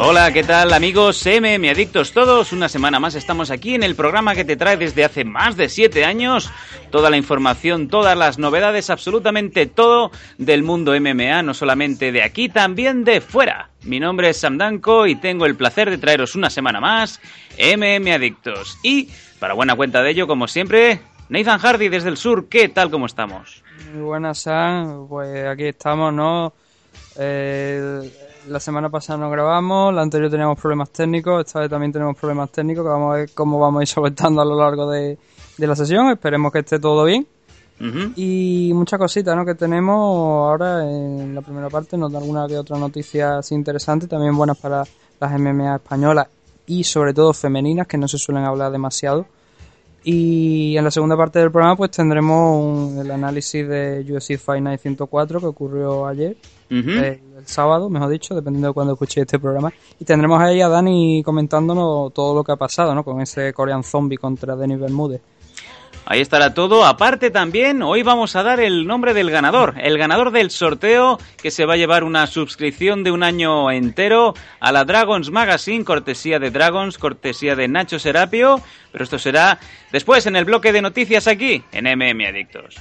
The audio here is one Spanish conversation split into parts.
Hola, ¿qué tal amigos MM Adictos todos? Una semana más estamos aquí en el programa que te trae desde hace más de 7 años toda la información, todas las novedades, absolutamente todo del mundo MMA, no solamente de aquí, también de fuera. Mi nombre es Sam Danko y tengo el placer de traeros una semana más MM Adictos. Y, para buena cuenta de ello, como siempre, Nathan Hardy desde el sur, ¿qué tal, cómo estamos? Muy buenas, Sam, pues aquí estamos, ¿no? Eh la semana pasada no grabamos, la anterior teníamos problemas técnicos, esta vez también tenemos problemas técnicos que vamos a ver cómo vamos a ir solventando a lo largo de, la sesión. Esperemos que esté todo bien. Y muchas cositas ¿no? que tenemos ahora en la primera parte, nos da alguna que otra noticia así interesante, también buenas para las MMA españolas y sobre todo femeninas, que no se suelen hablar demasiado. Y en la segunda parte del programa pues tendremos el análisis de UFC Fight Night 104 que ocurrió ayer el, sábado, mejor dicho, dependiendo de cuando escuché este programa. Y tendremos ahí a Dani comentándonos todo lo que ha pasado, ¿no? Con ese Korean Zombie contra Denis Bermúdez. Ahí estará todo. Aparte también, hoy vamos a dar el nombre del ganador. El ganador del sorteo que se va a llevar una suscripción de un año entero a la Dragons Magazine, cortesía de Dragons, cortesía de Nacho Serapio. Pero esto será después en el bloque de noticias aquí, en MM Adictos.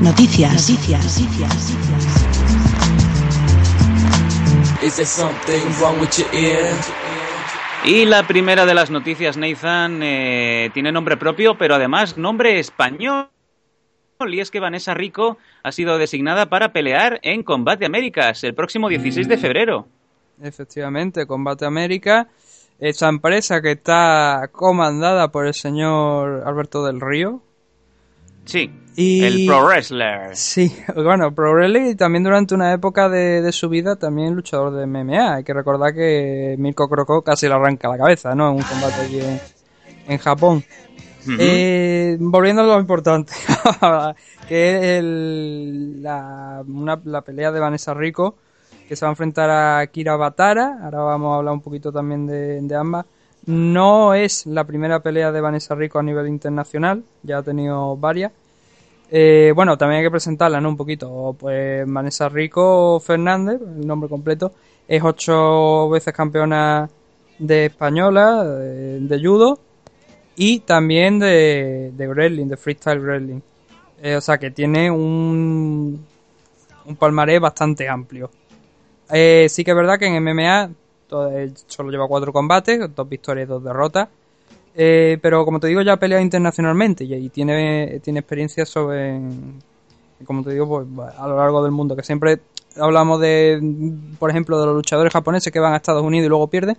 Noticias. Noticias. Y la primera de las noticias, Nathan, eh, tiene nombre propio, pero además nombre español. Y es que Vanessa Rico ha sido designada para pelear en Combate Américas el próximo 16 de febrero. Efectivamente, Combate América, esa empresa que está comandada por el señor Alberto del Río, Sí. el Pro Wrestler. Sí, bueno, Pro Wrestler y también durante una época de, su vida también luchador de MMA. Hay que recordar que Mirko Croco casi le arranca la cabeza, ¿no? En un combate allí en, Japón. Eh, volviendo a lo importante, que es la, la pelea de Vanessa Rico, que se va a enfrentar a Kira Batara. Ahora vamos a hablar un poquito también de, de ambas. No es la primera pelea de Vanessa Rico a nivel internacional, ya ha tenido varias. Eh, bueno, también hay que presentarla, ¿no? Un poquito. Pues Vanessa Rico Fernández, el nombre completo, es ocho veces campeona de española, de, judo y también de, de wrestling, de freestyle wrestling. Eh, o sea que tiene un, un palmarés bastante amplio. Eh, sí que es verdad que en MMA solo lleva cuatro combates, dos victorias y dos derrotas. Eh, pero como te digo, ya ha peleado internacionalmente y, tiene, tiene experiencia sobre, como te digo, pues, a lo largo del mundo, que siempre hablamos de, por ejemplo, de los luchadores japoneses que van a Estados Unidos y luego pierden.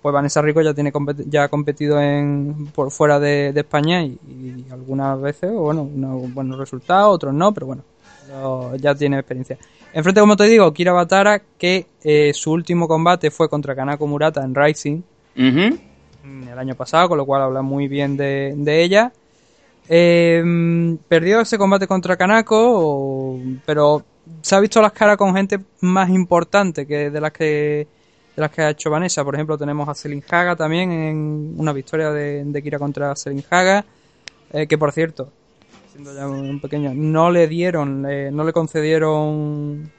Pues Vanessa Rico ya tiene ya ha competido en, por fuera de, España y, algunas veces, bueno, unos buenos resultados, otros no, pero bueno, ya tiene experiencia. Enfrente, como te digo, Kira Batara, que eh, su último combate fue contra Kanako Murata en Rising el año pasado, con lo cual habla muy bien de, ella. Em, perdió ese combate contra Kanako, pero se ha visto las caras con gente más importante que de las que de las que ha hecho Vanessa. Por ejemplo, tenemos a Selin Haga también en una victoria de, Kira contra Selin Haga, eh, que por cierto, un pequeño, no le dieron, no le concedieron,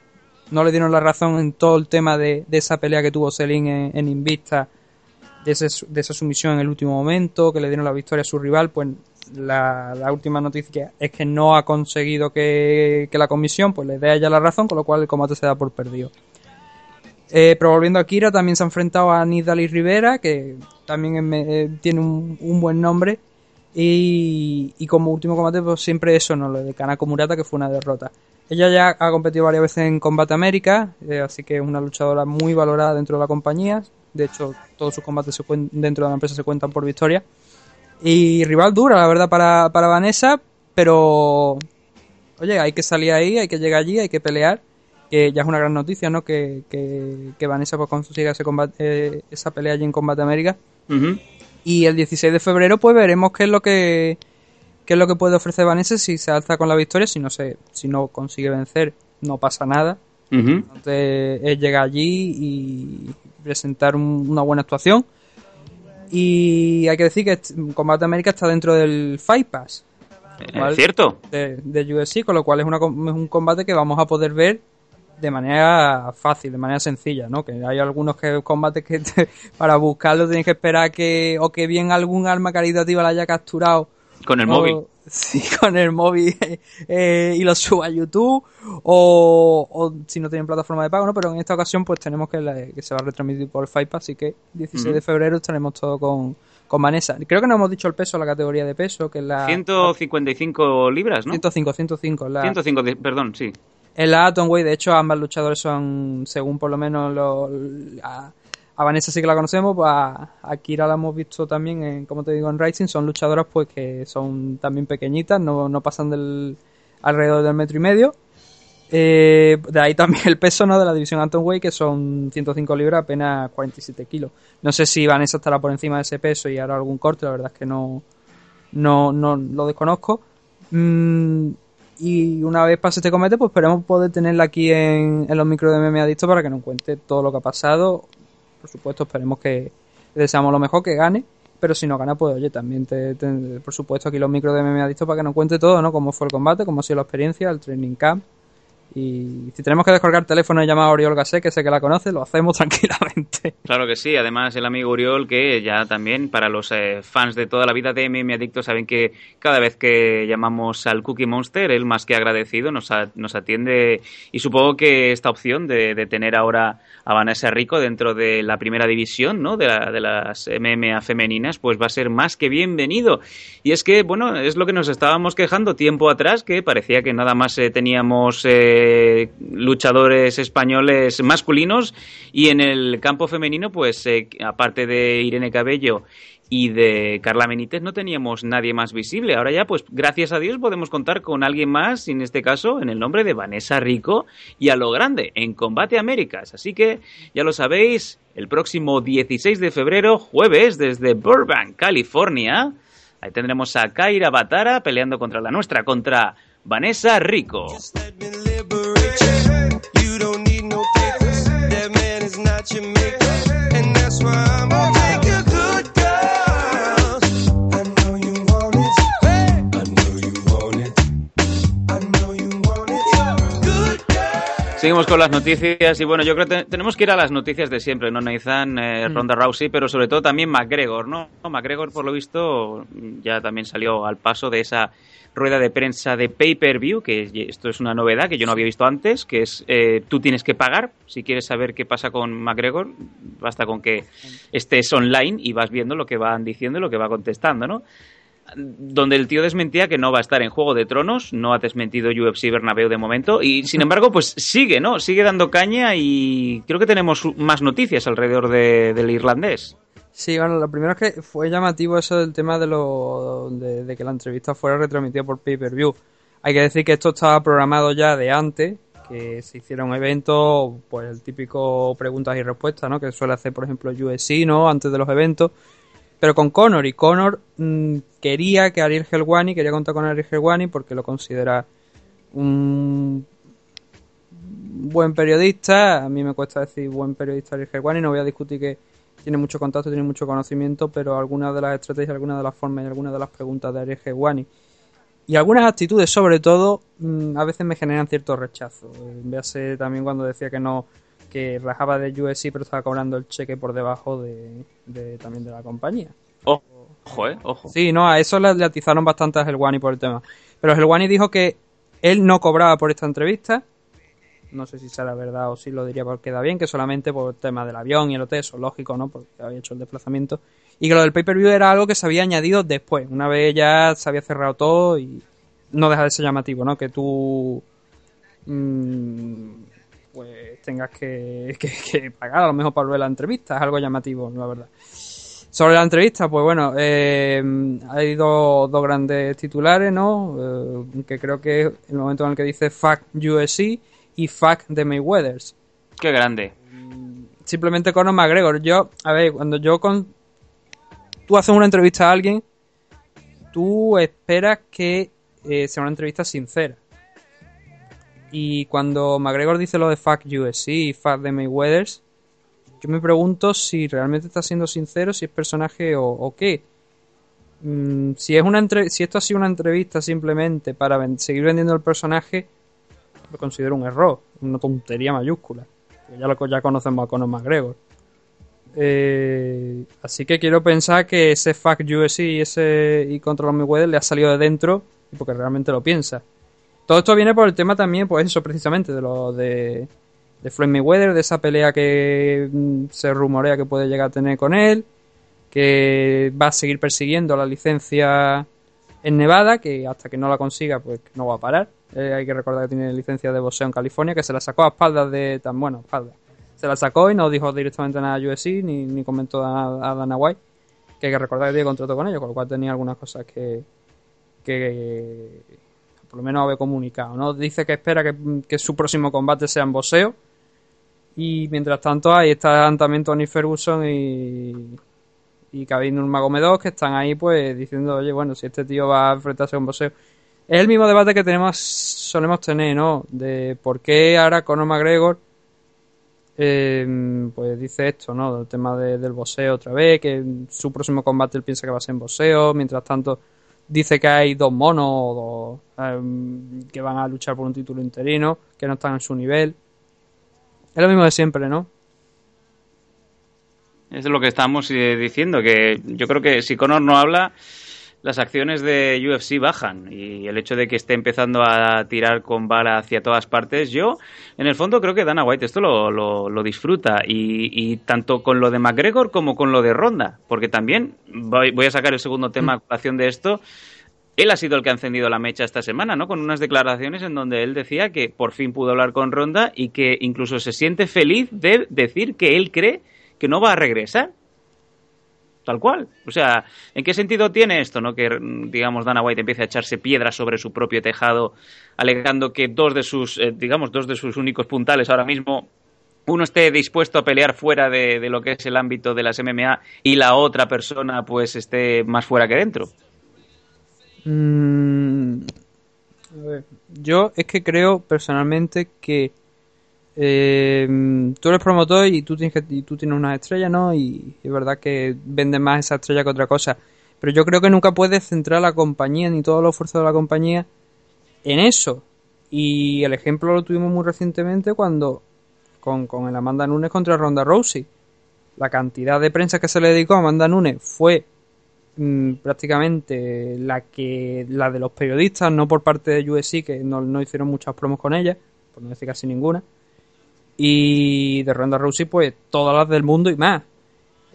no le dieron la razón en todo el tema de, esa pelea que tuvo Selin en, Invista, de, esa sumisión en el último momento, que le dieron la victoria a su rival, pues la, última noticia es que no ha conseguido que, la comisión pues le dé a ella la razón, con lo cual el combate se da por perdido. Eh, pero volviendo a Kira, también se ha enfrentado a Nidali Rivera, que también eh, tiene un, buen nombre y, como último combate, pues siempre eso, ¿no? Lo de Kanako Murata, que fue una derrota. Ella ya ha competido varias veces en Combate América, eh, así que es una luchadora muy valorada dentro de la compañía. De hecho, todos sus combates se dentro de la empresa se cuentan por victoria. Y rival dura, la verdad, para, para Vanessa, pero oye, hay que salir ahí, hay que llegar allí, hay que pelear, que ya es una gran noticia, ¿no? Que, que, que Vanessa pues consiga ese combate, eh, esa pelea allí en Combate América. Y el 16 de febrero, pues veremos qué es lo que qué es lo que puede ofrecer Vanessa si se alza con la victoria, si no se, si no consigue vencer, no pasa nada. Entonces es llegar allí y presentar un- una buena actuación. Y hay que decir que Combate América está dentro del Fight Pass ¿Vale? ¿Cierto? de, de UFC, con lo cual es, una es un combate que vamos a poder ver de manera fácil, de manera sencilla, ¿no? Que hay algunos que combates que te- para buscarlo tienes que esperar que o que bien algún arma caritativa la haya capturado Con el o- móvil. Sí, con el móvil eh, y lo suba a YouTube o, o si no tienen plataforma de pago, ¿no? Pero en esta ocasión pues tenemos que, la- que se va a retransmitir por Fight Pass, así que 16 de febrero estaremos todo con, con Vanessa. Creo que no hemos dicho el peso, la categoría de peso, que es la... 155 libras, ¿no? 105, 105. La, 105, de- perdón, sí. en la Atomweight, de hecho, ambas luchadores son, según por lo menos lo- a Vanessa sí que la conocemos, a, a Kira la hemos visto también, en, como te digo, en Rising, son luchadoras pues que son también pequeñitas, no, no pasan del alrededor del metro y medio. Eh, de ahí también el peso ¿no? de la división Atomweight, que son 105 libras, apenas 47 kilos. No sé si Vanessa estará por encima de ese peso y hará algún corte, la verdad es que no, no, no lo desconozco. Mm, y una vez pase este comete, pues esperemos poder tenerla aquí en, en los micros de MMA Adicto para que nos cuente todo lo que ha pasado. Por supuesto, esperemos que deseamos lo mejor, que gane. Pero si no gana, pues oye, también te, por supuesto aquí los micros de MMA Adicto para que nos cuente todo, ¿no? Cómo fue el combate, cómo ha sido la experiencia, el training camp. Y si tenemos que descolgar teléfono y llamar a Oriol Gasset, que sé que la conoce, lo hacemos tranquilamente. Claro que sí, además el amigo Uriol que ya también para los eh, fans de toda la vida de MM Adicto saben que cada vez que llamamos al Cookie Monster, él más que agradecido nos, a- nos atiende y supongo que esta opción de, de tener ahora a Vanessa Rico dentro de la primera división ¿no? de, la- de las MMA femeninas pues va a ser más que bienvenido. Y es que, bueno, es lo que nos estábamos quejando tiempo atrás, que parecía que nada más eh, teníamos eh, luchadores españoles masculinos y en el campo femenino, pues eh, aparte de Irene Cabello y de Carla Benítez no teníamos nadie más visible. Ahora ya, pues gracias a Dios podemos contar con alguien más, en este caso en el nombre de Vanessa Rico y a lo grande, en Combate Américas. Así que ya lo sabéis, el próximo 16 de febrero, jueves, desde Burbank, California, ahí tendremos a Kaira Batara peleando contra la nuestra, contra Vanessa Rico. Seguimos con las noticias y bueno, yo creo que te- tenemos que ir a las noticias de siempre, ¿no? Nathan, eh, Ronda Rousey, pero sobre todo también McGregor, ¿no? McGregor, por lo visto, ya también salió al paso de esa rueda de prensa de pay-per-view, que esto es una novedad que yo no había visto antes, que es eh, tú tienes que pagar si quieres saber qué pasa con McGregor, basta con que estés online y vas viendo lo que van diciendo y lo que va contestando, ¿no? donde el tío desmentía que no va a estar en Juego de Tronos, no ha desmentido UFC Bernabéu de momento, y sin embargo, pues sigue, ¿no? Sigue dando caña y creo que tenemos más noticias alrededor de- del irlandés. Sí, bueno, lo primero es que fue llamativo eso del tema de, lo, de, que la entrevista fuera retransmitida por pay-per-view. Hay que decir que esto estaba programado ya de antes, que se hiciera un evento, pues el típico preguntas y respuestas, ¿no? Que suele hacer, por ejemplo, UFC, ¿no? Antes de los eventos. Pero con Conor, y Conor mm, quería que Ariel Helwani, quería contar con Ariel Helwani porque lo considera un buen periodista. A mí me cuesta decir buen periodista Ariel Helwani, no voy a discutir que tiene mucho contacto, tiene mucho conocimiento, pero algunas de las estrategias, algunas de las formas y algunas de las preguntas de Ariel Helwani y algunas actitudes, sobre todo, mm, a veces me generan cierto rechazo. Véase también cuando decía que no que rajaba de UFC pero estaba cobrando el cheque por debajo de, de- también de la compañía. Ojo, eh, ojo. Sí, no, a eso le, le atizaron bastante a Helwani por el tema. Pero Helwani dijo que él no cobraba por esta entrevista. No sé si será verdad o si lo diría porque queda bien, que solamente por el tema del avión y el hotel, eso es lógico, ¿no? Porque había hecho el desplazamiento. Y que lo del pay-per-view era algo que se había añadido después, una vez ya se había cerrado todo y no deja de ser llamativo, ¿no? Que tú mm, pues tengas que, pagar a lo mejor para ver la entrevista. Es algo llamativo, la verdad. Sobre la entrevista, pues bueno, eh, hay dos, grandes titulares, ¿no? Eh, que creo que el momento en el que dice Fuck USC y Fuck the Mayweathers. Qué grande. Simplemente Conor McGregor. Yo, a ver, cuando yo con... Tú haces una entrevista a alguien, tú esperas que eh, sea una entrevista sincera. Y cuando McGregor dice lo de fuck USC y fuck the Mayweathers, yo me pregunto si realmente está siendo sincero, si es personaje o, o qué. Mm, si, es una entre- si esto ha sido una entrevista simplemente para ven- seguir vendiendo el personaje, considero un error, una tontería mayúscula. Ya lo ya conocemos a Conor McGregor. Eh, así que quiero pensar que ese fuck USC y ese y contra los Mayweather le ha salido de dentro porque realmente lo piensa. Todo esto viene por el tema también, pues eso precisamente, de lo de, de Floyd Mayweather, de esa pelea que mm, se rumorea que puede llegar a tener con él, que va a seguir persiguiendo la licencia en Nevada, que hasta que no la consiga, pues no va a parar. Eh, hay que recordar que tiene licencia de boxeo en California, que se la sacó a espaldas de tan bueno, espaldas. Se la sacó y no dijo directamente nada a UFC ni, ni comentó a, a Dana White, que hay que recordar que tiene contrato con ellos, con lo cual tenía algunas cosas que, que por lo menos había comunicado. ¿no? Dice que espera que, que su próximo combate sea en boxeo. Y mientras tanto, ahí están también Tony Ferguson y, y Khabib Nurmagomedov que están ahí pues diciendo, oye, bueno, si este tío va a enfrentarse a un boxeo. Es el mismo debate que tenemos, solemos tener, ¿no? De por qué ahora Conor McGregor eh, pues dice esto, ¿no? El tema de- del boxeo otra vez, que su próximo combate él piensa que va a ser en boxeo, mientras tanto dice que hay dos monos o em, que van a luchar por un título interino, que no están en su nivel. Es lo mismo de siempre, ¿no? Es lo que estamos eh, diciendo, que yo creo que si Conor no habla, las acciones de UFC bajan y el hecho de que esté empezando a tirar con bala hacia todas partes, yo en el fondo creo que Dana White esto lo, lo, disfruta y, y tanto con lo de McGregor como con lo de Ronda, porque también voy, voy a sacar el segundo tema a colación de esto. Él ha sido el que ha encendido la mecha esta semana, ¿no? Con unas declaraciones en donde él decía que por fin pudo hablar con Ronda y que incluso se siente feliz de decir que él cree que no va a regresar. Tal cual. O sea, ¿en qué sentido tiene esto, no? Que, digamos, Dana White empiece a echarse piedras sobre su propio tejado, alegando que dos de sus, eh, digamos, dos de sus únicos puntales ahora mismo, uno esté dispuesto a pelear fuera de, de lo que es el ámbito de las MMA y la otra persona, pues, esté más fuera que dentro. Mm, a ver, yo es que creo personalmente que eh, tú eres promotor y tú tienes que, y tienes una estrella, ¿no? Y es verdad que vendes más esa estrella que otra cosa. Pero yo creo que nunca puedes centrar la compañía ni todos los esfuerzos de la compañía en eso. Y el ejemplo lo tuvimos muy recientemente cuando con, el Amanda Nunes contra Ronda Rousey. La cantidad de prensa que se le dedicó a Amanda Nunes fue mm, prácticamente la que la de los periodistas, no por parte de USC, que no, no hicieron muchas promos con ella, por no decir casi ninguna. Y de Ronda Rousey, pues todas las del mundo y más.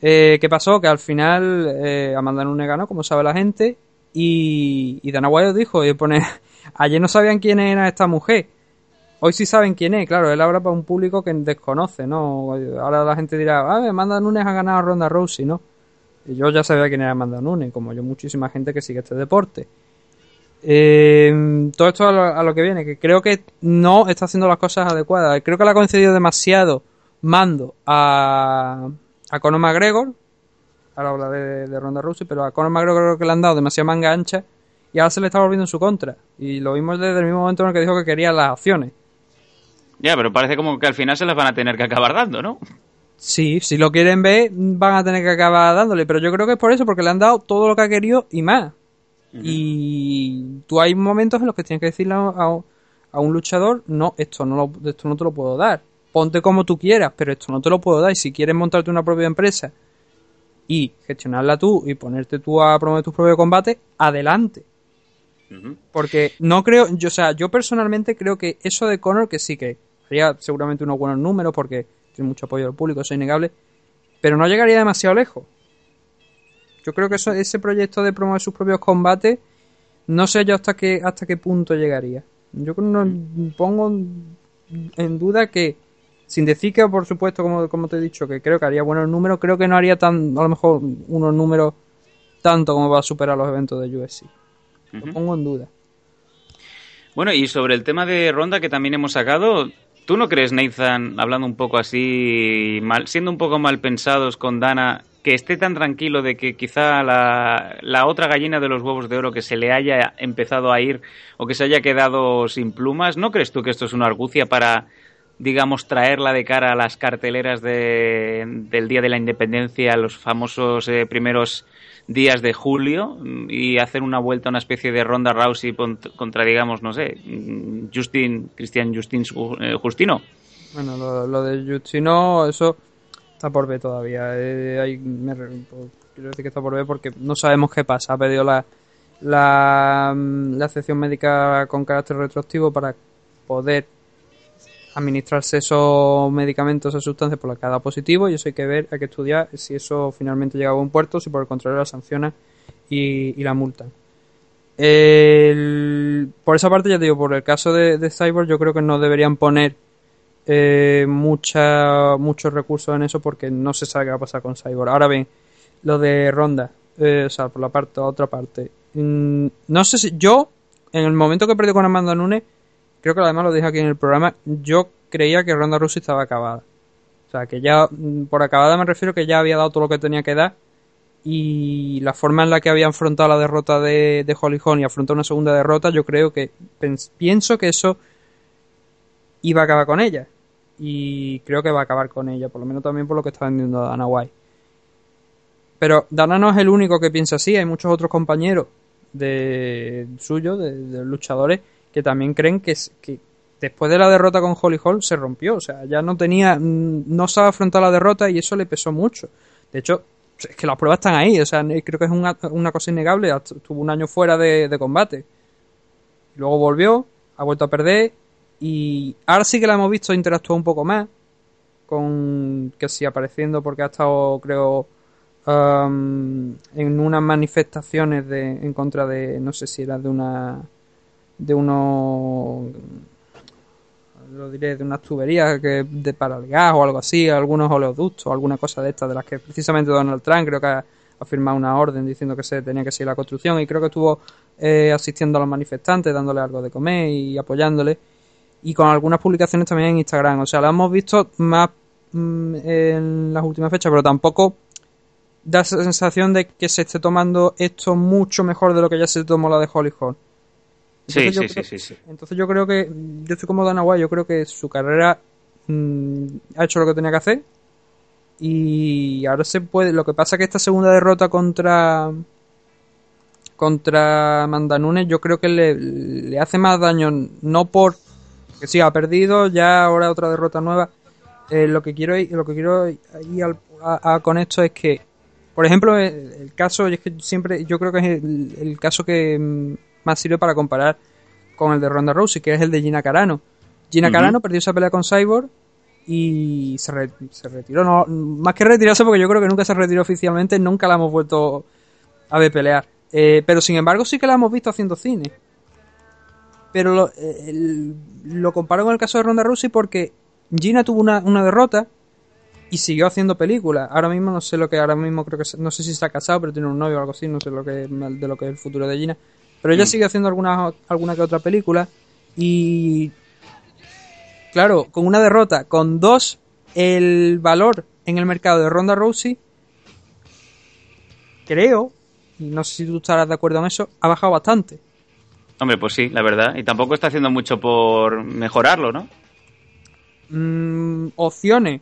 Eh, ¿Qué pasó? Que al final eh, Amanda Nunes ganó, como sabe la gente, y, y Dana White dijo, y pone, ayer no sabían quién era esta mujer, hoy sí saben quién es, claro, él habla para un público que desconoce, ¿no? Ahora la gente dirá, ah, Amanda Nunes ha ganado a Ronda Rousey, ¿no? Y yo ya sabía quién era Amanda Nunes, como yo muchísima gente que sigue este deporte. Eh, todo esto a lo, a lo que viene, que creo que no está haciendo las cosas adecuadas. Creo que le ha concedido demasiado mando a, a Conor McGregor. Ahora hablaré de, de Ronda Rousey, pero a Conor McGregor creo que le han dado demasiada manga ancha y ahora se le está volviendo en su contra. Y lo vimos desde el mismo momento en el que dijo que quería las acciones. Ya, pero parece como que al final se las van a tener que acabar dando, ¿no? Sí, si lo quieren ver, van a tener que acabar dándole, pero yo creo que es por eso, porque le han dado todo lo que ha querido y más. Y tú hay momentos en los que tienes que decirle a, a- a un luchador, no, esto no, lo, esto no te lo puedo dar. Ponte como tú quieras, pero esto no te lo puedo dar. Y si quieres montarte una propia empresa y gestionarla tú y ponerte tú a promover tus propios combates, adelante. Porque no creo, yo, o sea, yo personalmente creo que eso de Conor, que sí que haría seguramente unos buenos números porque tiene mucho apoyo del público, eso es innegable, pero no llegaría demasiado lejos. Yo creo que eso, ese proyecto de promover sus propios combates, no sé yo hasta qué, hasta qué punto llegaría. Yo no, pongo en duda que sin decir que, por supuesto, como, como te he dicho, que creo que haría buenos números, creo que no haría tan, a lo mejor, unos números tanto como para superar los eventos de UFC. Lo pongo en duda. Bueno, y sobre el tema de Ronda que también hemos sacado, ¿tú no crees, Nathan, hablando un poco así, mal, siendo un poco mal pensados con Dana, que esté tan tranquilo de que quizá la, la otra gallina de los huevos de oro que se le haya empezado a ir o que se haya quedado sin plumas, ¿no crees tú que esto es una argucia para, digamos, traerla de cara a las carteleras de- del Día de la Independencia, los famosos eh, primeros días de julio mm, y hacer una vuelta, una especie de ronda Rousey contra, digamos, no sé, mm, Justin, Cristian Justin eh, Justino. Bueno, lo, lo de Justino, eso está por ver todavía. Eh, pues, quiero decir que está por ver porque no sabemos qué pasa. Ha pedido la, la, mm, la excepción médica con carácter retroactivo para poder administrarse esos medicamentos, esas sustancias por la que ha dado positivo y eso hay que ver, hay que estudiar si eso finalmente llega a buen puerto, si por el contrario la sancionan y, y la multan. El- por esa parte, ya te digo, por el caso de, de Cyborg, yo creo que no deberían poner eh, mucha, muchos recursos en eso porque no se sabe qué va a pasar con Cyborg. Ahora bien, lo de Ronda, eh, o sea, por la parte, otra parte. mm, no sé si yo, en el momento que perdí con Amanda Nunes, creo que además lo dije aquí en el programa, yo creía que Ronda Rousey estaba acabada. O sea, que ya, mm, por acabada me refiero que ya había dado todo lo que tenía que dar y la forma en la que había afrontado la derrota de, de Holly Holm y afrontó una segunda derrota, yo creo que pienso que eso iba a acabar con ella. Y creo que va a acabar con ella, por lo menos también por lo que está vendiendo Dana White. Pero Dana no es el único que piensa así, hay muchos otros compañeros de suyos, de, luchadores, que también creen que, es- que después de la derrota con Holly Holm se rompió. O sea, ya no tenía, no sabe afrontar la derrota y eso le pesó mucho. De hecho, es que las pruebas están ahí, o sea, creo que es una, cosa innegable. Estuvo un año fuera de, de combate. Luego volvió, ha vuelto a perder y ahora sí que la hemos visto interactuar un poco más con que sí apareciendo porque ha estado creo um, en unas manifestaciones de, en contra de no sé si era de una de unos lo diré de unas tuberías que de para el gas o algo así algunos oleoductos alguna cosa de estas de las que precisamente Donald Trump creo que ha, ha firmado una orden diciendo que se tenía que seguir la construcción y creo que estuvo eh, asistiendo a los manifestantes dándole algo de comer y apoyándole y con algunas publicaciones también en Instagram. O sea, la hemos visto más mm, en las últimas fechas, pero tampoco da esa sensación de que se esté tomando esto mucho mejor de lo que ya se tomó la de Holly Holm. Sí, Entonces sí, creo- sí, sí, sí. Entonces yo creo que, yo estoy como Dana White, yo creo que su carrera mm, ha hecho lo que tenía que hacer y ahora se puede, lo que pasa es que esta segunda derrota contra contra Amanda Nunes yo creo que le, le hace más daño no por que sí ha perdido ya ahora otra derrota nueva. Eh, lo que quiero ir- lo que quiero ir al- a- a con esto es que por ejemplo el, el caso es que siempre yo creo que es el, el caso que mm, más sirve para comparar con el de Ronda Rousey que es el de Gina Carano. Gina. Carano perdió esa pelea con Cyborg y se, re- se retiró. No, más que retirarse porque yo creo que nunca se retiró oficialmente nunca la hemos vuelto a ver pelear. Eh, pero sin embargo sí que la hemos visto haciendo cine pero lo, eh, el- lo comparo con el caso de Ronda Rousey porque Gina tuvo una, una derrota y siguió haciendo películas. Ahora mismo no sé lo que ahora mismo creo que se- no sé si está casado, pero tiene un novio o algo así, no sé lo que de lo que es el futuro de Gina. Pero ella Mm. sigue haciendo alguna alguna que otra película y claro, con una derrota, con dos el valor en el mercado de Ronda Rousey creo y no sé si tú estarás de acuerdo en eso, ha bajado bastante. Hombre, pues sí, la verdad. Y tampoco está haciendo mucho por mejorarlo, ¿no? mm, opciones,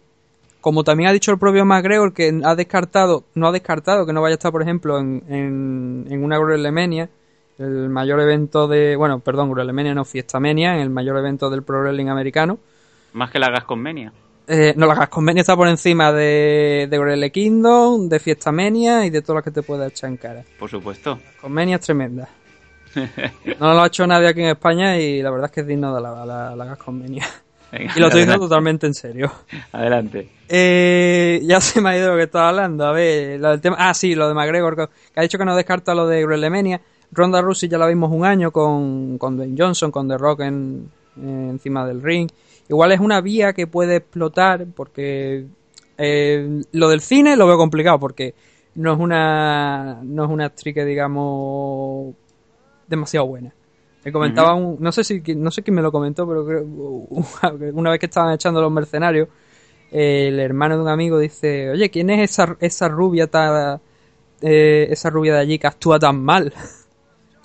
como también ha dicho el propio McGregor, que ha descartado, no ha descartado que no vaya a estar, por ejemplo, en, en, en una WrestleMania, el mayor evento de, bueno, perdón, WrestleMania no, Fiestamania, en el mayor evento del Pro Wrestling americano. Más que la Gasconmenia. Eh, no, la Gasconmania está por encima de, de Wrestle Kingdom, de Fiestamania y de todo lo que te pueda echar en cara. Por supuesto. Gasconmania es tremenda. No lo ha hecho nadie aquí en España y la verdad es que es digno de la, la, la. Venga, Y lo estoy diciendo totalmente en serio. Adelante. Eh, ya se me ha ido lo que estaba hablando. A ver, lo del tema. Ah, sí, lo de McGregor, que, ha dicho que no descarta lo de WrestleMania. Ronda Rousey ya la vimos un año con, con Dwayne Johnson, con The Rock en, eh, encima del ring. igual es una vía que puede explotar porque eh, lo del cine lo veo complicado porque no es una no es una actriz que digamos demasiado buena. Me comentaba un, no sé si no sé quién me lo comentó, pero creo, una vez que estaban echando los mercenarios, el hermano de un amigo dice, oye, ¿quién es esa, esa rubia ta- eh, esa rubia de allí que actúa tan mal?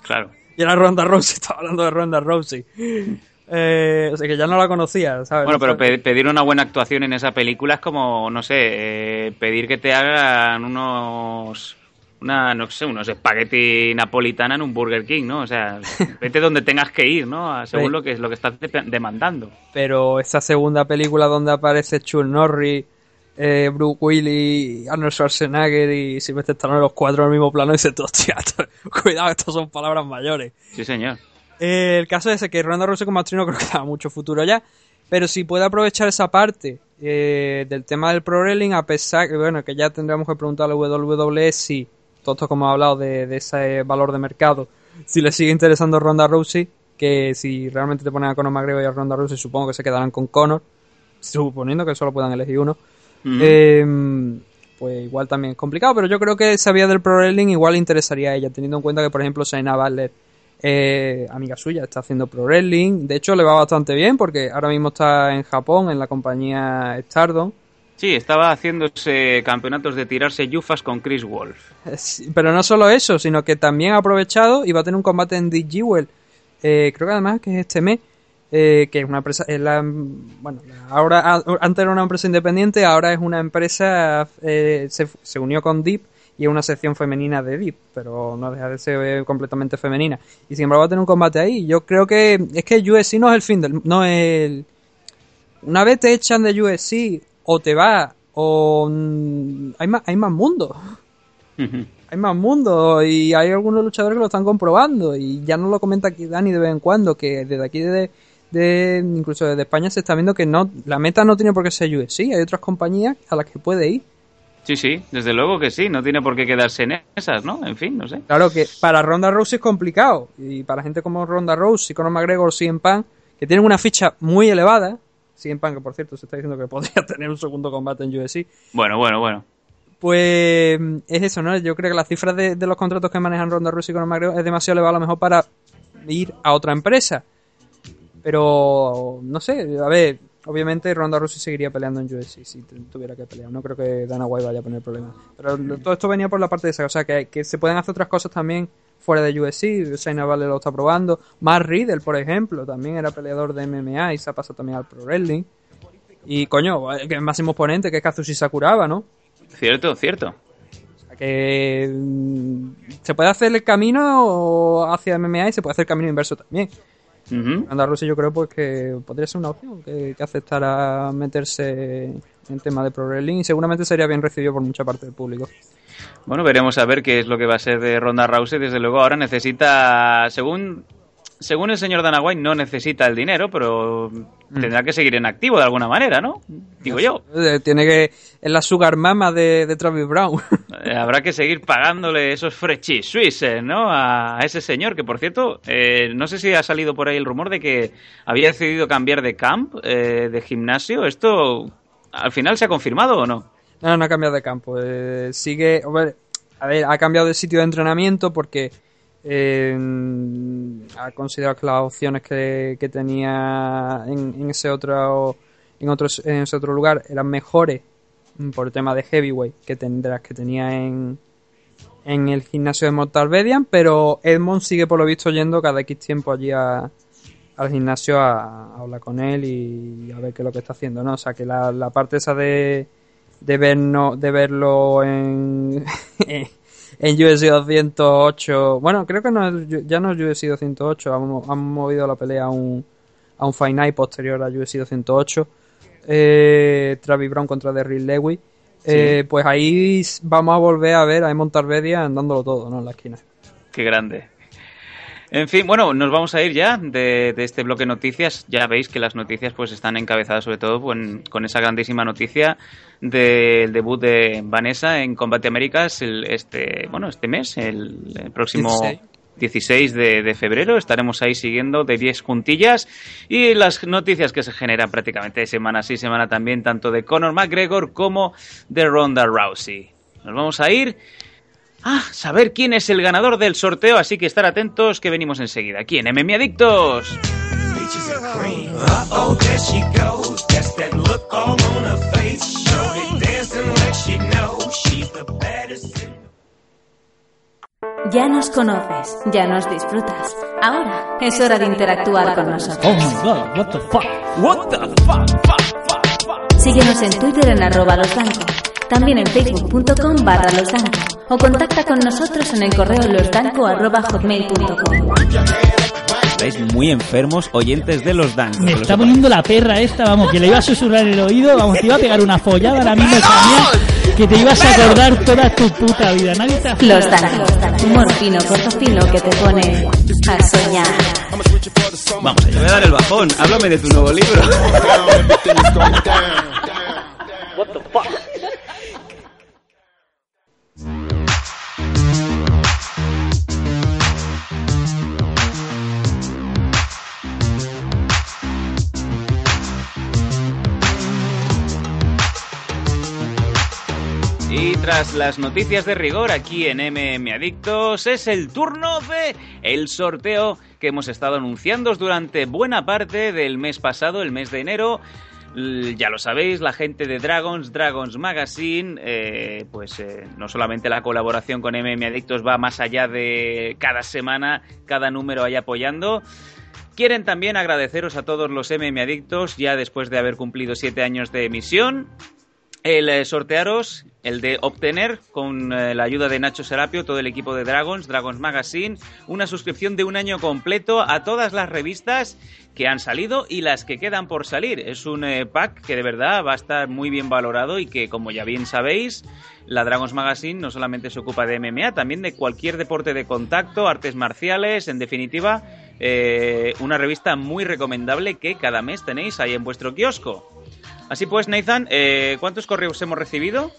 Claro. Y era Ronda Rousey, estaba hablando de Ronda Rousey. Eh, o sea que ya no la conocía, ¿sabes? Bueno, pero pe- pedir una buena actuación en esa película es como, no sé, eh, pedir que te hagan unos, una, no sé, unos espagueti napolitana en un Burger King, ¿no? O sea, vete donde tengas que ir, ¿no? Según Sí. lo que es lo que estás de- demandando. Pero esa segunda película donde aparece Chuck Norris, eh, Bruce Willis, Arnold Schwarzenegger y Sylvester Stallone los cuatro en el mismo plano, dice, hostia, esto- cuidado, estos son palabras mayores. Sí, señor. Eh, el caso es ese, que Ronda Rousey como actriz no creo que tenga mucho futuro ya, pero si puede aprovechar esa parte eh, del tema del pro wrestling, a pesar que, bueno, que ya tendríamos que preguntar a la WWE si, todo esto como he hablado de, de ese valor de mercado, si le sigue interesando Ronda Rousey, que si realmente te ponen a Conor McGregor y a Ronda Rousey, supongo que se quedarán con Conor, suponiendo que solo puedan elegir uno. Eh, pues igual también es complicado, pero yo creo que esa vía del pro wrestling igual le interesaría a ella, teniendo en cuenta que, por ejemplo, Shayna Baszler, eh, amiga suya, está haciendo pro wrestling. De hecho, le va bastante bien porque ahora mismo está en Japón, en la compañía Stardom. Sí, estaba haciéndose campeonatos de tirarse yufas con Chris Wolf. Eh, Pero no solo eso, sino que también ha aprovechado y va a tener un combate en The Jewel. Eh, creo que además que es este mes. eh, que es una empresa, bueno, ahora antes era una empresa independiente, ahora es una empresa, eh, se, se unió con Deep y es una sección femenina de Deep, pero no deja de ser eh, completamente femenina. Y sin embargo va a tener un combate ahí. Yo creo que es que USC no es el fin del, no es el, una vez te echan de USC o te va o mm, hay más, hay más mundo hay más mundo y hay algunos luchadores que lo están comprobando y ya nos lo comenta aquí Dani de vez en cuando que desde aquí de, de incluso desde España se está viendo que no la meta no tiene por qué ser UFC hay otras compañías a las que puede ir Sí, sí, desde luego que sí, no tiene por qué quedarse en esas, ¿no? En fin, no sé. claro que para Ronda Rousey es complicado y para gente como Ronda Rousey Conor McGregor CM Punk que tienen una ficha muy elevada CM Punk que por cierto se está diciendo que podría tener un segundo combate en UFC Bueno, bueno, bueno. Pues es eso, ¿no? Yo creo que las cifras de, de los contratos que manejan Ronda Rousey con McGregor es demasiado elevado a lo mejor para ir a otra empresa. Pero, no sé, a ver, obviamente Ronda Rousey seguiría peleando en UFC si tu- tuviera que pelear. No creo que Dana White vaya a poner problemas. Pero todo esto venía por la parte de esa, o sea, que, que se pueden hacer otras cosas también fuera de UFC. Shayna Baszler lo está probando. Mark Riddle, por ejemplo, también era peleador de MMA y se ha pasado también al Pro Wrestling. Y coño, que el máximo oponente que es Kazushi Sakuraba, ¿no? Cierto, cierto. O sea que mm, se puede hacer el camino hacia MMA y se puede hacer el camino inverso también. Ujú. Ronda Rousey yo creo pues que podría ser una opción que, que aceptara meterse en tema de pro wrestling y seguramente sería bien recibido por mucha parte del público. Bueno, veremos a ver qué es lo que va a ser de Ronda Rousey. Desde luego ahora necesita, según según el señor Dana White, no necesita el dinero, pero tendrá que seguir en activo de alguna manera, ¿no? Digo yo. Eh, Tiene que es la sugar mama de, de Travis Brown. Eh, habrá que seguir pagándole esos frechis suises, ¿no? A, ese señor, que por cierto, eh, no sé si ha salido por ahí el rumor de que había decidido cambiar de camp, eh, de gimnasio. ¿Esto al final se ha confirmado o no? No, no ha cambiado de campo. eh, sigue. A ver, ha cambiado de sitio de entrenamiento porque eh, ha considerado que las opciones que, que tenía en, en ese otro en otros en ese otro lugar eran mejores por el tema de heavyweight que tendrás que tenía en en el gimnasio de Mortal Bedian, pero Edmond sigue por lo visto yendo cada X tiempo allí a, al gimnasio a, a hablar con él y a ver qué es lo que está haciendo, ¿no? O sea que la, la parte esa de de verno, de verlo en en UFC 208 bueno creo que no es- ya no es UFC 208 han, mo- han movido la pelea a un a un Fight Night posterior a UFC 208 eh, Travis Brown contra Derrick Lewis eh, pues ahí vamos a volver a ver a Emon Tarvedia dándolo todo ¿no? en la esquina Qué grande. En fin, bueno, nos vamos a ir ya de, de este bloque de noticias. Ya veis que las noticias pues están encabezadas sobre todo con, con esa grandísima noticia del debut de Vanessa en Combate Américas el, este, bueno, este mes, el, próximo 16. 16 de, de febrero. Estaremos ahí siguiendo de 10 juntillas y las noticias que se generan prácticamente semana sí, semana también, tanto de Conor McGregor como de Ronda Rousey. Nos vamos a ir a saber quién es el ganador del sorteo, así que estar atentos que venimos enseguida. Aquí en MM Adictos. Ya nos conoces, ya nos disfrutas. Ahora es hora de interactuar con nosotros. Oh my god, what the fuck? What the fuck? fuck, fuck, fuck? Síguenos en Twitter en arroba losdanco, también en facebook.com barra losdanco o contacta con nosotros en el correo losdanco arroba hotmail.com. Estáis muy enfermos, oyentes de los Dan. Me está poniendo la perra esta, vamos, que le iba a susurrar en el oído, vamos, te iba a pegar una follada ahora mismo también, que te ibas a acordar toda tu puta vida. Nadie te Los Danco, humor fino, corto fino que te pone a soñar. Vamos, te voy a dar el bajón. Háblame de tu nuevo libro. Y tras las noticias de rigor aquí en MM Adictos, es el turno de el sorteo que hemos estado anunciando durante buena parte del mes pasado, el mes de enero. Ya lo sabéis, la gente de Dragons, Dragons Magazine, eh, pues eh, no solamente la colaboración con MM Adictos va más allá de cada semana, cada número ahí apoyando. Quieren también agradeceros a todos los MM Adictos, ya después de haber cumplido siete años de emisión, el eh, sortearos, el de obtener con eh, la ayuda de Nacho Serapio, todo el equipo de Dragons, Dragons Magazine, una suscripción de un año completo a todas las revistas que han salido y las que quedan por salir. Es un eh, pack que de verdad va a estar muy bien valorado y que, como ya bien sabéis, la Dragons Magazine no solamente se ocupa de MMA, también de cualquier deporte de contacto, artes marciales, en definitiva, una revista muy recomendable que cada mes tenéis ahí en vuestro kiosco. Así pues, Nathan, eh, ¿cuántos correos hemos recibido?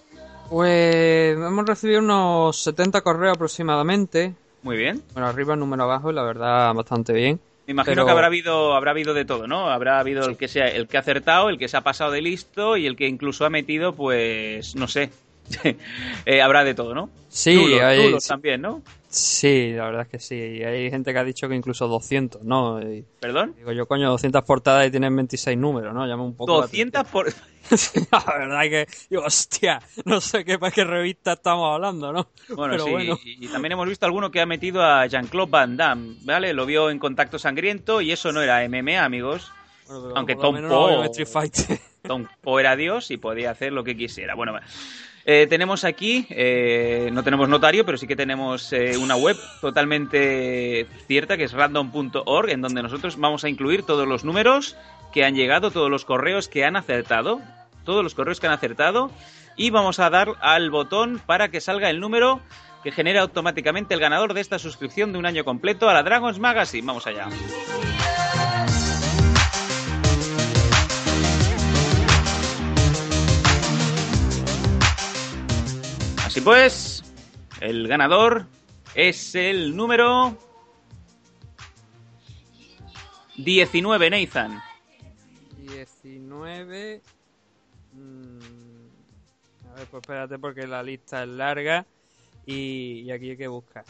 Pues hemos recibido unos 70 correos aproximadamente. Muy bien. Bueno, arriba, número abajo, y la verdad, bastante bien. Me imagino Pero- que habrá habido, habrá habido de todo, ¿no? Habrá habido el que sea, el que ha acertado, el que se ha pasado de listo y el que incluso ha metido, pues, no sé. Eh, habrá de todo, ¿no? Sí, hay- también, ¿no? Sí, la verdad es que sí. Y hay gente que ha dicho que incluso 200, ¿no? Y ¿Perdón? digo yo, coño, 200 portadas y tienen 26 números, ¿no? Llama un poco. la 200 por... atención. la verdad es que, digo, hostia, no sé qué, qué revista estamos hablando, ¿no? Bueno, Pero sí, bueno. y, y también hemos visto alguno que ha metido a Jean-Claude Van Damme, ¿vale? Lo vio en Contacto Sangriento y eso no era MMA, amigos. Bueno, aunque Tom no Poe-. Tom Poe era Dios y podía hacer lo que quisiera. Bueno, eh, tenemos aquí, eh, no tenemos notario, pero sí que tenemos eh, una web totalmente cierta que es random.org, en donde nosotros vamos a incluir todos los números que han llegado, todos los correos que han acertado, todos los correos que han acertado, y vamos a dar al botón para que salga el número que genera automáticamente el ganador de esta suscripción de un año completo a la Dragons Magazine. Vamos allá. Así pues, el ganador es el número 19, Nathan. 19. mm, A ver, pues espérate porque la lista es larga y, aquí hay que buscar.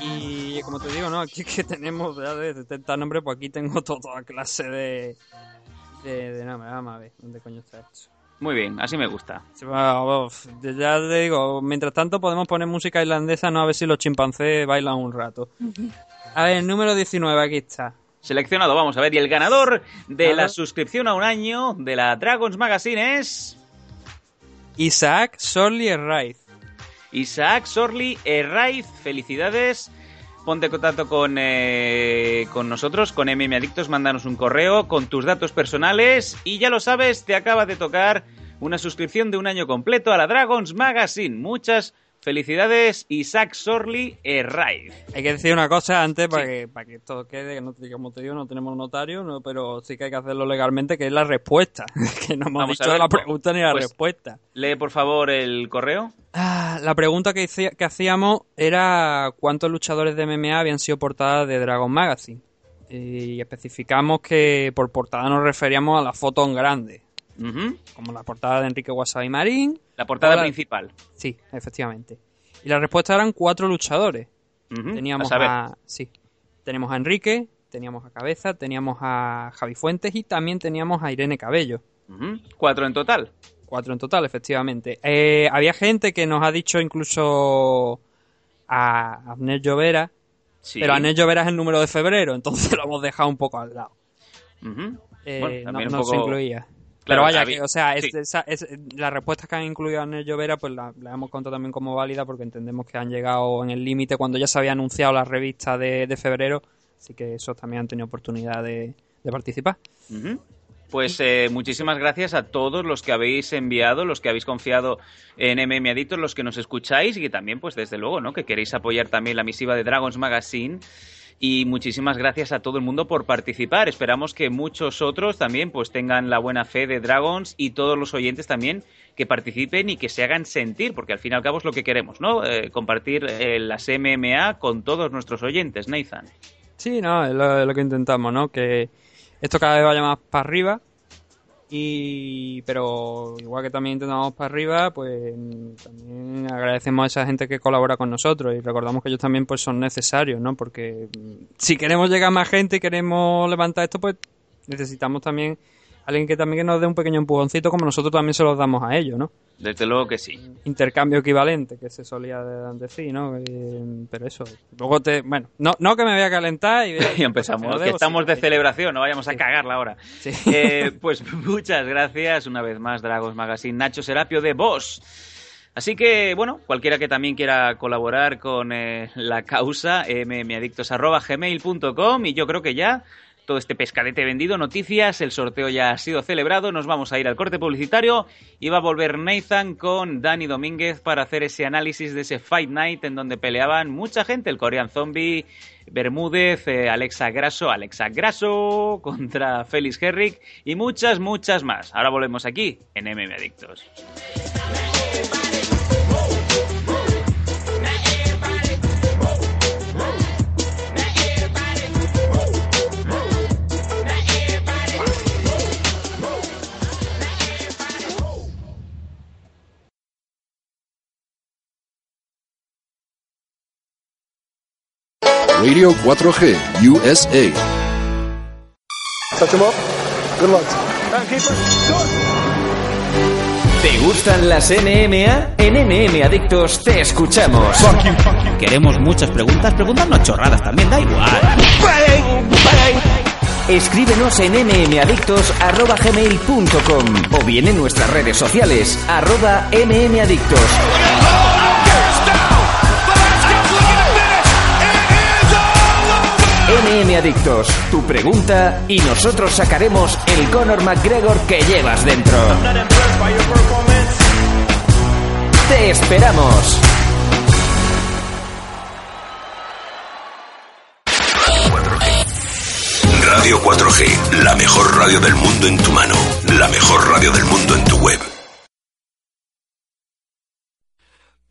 Y como te digo, ¿no? Aquí es que tenemos ya de 70 nombres, pues aquí tengo to- toda clase de. de, de nombres. Vamos a ver, ¿dónde coño está esto? Muy bien, así me gusta. Ya te digo, mientras tanto podemos poner música irlandesa, no a ver si los chimpancés bailan un rato. A ver, número 19, aquí está. Seleccionado, vamos a ver. Y el ganador de Nada. la suscripción a un año de la Dragons Magazine es. Isaac Sorley Herraiz. Isaac Sorli Herraiz. Felicidades. Ponte en contacto con, eh, con nosotros, con MM Adictos, mándanos un correo con tus datos personales y ya lo sabes, te acaba de tocar una suscripción de un año completo a la Dragons Magazine. Muchas Felicidades, Isaac Sorli Erraiz. Hay que decir una cosa antes para, que, para que esto quede, que no, te- como te digo, no tenemos notario, no, pero sí que hay que hacerlo legalmente, que es la respuesta. que no hemos Vamos dicho ver, la pues- pregunta ni la pues- respuesta. Lee, por favor, el correo. Ah, la pregunta que, hice- que hacíamos era cuántos luchadores de MMA habían sido portadas de Dragon Magazine. Y especificamos que por portada nos referíamos a la foto en grande, como la portada de Enrique Wasabi Marín. La portada principal. Sí, efectivamente. Y la respuesta eran cuatro luchadores. Teníamos A a, sí, teníamos a Enrique, teníamos a Cabeza, teníamos a Javi Fuentes y también teníamos a Irene Cabello. Cuatro en total. Cuatro en total, efectivamente. Eh, había gente que nos ha dicho incluso a Abner Llovera, Sí. pero Abner Llovera es el número de febrero, entonces lo hemos dejado un poco al lado. Eh, Bueno, no se incluía. Pero vaya, que, o sea, es- sí. esa- es- las respuestas que han incluido a Abner Llovera, pues las la hemos contado también como válida porque entendemos que han llegado en el límite cuando ya se había anunciado la revista de, de febrero, así que esos también han tenido oportunidad de, de participar. Pues eh, muchísimas gracias a todos los que habéis enviado, los que habéis confiado en MM Adictos, los que nos escucháis y que también, pues desde luego, ¿no? Que queréis apoyar también la misiva de Dragons Magazine. Y muchísimas gracias a todo el mundo por participar. Esperamos que muchos otros también pues tengan la buena fe de Dragons y todos los oyentes también que participen y que se hagan sentir, porque al fin y al cabo es lo que queremos, ¿no? Eh, compartir eh, las MMA con todos nuestros oyentes, Nathan. Sí, no, es lo, es lo que intentamos, ¿no? Que esto cada vez vaya más para arriba. Y, pero igual que también intentamos para arriba, pues también agradecemos a esa gente que colabora con nosotros y recordamos que ellos también pues son necesarios, ¿no? Porque mm, si queremos llegar a más gente y queremos levantar esto, pues necesitamos también alguien que también nos dé un pequeño empujoncito como nosotros también se los damos a ellos, ¿no? Desde luego que sí. intercambio equivalente que se solía de- decir, ¿no? Eh, pero eso, luego te, bueno, no, no que me voy a calentar y, Y empezamos, que estamos sí, de sí. celebración, no vayamos a Sí. cagarla ahora. Eh, pues muchas gracias una vez más, Dragos Magazine, Nacho Serapio de Boss. Así que, bueno, cualquiera que también quiera colaborar con eh, la causa, mmadictos.gmail.com y yo creo que ya todo este pescadete vendido, noticias, el sorteo ya ha sido celebrado, nos vamos a ir al corte publicitario y va a volver Nathan con Dani Domínguez para hacer ese análisis de ese Fight Night en donde peleaban mucha gente, el Korean Zombie, Bermúdez, eh, Alexa Grasso, Alexa Grasso contra Félix Herrick y muchas, muchas más. Ahora volvemos aquí en MM Adictos. Radio 4G USA. ¿Te gustan las NMA? En NM Adictos te escuchamos. Queremos muchas preguntas, preguntarnos chorradas también, da igual. Escríbenos en mmadictos.gmail.com o bien en nuestras redes sociales, arroba mmadictos. MM Adictos, tu pregunta y nosotros sacaremos el Conor McGregor que llevas dentro. ¡Te esperamos! Radio 4G, la mejor radio del mundo en tu mano, la mejor radio del mundo en tu web.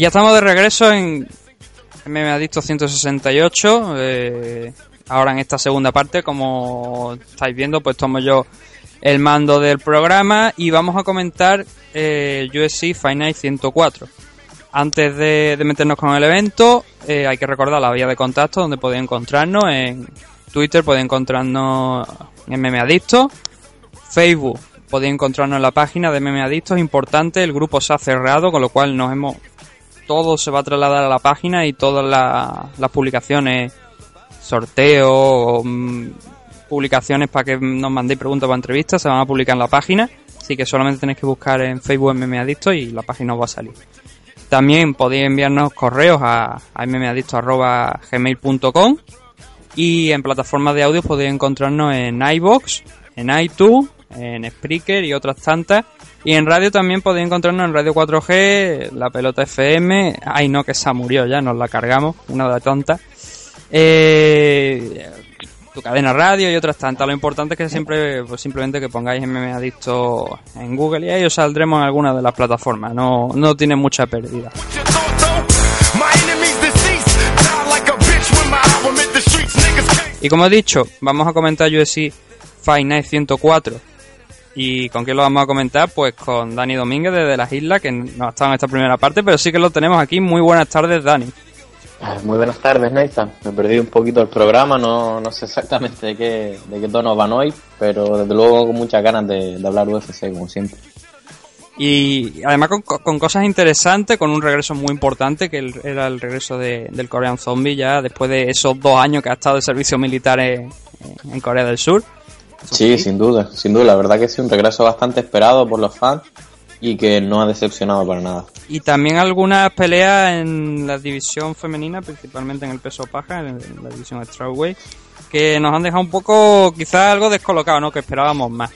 Ya estamos de regreso en MM Adicto 168. eh, ahora en esta segunda parte, como estáis viendo, pues tomo yo el mando del programa y vamos a comentar eh, Fight Night 104. Antes de, meternos con el evento, eh, hay que recordar la vía de contacto donde podéis encontrarnos. En Twitter podéis encontrarnos MM Adictos. Facebook, podéis encontrarnos en la página de MM Adictos. Importante, el grupo se ha cerrado, con lo cual nos hemos. Todo se va a trasladar a la página y todas la- las publicaciones, sorteos, mm, publicaciones para que nos mandéis preguntas para entrevistas, se van a publicar en la página. Así que solamente tenéis que buscar en Facebook MM Adictos y la página os va a salir. También podéis enviarnos correos a, a mmadicto.gmail.com y en plataformas de audio podéis encontrarnos en iBox, en iTunes, en Spreaker y otras tantas. Y en radio también podéis encontrarnos en Radio 4G, La Pelota FM. Ay, no, que esa murió ya, nos la cargamos, una de tantas. Eh, tu cadena radio y otras tantas. Lo importante es que siempre, pues simplemente que pongáis MM Adicto en Google y ahí os saldremos en alguna de las plataformas. No, no tiene mucha pérdida. Y como he dicho, vamos a comentar UFC Fight Night 104. ¿Y con quién lo vamos a comentar? Pues con Dani Domínguez desde las Islas, que no ha estado en esta primera parte, pero sí que lo tenemos aquí. Muy buenas tardes, Dani. Ah, Muy buenas tardes, Nathan. Me perdí un poquito el programa, no, no sé exactamente de qué, de qué tono van hoy, pero desde luego con muchas ganas de, de hablar UFC, como siempre. Y además con, con cosas interesantes, con un regreso muy importante, que el- era el regreso de- del Korean Zombie ya después de esos dos años que ha estado de servicio militar en, en Corea del Sur. Sí, sin duda, sin duda. La verdad que sí, un regreso bastante esperado por los fans y que no ha decepcionado para nada. Y también algunas peleas en la división femenina, principalmente en el peso paja, en la división strawweight, que nos han dejado un poco, quizás algo descolocado, ¿no? Que esperábamos más.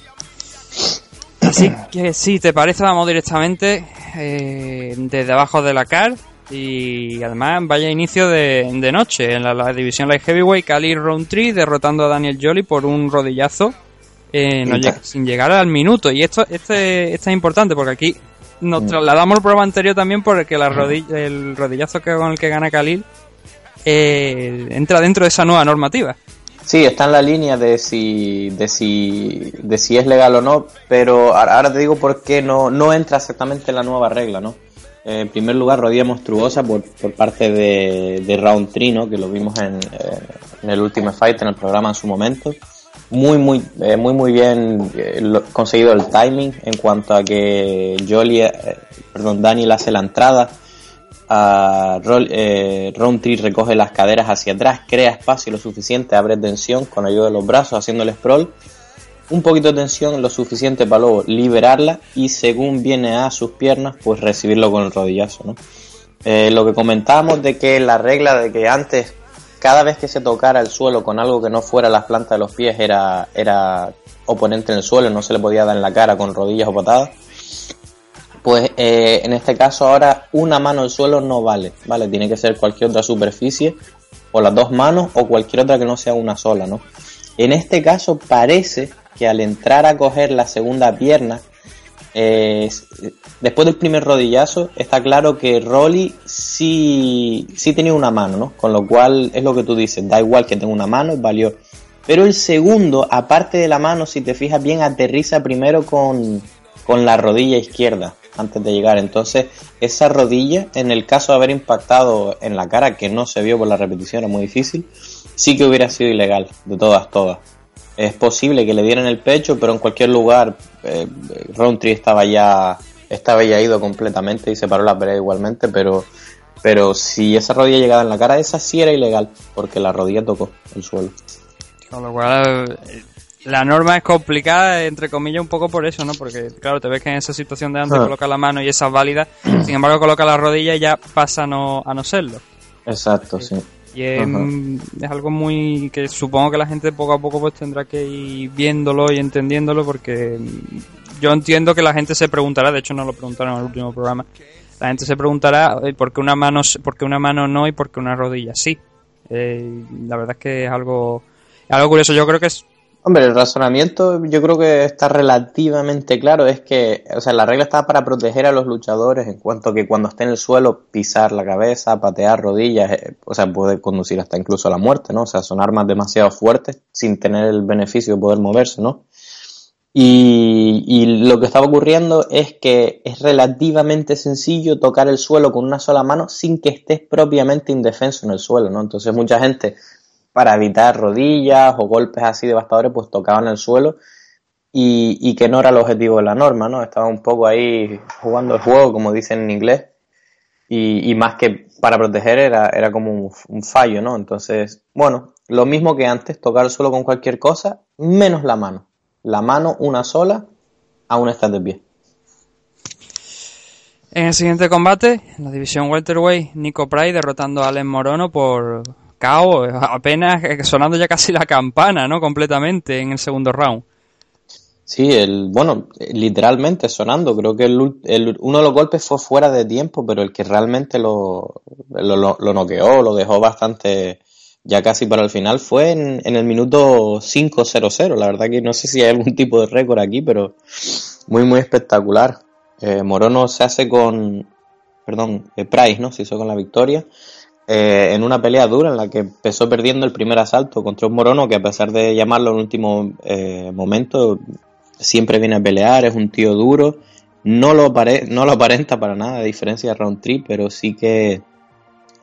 Así que si te parece, vamos directamente eh, desde abajo de la car y además vaya inicio de, de noche en la, la división light heavyweight, Cali Roundtree derrotando a Daniel Jolly por un rodillazo eh, no sin llegar al minuto. Y esto, este, esto es importante porque aquí nos trasladamos el programa anterior también porque la rodilla, el rodillazo que con el que gana Khalil eh, entra dentro de esa nueva normativa. Sí, está en la línea de si, de si, de si es legal o no, pero ahora ahora te digo por qué no, no entra exactamente en la nueva regla, ¿no? En primer lugar, rodilla monstruosa por, por parte de, de Round 3, ¿no? Que lo vimos en, eh, el último fight, en el programa en su momento. Muy, muy, eh, muy, muy bien eh, conseguido el timing en cuanto a que Jolie, eh, perdón, Daniel hace la entrada, a Roll- Roundtree recoge las caderas hacia atrás, crea espacio lo suficiente, abre tensión con ayuda de los brazos haciendo el sprawl. Un poquito de tensión, lo suficiente para luego liberarla y según viene a sus piernas, pues recibirlo con el rodillazo, ¿no? Eh, lo que comentábamos de que la regla de que antes, cada vez que se tocara el suelo con algo que no fuera las plantas de los pies, era, era oponente en el suelo, no se le podía dar en la cara con rodillas o patadas pues eh, en este caso ahora una mano al suelo no vale, ¿vale? Tiene que ser cualquier otra superficie, o las dos manos, o cualquier otra que no sea una sola, ¿no? En este caso parece que al entrar a coger la segunda pierna, eh, después del primer rodillazo, está claro que Rolly sí, sí tenía una mano, ¿no? Con lo cual es lo que tú dices, da igual que tenga una mano, valió. Pero el segundo, aparte de la mano, si te fijas bien, aterriza primero con, con la rodilla izquierda antes de llegar. Entonces, esa rodilla, en el caso de haber impactado en la cara, que no se vio por la repetición, era muy difícil, sí que hubiera sido ilegal, de todas, todas. Es posible que le dieran el pecho, pero en cualquier lugar, eh, Roundtree estaba ya, estaba ya ido completamente y se paró la pelea igualmente, pero, pero si esa rodilla llegaba en la cara, esa sí era ilegal, porque la rodilla tocó el suelo. Con lo cual, eh, la norma es complicada, entre comillas, un poco por eso, ¿no? Porque, claro, te ves que en esa situación de antes Ah. coloca la mano y esa es válida, sin embargo, coloca la rodilla y ya pasa a no, a no serlo. Exacto, sí. Y es, Ajá. es algo muy que supongo que la gente poco a poco pues tendrá que ir viéndolo y entendiéndolo porque mm, yo entiendo que la gente se preguntará, de hecho nos lo preguntaron en el último programa, la gente se preguntará eh, por qué una mano, por qué una mano no y por qué una rodilla sí. Eh, la verdad es que es algo, es algo curioso, yo creo que es Hombre, el razonamiento yo creo que está relativamente claro. Es que, o sea, la regla está para proteger a los luchadores en cuanto a que cuando esté en el suelo, pisar la cabeza, patear rodillas, eh, o sea, puede conducir hasta incluso a la muerte, ¿no? O sea, son armas demasiado fuertes sin tener el beneficio de poder moverse, ¿no? Y, y lo que estaba ocurriendo es que es relativamente sencillo tocar el suelo con una sola mano sin que estés propiamente indefenso en el suelo, ¿no? Entonces mucha gente para evitar rodillas o golpes así devastadores, pues tocaban el suelo y, y que no era el objetivo de la norma, ¿no? Estaba un poco ahí jugando el juego, como dicen en inglés, y, y más que para proteger era, era como un, fallo, ¿no? Entonces, bueno, lo mismo que antes, tocar el suelo con cualquier cosa, menos la mano. La mano, una sola, aún estás de pie. En el siguiente combate, en la división welterweight, Nico Price derrotando a Alex Morono por Apenas sonando ya casi la campana, ¿no? Completamente en el segundo round. Sí, el, bueno, literalmente sonando. Creo que el, el- uno de los golpes fue fuera de tiempo, pero el que realmente lo, lo, lo, lo noqueó, lo dejó bastante ya casi para el final fue en, en el minuto 5-0-0. La verdad que no sé si hay algún tipo de récord aquí, pero muy, muy espectacular. Eh, Morono se hace con, perdón, eh, Price, ¿no? Se hizo con la victoria. Eh, en una pelea dura en la que empezó perdiendo el primer asalto contra un Morono que a pesar de llamarlo en último eh, momento siempre viene a pelear, es un tío duro, no lo, no lo aparenta para nada, a diferencia de Round 3, pero sí que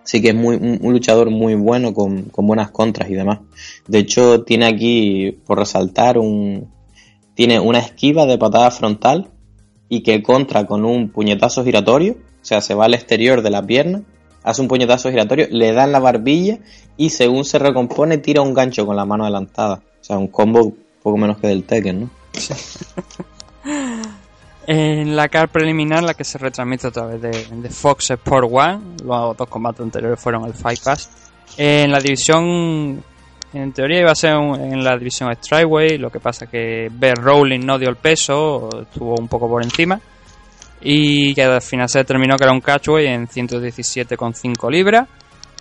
sí que es muy, un, un luchador muy bueno con, con buenas contras y demás. De hecho, tiene aquí, por resaltar, un tiene una esquiva de patada frontal y que contra con un puñetazo giratorio, o sea, se va al exterior de la pierna, hace un puñetazo giratorio, le da en la barbilla y según se recompone tira un gancho con la mano adelantada. O sea, un combo poco menos que del Tekken, ¿no? En la car preliminar, la que se retransmite a través de, de Fox Sport One, los dos combates anteriores fueron el Fight Pass. En la división, en teoría iba a ser un- en la división Strikeway, lo que pasa que Bear Rowling no dio el peso, estuvo un poco por encima. Y que al final se determinó que era un catchway en 117,5 libras.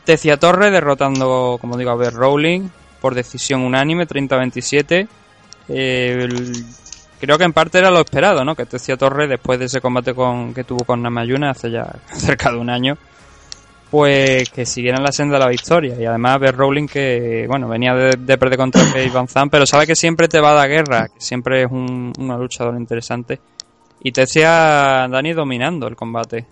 Tecia Torre derrotando, como digo, a Bear Rowling por decisión unánime, 30-27. Eh, el- creo que en parte era lo esperado, ¿no? Que Tecia Torre, después de ese combate con, que tuvo con Namayuna hace ya cerca de un año, pues que siguieran la senda de la victoria. Y además ver Rowling que, bueno, venía de, de perder contra Paige Van Zandt, pero sabe que siempre te va a dar guerra, que siempre es un, una luchadora interesante. Y Tecia, Dani, dominando el combate.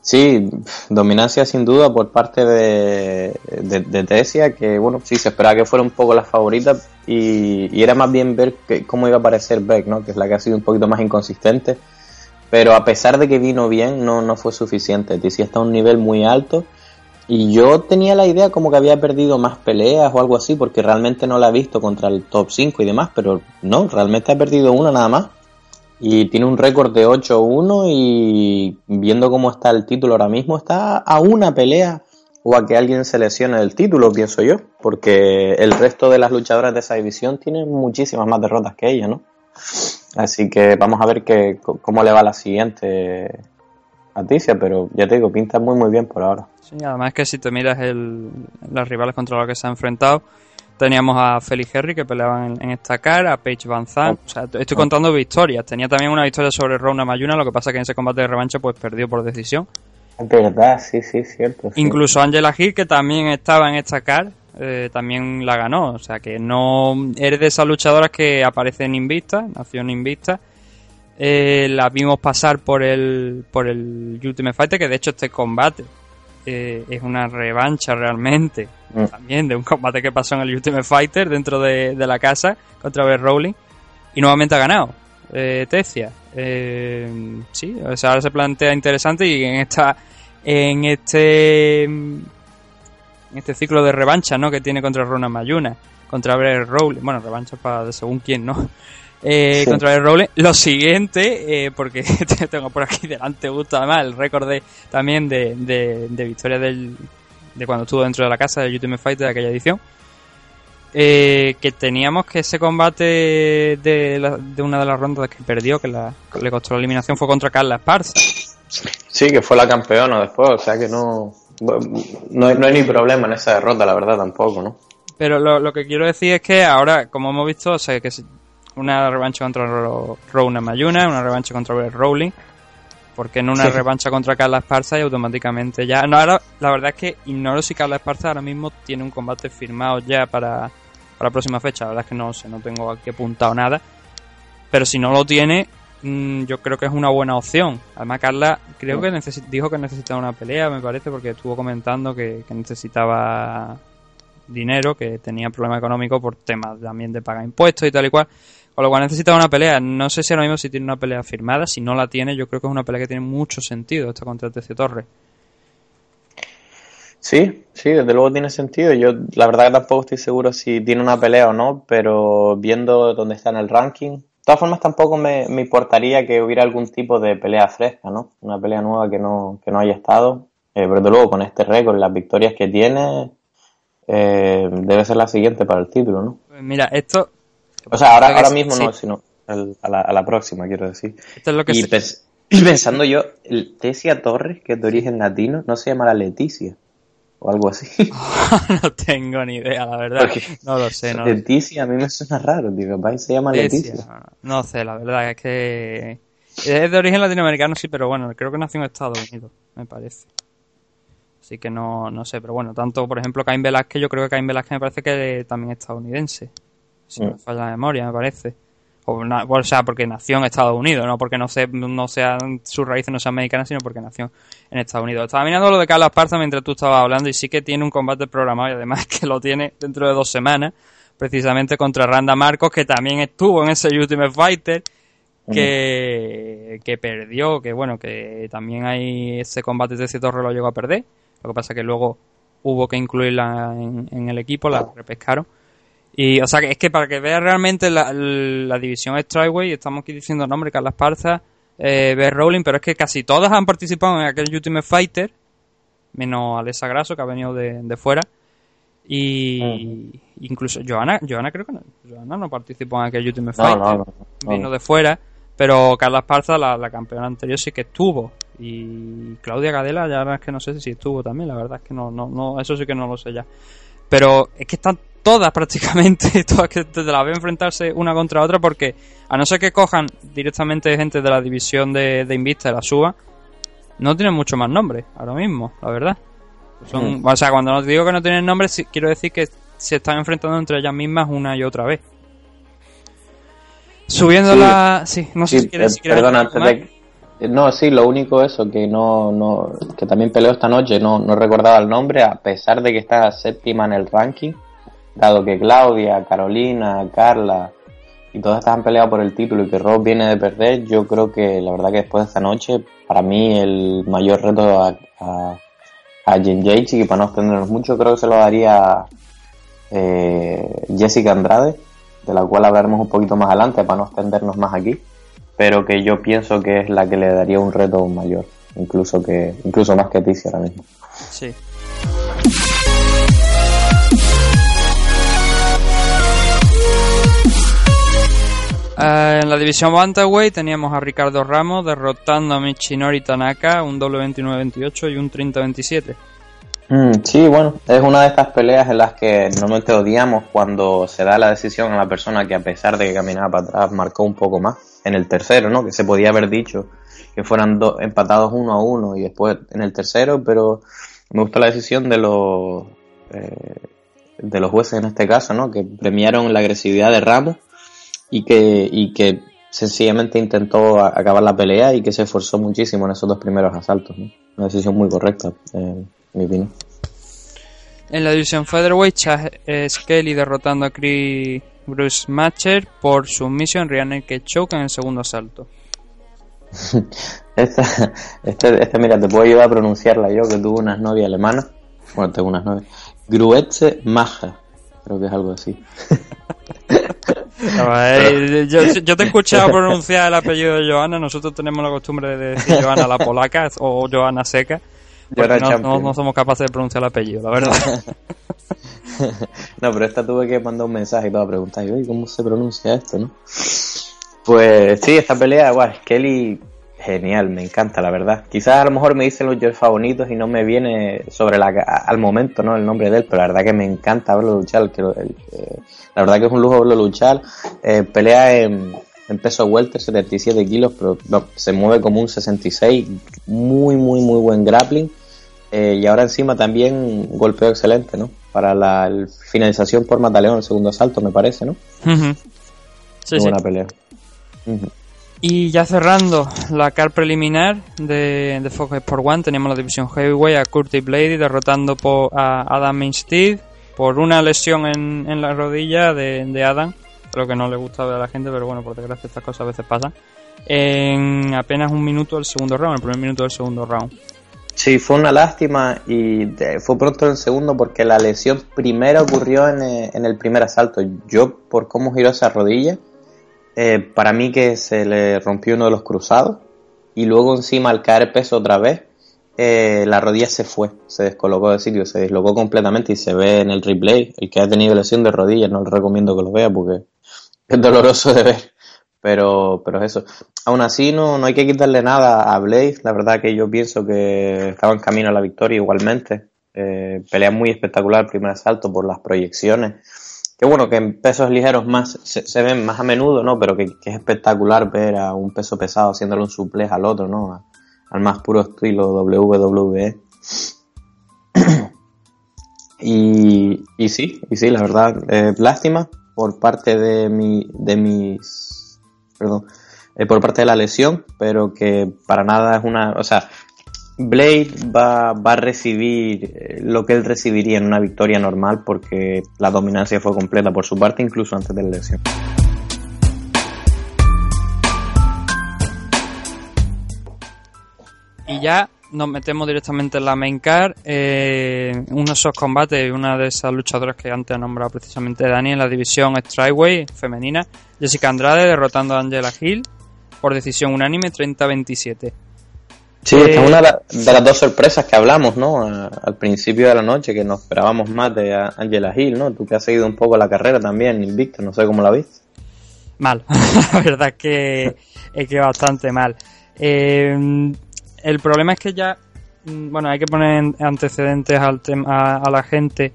Sí, dominancia sin duda por parte de, de, que bueno, sí se esperaba que fuera un poco la favorita y, y era más bien ver que- cómo iba a aparecer Beck, ¿no? Que es la que ha sido un poquito más inconsistente. Pero a pesar de que vino bien, no, no fue suficiente. Tesia está a un nivel muy alto y yo tenía la idea como que había perdido más peleas o algo así, porque realmente no la he visto contra el top 5 y demás, pero no, realmente ha perdido una nada más. Y tiene un récord de 8-1 y viendo cómo está el título ahora mismo, está a una pelea o a que alguien se lesione el título, pienso yo, porque el resto de las luchadoras de esa división tienen muchísimas más derrotas que ella, ¿no? Así que vamos a ver que, cómo le va la siguiente a Ticia, pero ya te digo, pinta muy muy bien por ahora. Sí, además que si te miras el, las rivales contra los que se ha enfrentado, teníamos a Felix Henry que peleaban en, en esta cara, a Paige Van Zandt, o sea, estoy contando victorias. Tenía también una victoria sobre Rona Mayuna, lo que pasa que en ese combate de revancha pues perdió por decisión. Es verdad, sí, sí, cierto. sí. Incluso Angela Hill, que también estaba en esta car, eh, también la ganó. O sea que no eres de esas luchadoras que aparecen invictas, nació en invicta. Eh, la vimos pasar por el, por el Ultimate Fighter, que de hecho este combate eh, es una revancha realmente Mm. también de un combate que pasó en el Ultimate Fighter dentro de, de la casa contra Bear Rowling y nuevamente ha ganado eh, Tecia. Eh, sí, o sea, ahora se plantea interesante y en esta en este en este ciclo de revancha ¿no? que tiene contra Rona Mayuna, contra Bear Rowling, bueno, revancha para según quién, ¿no? Eh, Sí. Contra Bear Rowling. Lo siguiente, eh, porque tengo por aquí delante justo además el récord de, también de, de, de victoria del, de cuando estuvo dentro de la casa del Ultimate Fight de aquella edición. Eh, que teníamos que ese combate de, la- de una de las rondas que perdió, que la, que le costó la eliminación, fue contra Carla Esparza. Sí, que fue la campeona después, o sea que no, no, hay- no hay ni problema en esa derrota, la verdad, tampoco, ¿no? Pero lo, lo que quiero decir es que ahora, como hemos visto, o sea, que una revancha contra Ro- Rona Mayuna, una revancha contra Rowling, porque en una Sí. revancha contra Carla Esparza y automáticamente ya... No, ahora, la verdad es que ignoro si Carla Esparza ahora mismo tiene un combate firmado ya para, para la próxima fecha. La verdad es que no sé, no tengo aquí apuntado nada. Pero si no lo tiene, mm, yo creo que es una buena opción. Además, Carla creo que dijo que necesitaba una pelea, me parece, porque estuvo comentando que, que necesitaba dinero, que tenía problemas económicos por temas también de pagar impuestos y tal y cual. Con lo cual necesita una pelea. No sé si ahora mismo si tiene una pelea firmada. Si no la tiene, yo creo que es una pelea que tiene mucho sentido esta contra TC Torres. Sí, sí, desde luego tiene sentido. Yo la verdad que tampoco estoy seguro si tiene una pelea o no, pero viendo dónde está en el ranking, de todas formas tampoco me, me importaría que hubiera algún tipo de pelea fresca, ¿no? Una pelea nueva que no, que no haya estado. Eh, pero desde luego con este récord, las victorias que tiene, eh, debe ser la siguiente para el título, ¿no? Pues mira, esto... O sea, ahora, ahora mismo Sí. no, sino el- a, la, a la próxima, quiero decir. Esto es lo que y, se- pens- y pensando yo, el Tesia Torres, que es de origen latino, no se llamará Leticia o algo así. no tengo ni idea, la verdad. Porque No lo sé, no lo sé. Leticia a mí me suena raro, digo, capaz se llama Leticia, Leticia. No sé, la verdad es que es de origen latinoamericano, sí, pero bueno, creo que nació en Estados Unidos, me parece. Así que no, no sé, pero bueno, tanto por ejemplo Caín Velázquez, yo creo que Caín Velázquez me parece que también es estadounidense, si no me falla la memoria, me parece. O, na- o sea, porque nació en Estados Unidos, no porque no, se, no sean sus raíces no sean mexicanas, sino porque nació en Estados Unidos. Estaba mirando lo de Carlos Esparza mientras tú estabas hablando y sí que tiene un combate programado y además que lo tiene dentro de dos semanas, precisamente contra Randa Marcos, que también estuvo en ese Ultimate Fighter, que, que perdió, que bueno, que también hay ese combate de cierto lo llegó a perder. Lo que pasa que luego hubo que incluirla en, en el equipo, la repescaron. Y, o sea, que es que para que veas realmente la, la división Strikeway, estamos aquí diciendo nombre, Carla Esparza, eh, Beth Rowling, pero es que casi todas han participado en aquel Ultimate Fighter, menos Alessa Grasso, que ha venido de, de fuera. Y incluso Joana, Joana creo que no, Joana no participó en aquel Ultimate No, Fighter, no, no, no. vino de fuera, pero Carla Esparza, la, la campeona anterior, sí que estuvo. Y Claudia Gadela, ya es que no sé si estuvo también, la verdad es que no, no, no, eso sí que no lo sé ya. Pero es que están todas prácticamente, todas que te las veo enfrentarse una contra otra porque a no ser que cojan directamente gente de la división de, de Invista y la suba, no tienen mucho más nombre ahora mismo, la verdad. Son, Mm. O sea, cuando nos digo que no tienen nombre, sí- quiero decir que se están enfrentando entre ellas mismas una y otra vez. Subiendo Sí. la... Sí, no sé Sí, si quieres... eh, si quieres perdona, antes de... No, sí, lo único eso, que no, no, que también peleó esta noche, no, no recordaba el nombre, a pesar de que está séptima en el ranking, dado que Claudia, Carolina, Carla y todas estas han peleado por el título y que Rob viene de perder, yo creo que la verdad que después de esta noche, para mí el mayor reto a, a, a y para no extendernos mucho, creo que se lo daría eh, Jessica Andrade, de la cual hablaremos un poquito más adelante para no extendernos más aquí, pero que yo pienso que es la que le daría un reto mayor, incluso que incluso más que Tizi ahora mismo. Sí. Eh, en la división Bantamweight teníamos a Ricardo Ramos derrotando a Michinori Tanaka, un doble 29-28 y un 30-27. Mm, sí, bueno, es una de estas peleas en las que normalmente odiamos cuando se da la decisión a la persona que a pesar de que caminaba para atrás marcó un poco más. En el tercero, ¿no? Que se podía haber dicho que fueran do- empatados uno a uno y después en el tercero, pero me gustó la decisión de los eh, de los jueces en este caso, ¿no? Que premiaron la agresividad de Ramos y que y que sencillamente intentó acabar la pelea y que se esforzó muchísimo en esos dos primeros asaltos. ¿no? Una decisión muy correcta, en mi opinión. En la división Featherweight, Skelly derrotando a Chris Bruce Matcher por submission Rear Naked Choke en el segundo asalto. Esta, este, este, mira, te puedo ayudar a pronunciarla yo, que tuve unas novias alemanas. Bueno, tengo unas novias. Gruetze Maja. Creo que es algo así. Yo, yo te he escuchado pronunciar el apellido de Joana. Nosotros tenemos la costumbre de decir Joana la polaca o Joana seca. Joana no, no- no somos capaces de pronunciar el apellido, la verdad. no, pero esta tuve que mandar un mensaje y todo a preguntar, oye, ¿cómo se pronuncia esto, no? Pues sí, esta pelea, guau, Kelly, genial, me encanta, la verdad. Quizás a lo mejor me dicen los Jeff favoritos y no me viene sobre la al momento, ¿no? El nombre de él, pero la verdad que me encanta verlo luchar. Que, eh, la verdad que es un lujo verlo luchar. Eh, pelea en, en peso welter, 77 kilos, pero no, se mueve como un 66. Muy, muy, muy buen grappling. Eh, y ahora encima también un golpeo excelente, ¿no? Para la el finalización por Mataleón, el segundo asalto, me parece, ¿no? Ujú. sí, Muy sí. buena pelea. Y ya cerrando la car preliminar de, de Fox Sport One, teníamos la división Heavyweight a Curtis Blady derrotando por, a Adam Minstead por una lesión en, en la rodilla de, de Adam, lo que no le gusta ver a la gente, pero bueno, por desgracia estas cosas a veces pasan, en apenas un minuto del segundo round, el primer minuto del segundo round. Sí, fue una lástima y fue pronto el segundo porque la lesión primero ocurrió en, eh, en el primer asalto. Yo, por cómo giró esa rodilla, eh, para mí que se le rompió uno de los cruzados y luego encima al caer peso otra vez, eh, la rodilla se fue, se descolocó de sitio, se dislocó completamente y se ve en el replay. El que ha tenido lesión de rodilla no le recomiendo que lo vea porque es doloroso de ver. Pero, pero es eso. Aún así, no, no hay que quitarle nada a Blaze. La verdad que yo pienso que estaba en camino a la victoria igualmente. Eh, pelea muy espectacular el primer asalto por las proyecciones. Que bueno, que en pesos ligeros más se, ven más a menudo, ¿no? Pero que, que es espectacular ver a un peso pesado haciéndole un suplex al otro, ¿no? Al más puro estilo WWE. y, y sí, y sí, la verdad, eh, lástima por parte de mi, de mis, perdón, eh, por parte de la lesión, pero que para nada es una, o sea, Blade va, va a recibir eh, lo que él recibiría en una victoria normal porque la dominancia fue completa por su parte incluso antes de la lesión. Y ya nos metemos directamente en la main card. Eh, uno de esos combates, una de esas luchadoras que antes ha nombrado precisamente Dani en la división Strikeway femenina, Jessica Andrade derrotando a Angela Hill por decisión unánime 30-27. Sí, Eh, esta es una de, la- de las dos sorpresas que hablamos, ¿no? A- al principio de la noche, que nos esperábamos más de Angela Hill, ¿no? Tú que has seguido un poco la carrera también, invicto, no sé cómo la viste. Mal, la verdad es que, es que bastante mal. Eh, el problema es que ya, mm, bueno, hay que poner en antecedentes al tem- a, a la gente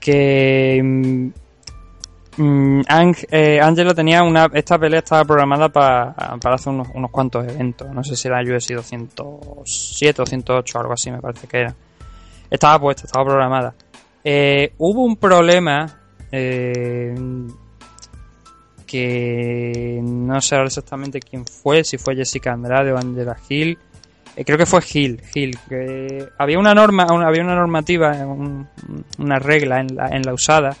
que mm, Ang- eh, Angela tenía una, esta pelea estaba programada para, para hacer unos, unos cuantos eventos, no sé si era UFC 207 o 108, algo así me parece que era. Estaba puesta, estaba programada. Eh, hubo un problema eh, que no sé exactamente quién fue, si fue Jessica Andrade o Angela Hill. Eh, creo que fue Hill, Hill. Había una norma, había una normativa, un- una regla en la, en la usada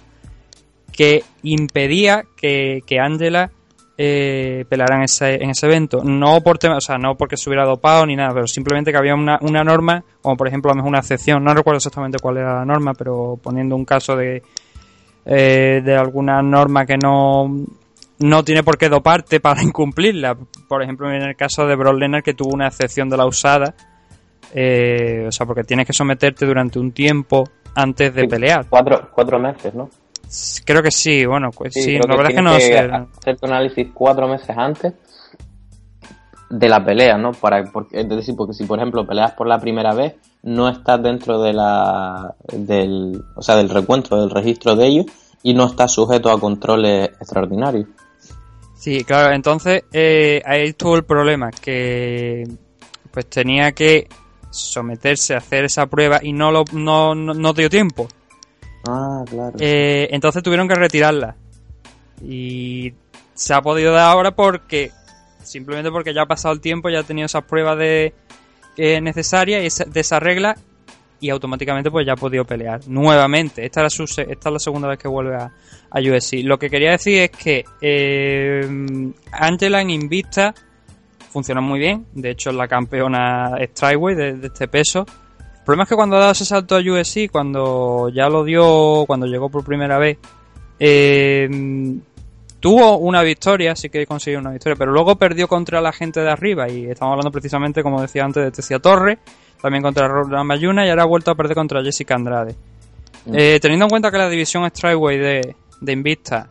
que impedía que, que Angela eh, pelara en ese, en ese evento. No por tema, o sea, no porque se hubiera dopado ni nada, pero simplemente que había una, una norma, como por ejemplo a lo mejor una excepción, no recuerdo exactamente cuál era la norma, pero poniendo un caso de, eh, de alguna norma que no, no tiene por qué doparte para incumplirla. Por ejemplo, en el caso de Brock Lesnar que tuvo una excepción de la usada, eh, o sea, porque tienes que someterte durante un tiempo antes de Sí, pelear. Cuatro, cuatro meses, ¿no? Creo que sí, bueno, pues sí, la verdad es que no sé. hacer tu análisis cuatro meses antes de la pelea, ¿no? Para, porque, es decir, porque si por ejemplo peleas por la primera vez, no estás dentro de la, del, o sea, del recuento, del registro de ellos y no estás sujeto a controles extraordinarios. Sí, claro, entonces eh, ahí estuvo el problema, que pues tenía que someterse a hacer esa prueba y no lo no, no, no dio tiempo. Ah, claro. Eh, entonces tuvieron que retirarla. Y se ha podido dar ahora porque simplemente porque ya ha pasado el tiempo, ya ha tenido esas pruebas de eh, necesarias de esa regla y automáticamente pues ya ha podido pelear nuevamente. Esta, era su, esta es la segunda vez que vuelve a, a UFC. Lo que quería decir es que eh, Angela en Invicta funciona muy bien. De hecho es la campeona Strikeway de este peso. El problema es que cuando ha dado ese salto a UFC, cuando ya lo dio, cuando llegó por primera vez, eh, tuvo una victoria, sí que consiguió una victoria, pero luego perdió contra la gente de arriba y estamos hablando precisamente, como decía antes, de Tecia Torre, también contra Roland Mayuna y ahora ha vuelto a perder contra Jessica Andrade. Eh, teniendo en cuenta que la división Strikeway de, de Invicta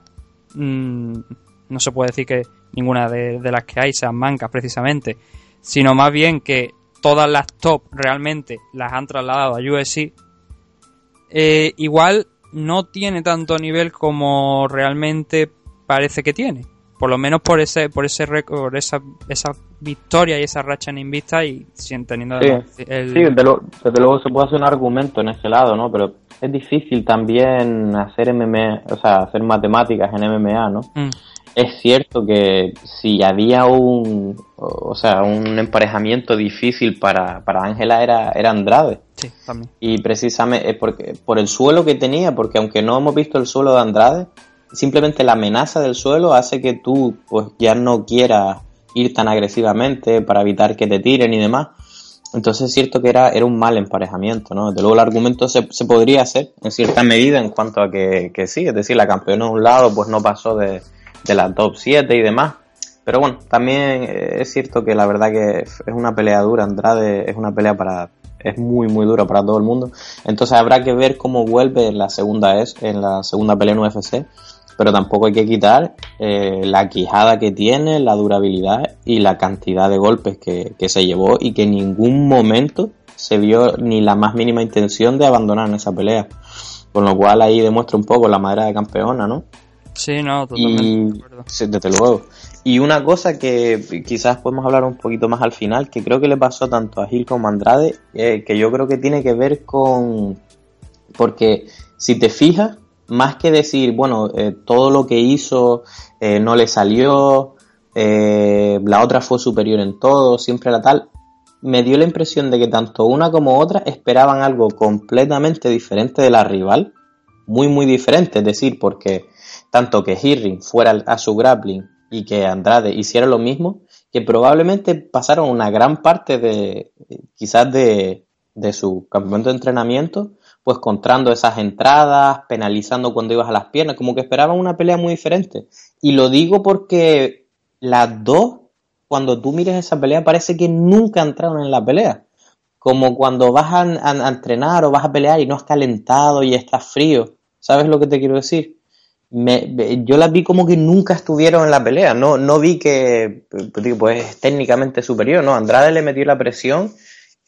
mm, no se puede decir que ninguna de, de las que hay sean mancas precisamente, sino más bien que todas las top realmente las han trasladado a UFC, eh, igual no tiene tanto nivel como realmente parece que tiene. Por lo menos por ese, por ese récord, esa, esa victoria y esa racha en Invicta y sin teniendo Sí, el- sí desde, luego, desde luego se puede hacer un argumento en ese lado, ¿no? Pero es difícil también hacer MMA, o sea, hacer matemáticas en MMA, ¿no? Mm. Es cierto que si había un, o sea, un emparejamiento difícil para, para Ángela era, era Andrade. Sí, también. Y precisamente es porque, por el suelo que tenía, porque aunque no hemos visto el suelo de Andrade, simplemente la amenaza del suelo hace que tú pues ya no quieras ir tan agresivamente para evitar que te tiren y demás. Entonces es cierto que era, era un mal emparejamiento, ¿no? Desde luego el argumento se, se podría hacer en cierta medida en cuanto a que, que sí, es decir, la campeona de un lado pues no pasó de, de la top 7 y demás. Pero bueno, también eh, es cierto que la verdad que es una pelea dura, Andrade es una pelea para es muy muy dura para todo el mundo. Entonces habrá que ver cómo vuelve en la segunda es en la segunda pelea en UFC, pero tampoco hay que quitar eh, la quijada que tiene, la durabilidad y la cantidad de golpes que, que se llevó y que en ningún momento se vio ni la más mínima intención de abandonar en esa pelea. Con lo cual ahí demuestra un poco la madera de campeona, ¿no? Sí, no, totalmente. Y, de acuerdo. sí, desde luego. Y una cosa que quizás podemos hablar un poquito más al final, que creo que le pasó tanto a Gil como a Andrade, eh, que yo creo que tiene que ver con... Porque si te fijas, más que decir, bueno, eh, todo lo que hizo eh, no le salió, la otra fue superior en todo, siempre la tal, me dio la impresión de que tanto una como otra esperaban algo completamente diferente de la rival, muy muy diferente, es decir, porque tanto que Hirring fuera a su grappling y que Andrade hiciera lo mismo, que probablemente pasaron una gran parte de quizás de, de su campamento de entrenamiento, pues contrando esas entradas, penalizando cuando ibas a las piernas, como que esperaban una pelea muy diferente. Y lo digo porque las dos, cuando tú mires esa pelea, parece que nunca entraron en la pelea. Como cuando vas a, a- a entrenar o vas a pelear y no has calentado y estás frío. ¿Sabes lo que te quiero decir? Me- yo las vi como que nunca estuvieron en la pelea. No, no vi que, pues, pues es técnicamente superior, ¿no? Andrade le metió la presión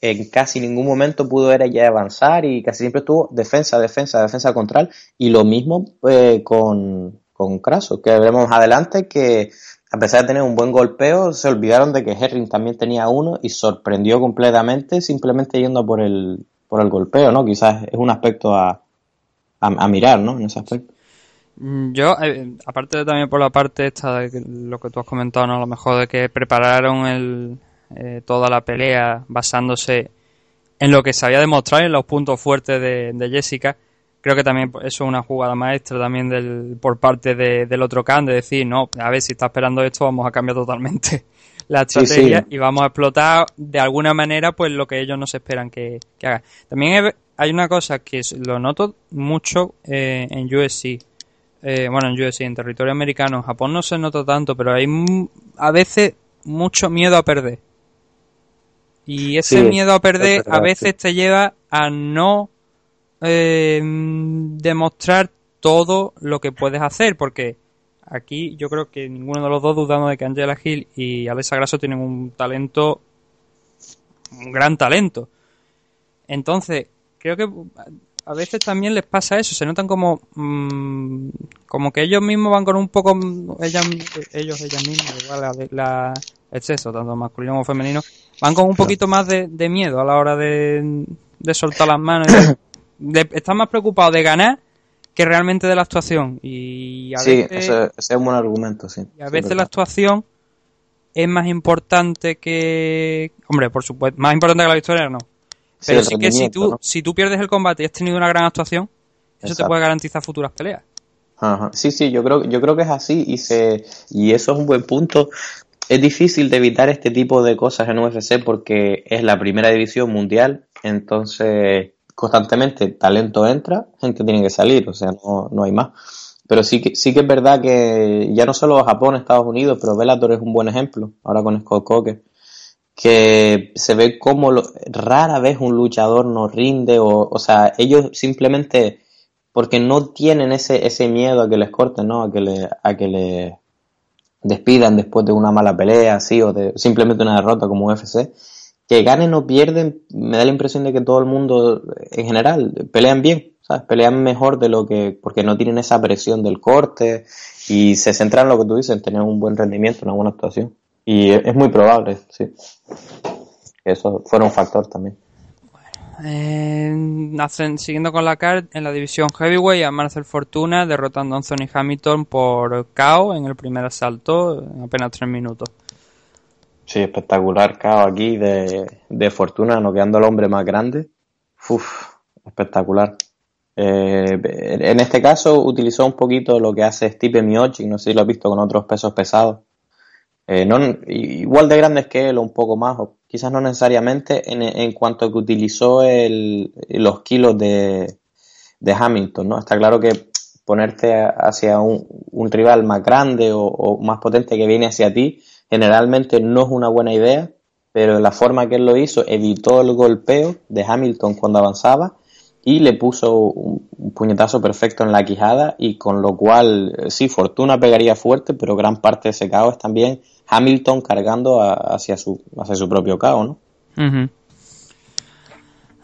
en casi ningún momento pudo era ya avanzar y casi siempre estuvo defensa, defensa, defensa contral y lo mismo eh, con, con Craso, que veremos adelante que a pesar de tener un buen golpeo se olvidaron de que Herring también tenía uno y sorprendió completamente simplemente yendo por el, por el golpeo, ¿no? Quizás es un aspecto a, a, a mirar, ¿no? En ese aspecto. Mm, Yo, eh, aparte de también por la parte esta de que- lo que tú has comentado, ¿no? A lo mejor de que prepararon el, eh, toda la pelea basándose en lo que se había demostrado y en los puntos fuertes de, de Jessica. Creo que también eso es una jugada maestra también del, por parte de- del otro can, de decir, no, a ver, si está esperando esto, vamos a cambiar totalmente la estrategia sí. y vamos a explotar de alguna manera pues lo que ellos no se esperan que, que hagan. También hay una cosa que lo noto mucho eh, en USC, eh, bueno, en USC, en territorio americano, en Japón no se nota tanto, pero hay a veces mucho miedo a perder. Y ese Sí, miedo a perder verdad, a veces te lleva a no eh, demostrar todo lo que puedes hacer, porque aquí yo creo que ninguno de los dos dudamos de que Angela Hill y Alexa Grasso tienen un talento, un gran talento. Entonces, creo que a veces también les pasa eso, se notan como mm, como que ellos mismos van con un poco ellas, ellos ellas mismas, igual la, la es eso, tanto masculino como femenino, van con un poquito más de, de miedo a la hora de, de soltar las manos, de- están más preocupados de ganar que realmente de la actuación y a Sí, veces ese, ese es un buen argumento, sí. y a veces es la actuación es más importante que hombre, por supuesto, más importante que la victoria no. Pero sí que si tú, ¿no? si tú pierdes el combate y has tenido una gran actuación, eso te puede garantizar futuras peleas. Ajá. Sí, sí, yo creo, yo creo que es así y se y eso es un buen punto. Es difícil de evitar este tipo de cosas en UFC porque es la primera división mundial, entonces constantemente talento entra, gente tiene que salir, o sea, no, no hay más. Pero sí que, sí que es verdad que ya no solo Japón, Estados Unidos, pero Bellator es un buen ejemplo, ahora con Scott Coker, que se ve como lo- rara vez un luchador no rinde, o, o sea, ellos simplemente porque no tienen ese, ese miedo a que les corten, ¿no? A que le, a que le despidan después de una mala pelea, así, o de simplemente una derrota como UFC. Que ganen o pierden, me da la impresión de que todo el mundo, en general, pelean bien. Pelean mejor de lo que, porque no tienen esa presión del corte y se centran en lo que tú dices, en tener un buen rendimiento, una buena actuación. Y es muy probable, sí. Que eso fuera un factor también. Eh, siguiendo con la card, en la división Heavyweight, a Marcel Fortuna derrotando a Anthony Hamilton por KO en el primer asalto en apenas tres minutos. Sí, espectacular caos aquí de, de Fortuna, no quedando el hombre más grande. uf, espectacular. Eh, en este caso utilizó un poquito lo que hace Stipe Miocic, no sé si lo has visto con otros pesos pesados. Eh, no, igual de grandes que él o un poco más, o quizás no necesariamente en, en cuanto que utilizó el, los kilos de, de Hamilton, ¿no? Está claro que ponerte hacia un, un rival más grande o, más potente que viene hacia ti generalmente no es una buena idea, pero la forma que él lo hizo evitó el golpeo de Hamilton cuando avanzaba y le puso un, un puñetazo perfecto en la quijada y con lo cual eh, sí, Fortuna pegaría fuerte, pero gran parte de ese caos también Hamilton cargando a, hacia, su, hacia su propio caos, ¿no? Uh.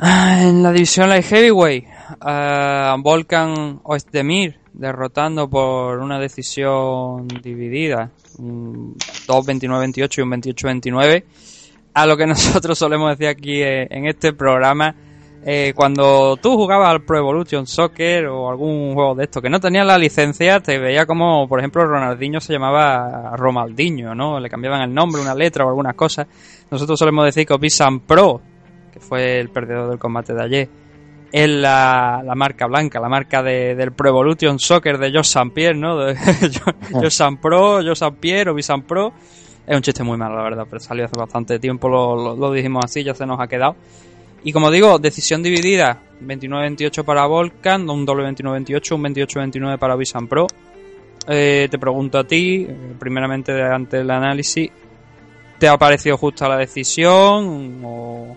En la división Light Heavyweight, uh, Volkan Oezdemir derrotando por una decisión dividida, un 2-29-28 y un 28-29, a lo que nosotros solemos decir aquí eh, en este programa, eh, cuando tú jugabas al Pro Evolution Soccer o algún juego de esto que no tenía la licencia, te veía como, por ejemplo, Ronaldinho se llamaba Romaldinho, ¿no? Le cambiaban el nombre, una letra o algunas cosas. Nosotros solemos decir que Obisan Pro, que fue el perdedor del combate de ayer, es la, la marca blanca, la marca de, del Pro Evolution Soccer de Josh Pierre, ¿no? De Josh Pro, Josh Pierre, Obisan Pro. Es un chiste muy malo, la verdad, pero salió hace bastante tiempo, lo, lo, lo dijimos así, ya se nos ha quedado. Y como digo, decisión dividida, 29-28 para Volcan, un doble 29-28, un 28-29 para Visan Pro. Eh, te pregunto a ti, primeramente ante el análisis, ¿te ha parecido justa la decisión o,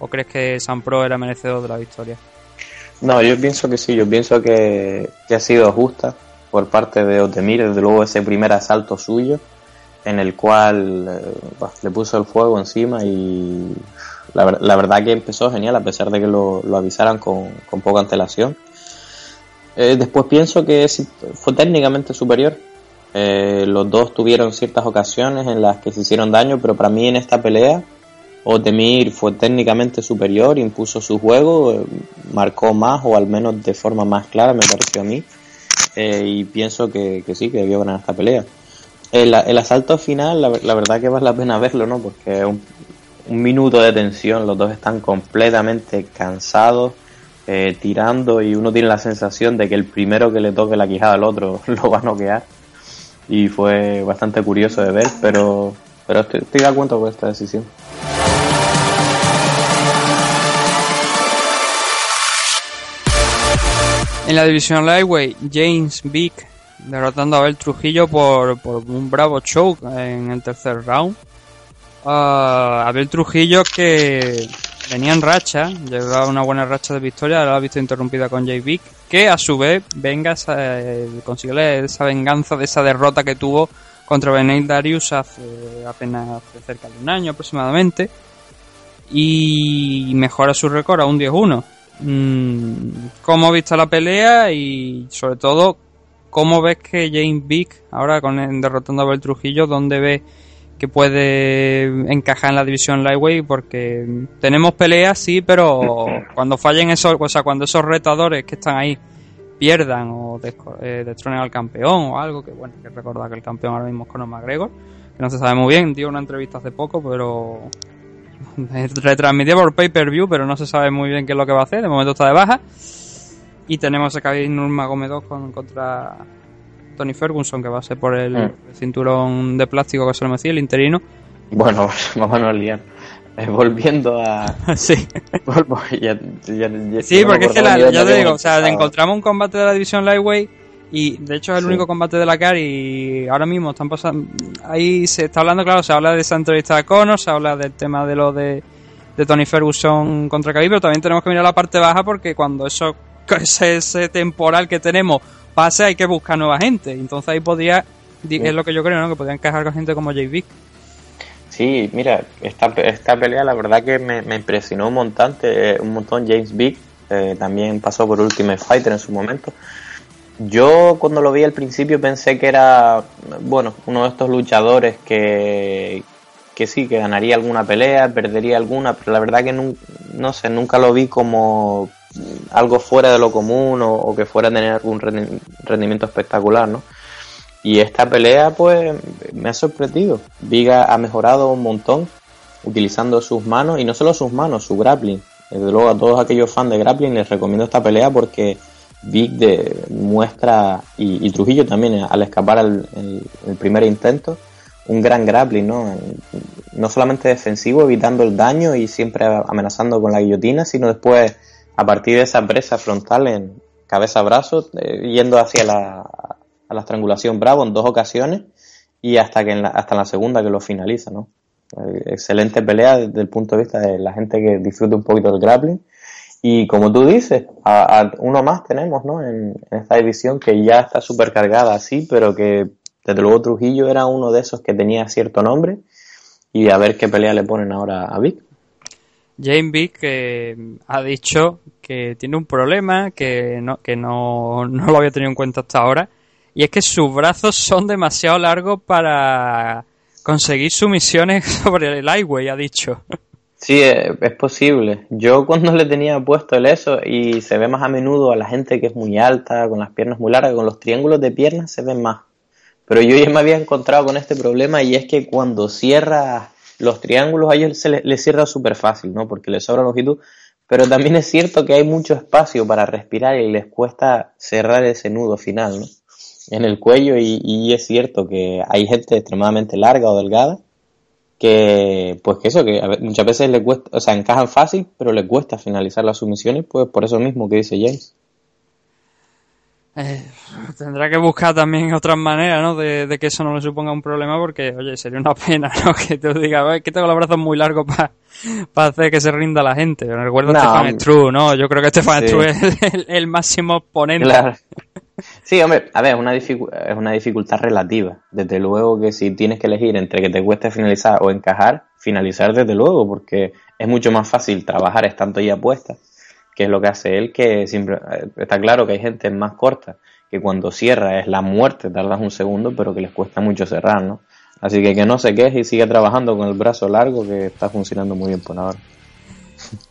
o crees que San Pro era merecedor de la victoria? No, yo pienso que sí, yo pienso que, que ha sido justa por parte de Otemir, desde luego ese primer asalto suyo, en el cual eh, le puso el fuego encima y la, verdad que empezó genial a pesar de que lo, lo avisaran con, con, poca antelación. Eh, después pienso que fue técnicamente superior. Eh, los dos tuvieron ciertas ocasiones en las que se hicieron daño, pero para mí en esta pelea Otemir fue técnicamente superior, impuso su juego, eh, marcó más o al menos de forma más clara me pareció a mí. y pienso que, que, sí, que debió ganar esta pelea. El, el asalto final, la, la, verdad que vale la pena verlo, ¿no? Porque es un, un minuto de tensión, los dos están completamente cansados, eh, tirando y uno tiene la sensación de que el primero que le toque la quijada al otro lo va a noquear. Y fue bastante curioso de ver, pero, pero estoy, estoy de acuerdo con esta decisión. En la división Lightweight, James Vick derrotando a Abel Trujillo por, por un bravo choke en el tercer round. Uh, Abel Trujillo que venía en racha, llevaba una buena racha de victoria, la ha visto interrumpida con Jay Vick, que a su vez venga eh, consiguió esa venganza de esa derrota que tuvo contra Benet Darius hace apenas hace cerca de un año aproximadamente y mejora su récord a un 10-1. Mm, ¿Cómo visto la pelea y sobre todo cómo ves que James Vick ahora con derrotando a Abel Trujillo, dónde ves que puede encajar en la división lightweight porque tenemos peleas sí pero cuando fallen esos o sea cuando esos retadores que están ahí pierdan o eh, destronen al campeón o algo que bueno que recordar que el campeón ahora mismo es Conor McGregor que no se sabe muy bien dio una entrevista hace poco pero retransmitió por pay per view pero no se sabe muy bien qué es lo que va a hacer de momento está de baja. Y tenemos a Khabib Nurmagomedov con, contra Tony Ferguson, que va a ser por el, mm. cinturón de plástico que se lo decía, el interino. Bueno, vamos a liar. Eh, volviendo a. sí. ya, ya, ya, sí, porque es que la, ya te digo, o sea, encontramos un combate de la división Lightweight y de hecho es el sí. único combate de la CAR y ahora mismo están pasando. Ahí se está hablando, claro, se habla de esa entrevista de Conor, se habla del tema de lo de, de Tony Ferguson contra Khabib, pero también tenemos que mirar la parte baja porque cuando eso ese, ese temporal que tenemos pase hay que buscar nueva gente. Entonces ahí podría, es lo que yo creo, ¿no? Que podrían encajar con gente como Vick. Sí, mira, esta, esta pelea la verdad que me, me impresionó un montón, un montón James Vick, eh, también pasó por Ultimate Fighter en su momento. Yo cuando lo vi al principio pensé que era, bueno, uno de estos luchadores que, que sí, que ganaría alguna pelea, perdería alguna, pero la verdad que no, no sé, nunca lo vi como algo fuera de lo común o, que fuera a tener algún rendimiento espectacular, ¿no? Y esta pelea, pues, me ha sorprendido. Viga ha mejorado un montón utilizando sus manos, y no solo sus manos, su grappling. Desde luego a todos aquellos fans de grappling les recomiendo esta pelea porque Vic de, muestra, y, Trujillo también eh, al escapar el primer intento, un gran grappling, ¿no? No solamente defensivo, evitando el daño y siempre amenazando con la guillotina, sino después, a partir de esa presa frontal en cabeza-brazo, eh, yendo hacia la, a la estrangulación bravo en dos ocasiones y hasta que en la, hasta en la segunda que lo finaliza, ¿no? Eh, Excelente pelea desde el punto de vista de la gente que disfrute un poquito del grappling. Y como tú dices, a, a uno más tenemos, ¿no? En, en esta división que ya está súper cargada así, pero que desde luego Trujillo era uno de esos que tenía cierto nombre. Y a ver qué pelea le ponen ahora a Vic. Jane Vick eh, ha dicho que tiene un problema que, no, que no, no lo había tenido en cuenta hasta ahora. Y es que sus brazos son demasiado largos para conseguir sumisiones sobre el highway, ha dicho. Sí, eh, es posible. Yo cuando le tenía puesto el eso y se ve más a menudo a la gente que es muy alta, con las piernas muy largas, con los triángulos de piernas se ven más. Pero yo ya me había encontrado con este problema y es que cuando cierra los triángulos a ellos se les, cierra súper fácil, ¿no? Porque les sobra longitud. Pero también es cierto que hay mucho espacio para respirar y les cuesta cerrar ese nudo final, ¿no? En el cuello y, y es cierto que hay gente extremadamente larga o delgada que, pues que eso, que muchas veces le cuesta, o sea, encajan fácil, pero le cuesta finalizar las sumisiones, pues por eso mismo que dice James. Eh, tendrá que buscar también otras maneras, ¿no? De, de que eso no le suponga un problema porque, oye, sería una pena, ¿no? Que te diga, "Ay, que tengo los brazos muy largos para hacer que se rinda la gente. Recuerdo No, a Stefan. Struve, ¿no? Yo creo que Stefan Sí. Struve es el, el máximo ponente. Claro. Sí, hombre, a ver, es una, es una dificultad relativa. Desde luego que si tienes que elegir entre que te cueste finalizar o encajar, finalizar desde luego, porque es mucho más fácil trabajar estando ya puesta, que es lo que hace él, que siempre, eh, está claro que hay gente más corta, que cuando cierra es la muerte, tardas un segundo, pero que les cuesta mucho cerrar, ¿no? Así que que no se queje y siga trabajando con el brazo largo, que está funcionando muy bien por ahora.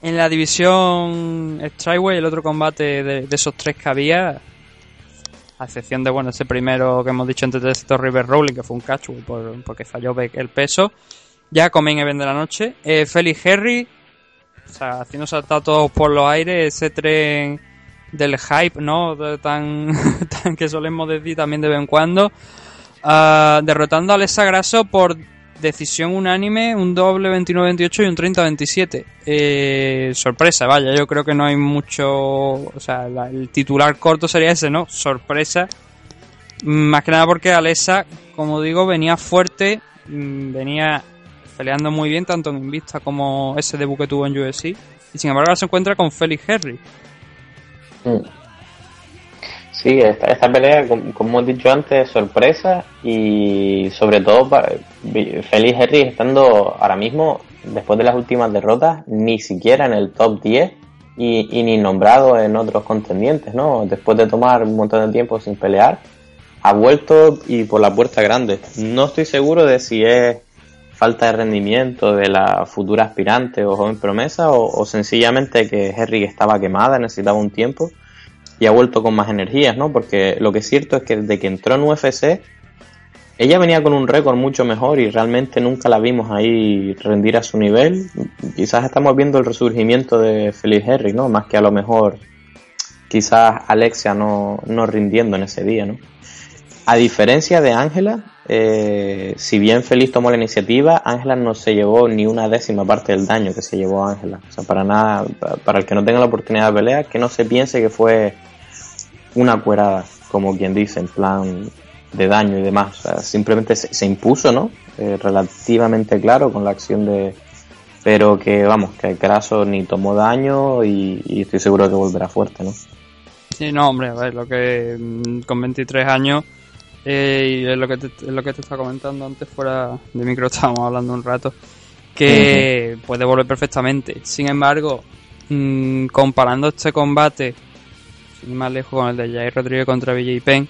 En la división Strikeway, el otro combate de, esos tres que había, a excepción de, bueno, ese primero que hemos dicho antes de esto, River Rowling, que fue un catchway por, porque falló el peso, ya con main event de la noche. Eh, Felix Henry, o sea, haciendo saltar todos por los aires ese tren del hype, ¿no? Tan, que solemos decir también de vez en cuando. Ah, derrotando a Alessa Grasso por decisión unánime, un doble 29-28 y un 30-27. Eh, sorpresa, vaya, yo creo que no hay mucho. O sea, el titular corto sería ese, ¿no? Sorpresa. Más que nada porque Alessa, como digo, venía fuerte, mm, venía peleando muy bien, tanto en Invista como ese debut que tuvo en UFC. Y sin embargo, ahora se encuentra con Felix Henry. Sí, esta, esta pelea, com- como hemos dicho antes, es sorpresa y sobre todo para Félix Henry estando ahora mismo, después de las últimas derrotas, ni siquiera en el top 10 y, y ni nombrado en otros contendientes, ¿no? Después de tomar un montón de tiempo sin pelear, ha vuelto y por la puerta grande. No estoy seguro de si es falta de rendimiento de la futura aspirante o joven promesa o, sencillamente que Henry estaba quemada, necesitaba un tiempo y ha vuelto con más energías, ¿no? Porque lo que es cierto es que desde que entró en UFC, ella venía con un récord mucho mejor y realmente nunca la vimos ahí rendir a su nivel. Quizás estamos viendo el resurgimiento de Felix Henry, ¿no? Más que a lo mejor quizás Alexia no, no rindiendo en ese día, ¿no? A diferencia de Ángela, eh, si bien Feliz tomó la iniciativa, Ángela no se llevó ni una décima parte del daño que se llevó Ángela. O sea, para nada, pa- para el que no tenga la oportunidad de pelear, que no se piense que fue una cuerada, como quien dice, en plan de daño y demás. O sea, simplemente se, impuso, ¿no? Eh, relativamente claro con la acción de... Pero que, vamos, que Grasso ni tomó daño y, y estoy seguro que volverá fuerte, ¿no? Sí, no, hombre, a ver, lo que mm, con 23 años eh, y es lo que te, es lo que te estaba comentando antes fuera de micro estábamos hablando un rato que puede volver perfectamente. Sin embargo, mm, comparando este combate sin más lejos con el de Jair Rodríguez contra BJ Penn,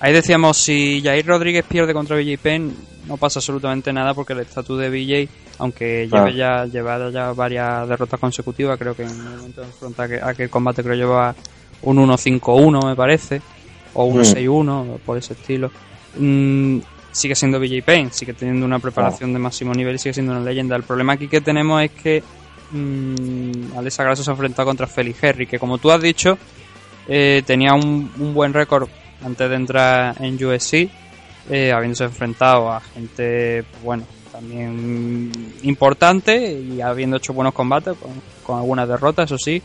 ahí decíamos si Jair Rodríguez pierde contra BJ Penn no pasa absolutamente nada porque el estatus de BJ, aunque Claro. lleve ya lleva ya varias derrotas consecutivas, creo que en el momento de enfrentar aquel, aquel combate creo lleva un 1-5-1 me parece, o un Mm. 6-1, por ese estilo. Mm, sigue siendo BJ Penn, sigue teniendo una preparación de máximo nivel y sigue siendo una leyenda. El problema aquí que tenemos es que mm, Alexa Grasso se ha enfrentado contra Felix Henry, que como tú has dicho, eh, tenía un, un buen récord antes de entrar en USC, eh, habiéndose enfrentado a gente, bueno, también importante y habiendo hecho buenos combates, con, con algunas derrotas, eso sí.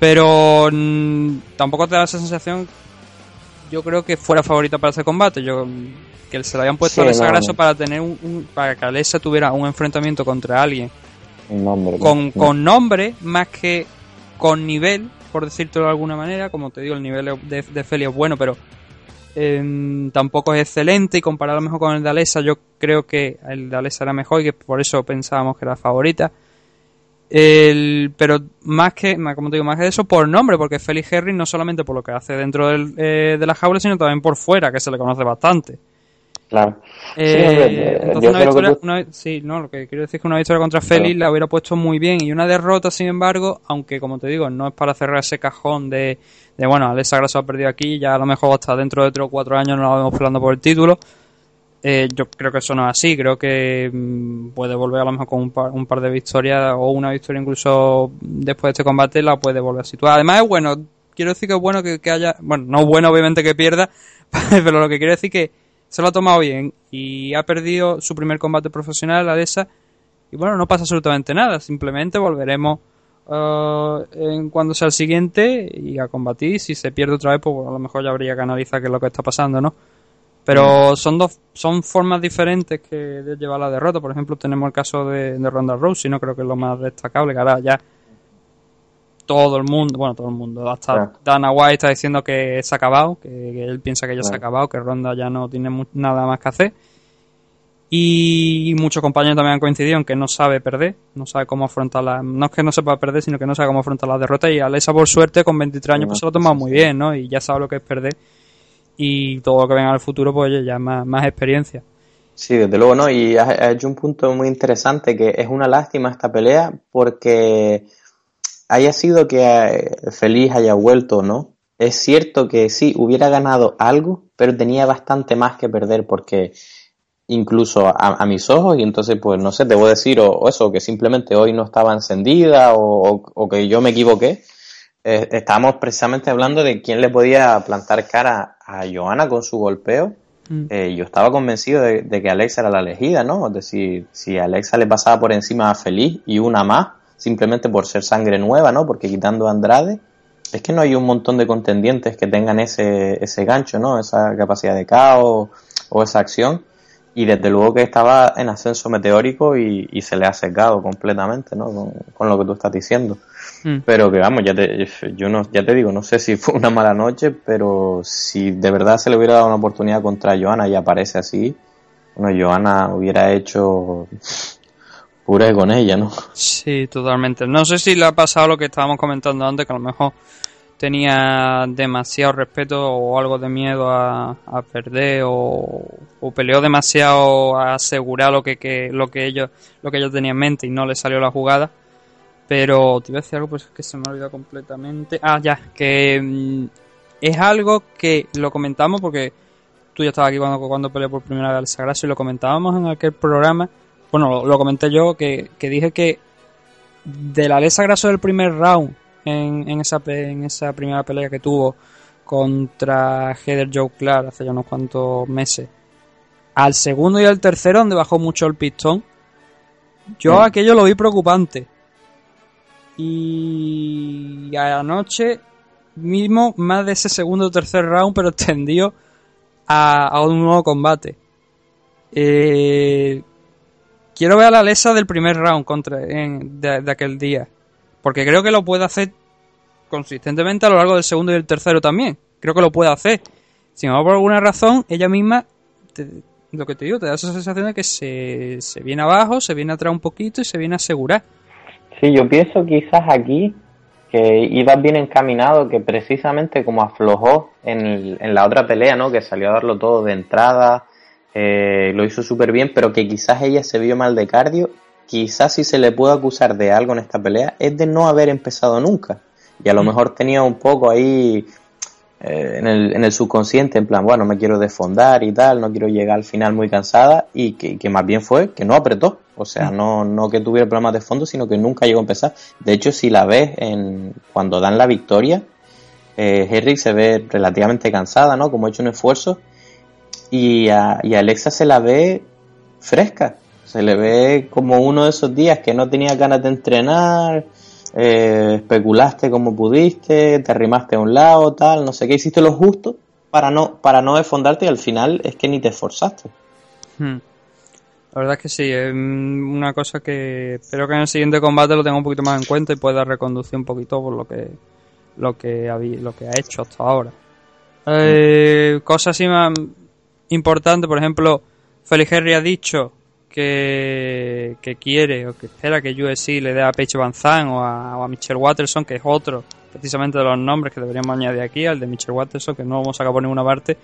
Pero mm, tampoco te da esa sensación, yo creo que fuera favorita para ese combate. Yo que se le habían puesto Sí, a Alexa no, Grasso no. para tener un, un- para que Alexa tuviera un enfrentamiento contra alguien nombre. con, ¿no? con nombre más que con nivel, por decirlo de alguna manera. Como te digo, el nivel de, de Feli es bueno, pero em, tampoco es excelente. Y comparado a lo mejor con el de Alessa, yo creo que el de Alessa era mejor y que por eso pensábamos que era favorita. El, pero más que, como te digo, más que eso por nombre, porque Felix Henry no solamente por lo que hace dentro del, eh, de la jaula, sino también por fuera, que se le conoce bastante. Claro. Eh, Sí, hombre, entonces yo una que victoria, tú- una- sí, no, lo que quiero decir es que una victoria contra Félix Claro. la hubiera puesto muy bien y una derrota, sin embargo, aunque como te digo, no es para cerrar ese cajón de, de bueno, Alexa Grasso ha perdido aquí, ya a lo mejor hasta dentro de 3 o 4 años no la vemos peleando por el título. Eh, yo creo que eso no es así, creo que mm, puede volver a lo mejor con un par, un par de victorias o una victoria incluso después de este combate la puede volver a situar. Además es bueno, quiero decir que es bueno que, que haya, bueno, no es bueno obviamente que pierda, pero lo que quiero decir que se lo ha tomado bien y ha perdido su primer combate profesional, la de esa, y bueno, no pasa absolutamente nada, simplemente volveremos eh, en cuando sea el siguiente y a combatir, si se pierde otra vez, pues bueno, a lo mejor ya habría que analizar qué es lo que está pasando, ¿no? Pero son dos son formas diferentes que de llevar la derrota. Por ejemplo, tenemos el caso de, de Ronda Rousey, no creo que es lo más destacable, que ahora ya todo el mundo, bueno, todo el mundo, hasta Claro. Dana White está diciendo que se ha acabado, que, que él piensa que ya se ha acabado, que Ronda ya no tiene mu- nada más que hacer. Y muchos compañeros también han coincidido en que no sabe perder, no sabe cómo afrontar la... No es que no sepa perder, sino que no sabe cómo afrontar las derrotas. Y Alexa, por suerte, con 23 años, pues se lo ha tomado sí, muy bien, ¿no? Y ya sabe lo que es perder. Y todo lo que venga al futuro, pues oye, ya más, más experiencia. Sí, desde luego, ¿no? Y has hecho un punto muy interesante que es una lástima esta pelea porque haya sido que eh, Feliz haya vuelto, ¿no? Es cierto que sí, hubiera ganado algo, pero tenía bastante más que perder porque incluso a, mis ojos, y entonces pues no sé, te voy a decir o, o eso, que simplemente hoy no estaba encendida o- o que yo me equivoqué. Eh, estábamos precisamente hablando de quién le podía plantar cara a Joana con su golpeo. Mm. Eh, yo estaba convencido de, de que Alexa era la elegida, ¿no? Es decir, si Alexa le pasaba por encima a Feliz y una más, simplemente por ser sangre nueva, ¿no? Porque quitando a Andrade, es que no hay un montón de contendientes que tengan ese, ese gancho, ¿no? Esa capacidad de caos o esa acción. Y desde luego que estaba en ascenso meteórico y, y se le ha secado completamente, ¿no? Con, con lo que tú estás diciendo. Mm. Pero que vamos, ya te, yo no, ya te digo, no sé si fue una mala noche, pero si de verdad se le hubiera dado una oportunidad contra Joana y aparece así, bueno, Joana hubiera hecho puré con ella, ¿no? Sí, totalmente. No sé si le ha pasado lo que estábamos comentando antes, que a lo mejor tenía demasiado respeto o algo de miedo a, a perder o, o peleó demasiado a asegurar lo que, que- lo que ellos lo que ellos tenían en mente y no le salió la jugada. Pero te iba a decir algo, pues es que se me ha olvidado completamente. Ah, ya, que mm, es algo que lo comentamos porque tú ya estabas aquí cuando, cuando peleó por primera vez al Sagraso y lo comentábamos en aquel programa. Bueno, lo, lo comenté yo, que, que dije que de la Alessa Grasso del primer round en, en, esa, en esa primera pelea que tuvo contra Heather Joe Clark hace ya unos cuantos meses, al segundo y al tercero, donde bajó mucho el pistón, yo aquello lo vi preocupante. Y anoche mismo más de ese segundo o tercer round, pero extendió a, un nuevo combate. Eh, quiero ver a la Lesa del primer round contra, en- de, de aquel día. Porque creo que lo puede hacer consistentemente a lo largo del segundo y el tercero también. Creo que lo puede hacer. Sin embargo, por alguna razón, ella misma, te- lo que te digo, te da esa sensación de que se, se viene abajo, se viene atrás un poquito y se viene a asegurar. Sí, yo pienso quizás aquí que ibas bien encaminado, que precisamente como aflojó en, el- en la otra pelea, ¿no? Que salió a darlo todo de entrada, eh, lo hizo súper bien, pero que quizás ella se vio mal de cardio. Quizás si se le puede acusar de algo en esta pelea es de no haber empezado nunca. Y a lo mejor tenía un poco ahí eh, en, el, en el subconsciente, en plan, bueno, me quiero desfondar y tal, no quiero llegar al final muy cansada y que, que más bien fue que no apretó. O sea, no, no que tuviera problemas de fondo, sino que nunca llegó a empezar. De hecho, si la ves en, cuando dan la victoria, eh, Henry se ve relativamente cansada, ¿no? Como ha hecho un esfuerzo. Y a, y a Alexa se la ve fresca. Se le ve como uno de esos días que no tenía ganas de entrenar, eh, especulaste como pudiste, te arrimaste a un lado, tal, no sé qué, hiciste lo justo para no, para no desfondarte y al final es que ni te esforzaste. Hmm. La verdad es que sí, es una cosa que espero que en el siguiente combate lo tenga un poquito más en cuenta y pueda reconducir un poquito por lo que lo que habí- lo que ha hecho hasta ahora. Eh, cosas así más importantes, por ejemplo, Felix Henry ha dicho que, que quiere o que espera que USC le dé a Paige Van Zandt o a, o a Michelle Watterson, que es otro precisamente de los nombres que deberíamos añadir aquí, al de Michelle Watterson, que no vamos a sacar por ninguna parte.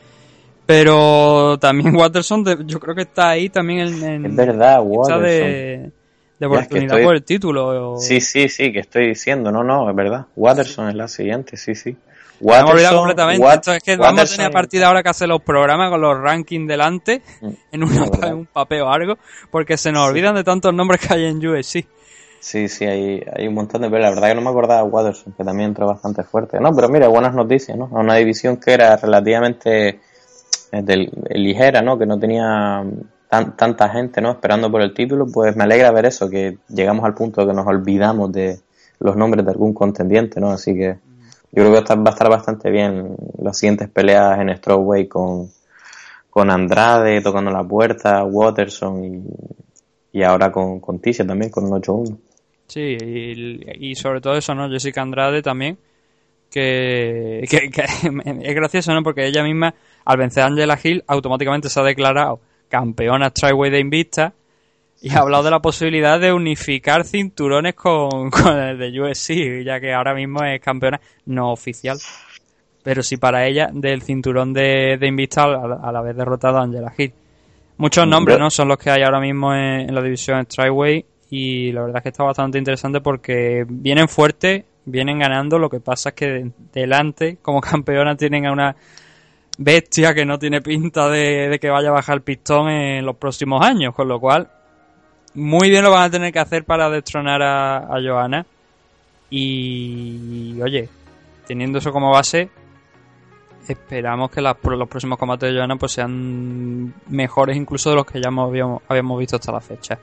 Pero también Watterson, yo creo que está ahí también en, en Es verdad, Watterson. de, de oportunidad estoy- por el título. o- Sí, sí, sí, que estoy diciendo, no, no, es verdad. Watterson es la siguiente, sí, sí. Me Watterson- completamente. Wat- Esto es que vamos a tener a partir de ahora que hacer los programas con los rankings delante Mm, en, una- verdad. en un papel o algo, porque se nos olvidan de tantos nombres que hay en USC. Sí, sí, hay, hay un montón de pero La verdad que no me acordaba de Watterson, que también entró bastante fuerte. No, pero mira, buenas noticias, ¿no? A una división que era relativamente eh, ligera, ¿no? Que no tenía tan- tanta gente, ¿no? Esperando por el título, pues me alegra ver eso, que llegamos al punto de que nos olvidamos de los nombres de algún contendiente, ¿no? Así que yo creo que va a estar bastante bien las siguientes peleas en Strawway con, con Andrade tocando la puerta, Watterson y, y ahora con, con Tisha también, con un 8-1. Sí, y, y sobre todo eso, ¿no? Jessica Andrade también, que, que- es gracioso, ¿no? Porque ella misma, al vencer a Angela Hill, automáticamente se ha declarado campeona Tryway de Invicta y ha hablado de la posibilidad de unificar cinturones con, con el de USC, ya que ahora mismo es campeona no oficial. Pero sí para ella del cinturón de, de Invicta al, al haber derrotado a Angela Hill. Muchos nombres, ¿no? Son los que hay ahora mismo en, en la división Strikeway y la verdad es que está bastante interesante porque vienen fuertes, vienen ganando, lo que pasa es que de- delante, como campeona, tienen a una bestia que no tiene pinta de, de que vaya a bajar el pistón en los próximos años, con lo cual muy bien lo van a tener que hacer para destronar a, a Johanna y oye, teniendo eso como base, esperamos que los próximos combates de Johanna pues sean mejores incluso de los que ya habíamos, habíamos visto hasta la fecha.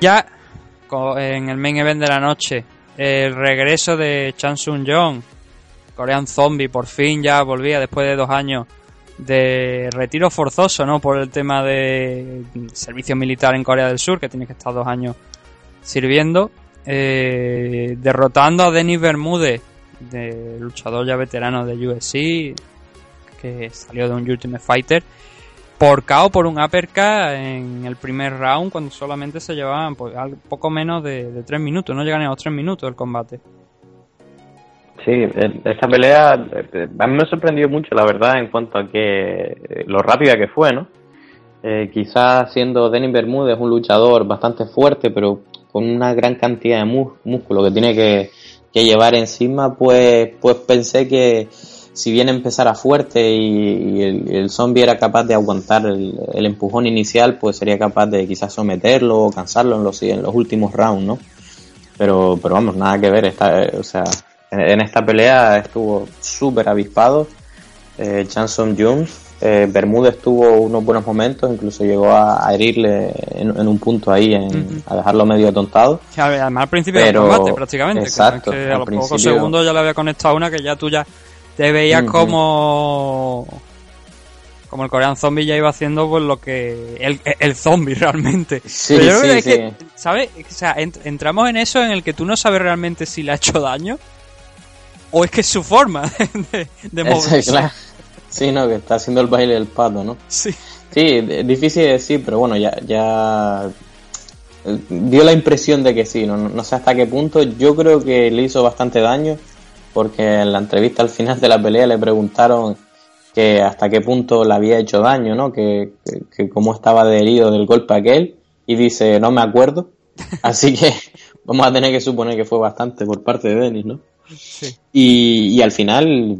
Ya en el main event de la noche, el regreso de Chan Sung Jong, Korean Zombie, por fin ya volvía después de dos años de retiro forzoso, ¿no? Por el tema de servicio militar en Corea del Sur, que tiene que estar dos años sirviendo, eh, derrotando a Denis Bermúdez, de luchador ya veterano de UFC, que salió de un Ultimate Fighter, por KO por un uppercut en el primer round, cuando solamente se llevaban pues, poco menos de, de tres minutos, no llegan a los tres minutos el combate. Sí, esta pelea eh, a mí me sorprendió mucho, la verdad, en cuanto a que eh, lo rápida que fue, ¿no? Eh, quizás siendo Denis Bermúdez un luchador bastante fuerte, pero con una gran cantidad de músculo que tiene que, llevar encima, pues, pues pensé que si bien empezara fuerte y, el, zombie era capaz de aguantar el, el empujón inicial, pues sería capaz de quizás someterlo o cansarlo en los, en los últimos rounds, ¿no? Pero, pero vamos, nada que ver. Está, eh, o sea, en, esta pelea estuvo súper avispado. Eh, Chanson Jones. Eh, Bermúdez tuvo unos buenos momentos, incluso llegó a, a herirle en, en un punto ahí, en- a dejarlo medio atontado. Que además al principio Pero- del combate prácticamente, que exacto, es que a los pocos segundos ya le había conectado una que ya tú ya te veías como como el Korean Zombie ya iba haciendo pues lo que el, el zombie realmente. Sí, Pero yo creo sí, que es que, ¿sabes? O sea, ent- entramos en eso en el que tú no sabes realmente si le ha hecho daño o es que es su forma de, moverse. claro. Sí, no, que está haciendo el baile del pato, ¿no? Sí. Sí, es difícil de decir, pero bueno, ya, ya eh, dio la impresión de que sí, no, no sé hasta qué punto. Yo creo que le hizo bastante daño, porque en la entrevista al final de la pelea le preguntaron que hasta qué punto le había hecho daño, ¿no? Que, que, que cómo estaba de herido del golpe aquel. y dice, no me acuerdo. Así que vamos a tener que suponer que fue bastante por parte de Denis, ¿no? Y, y al final,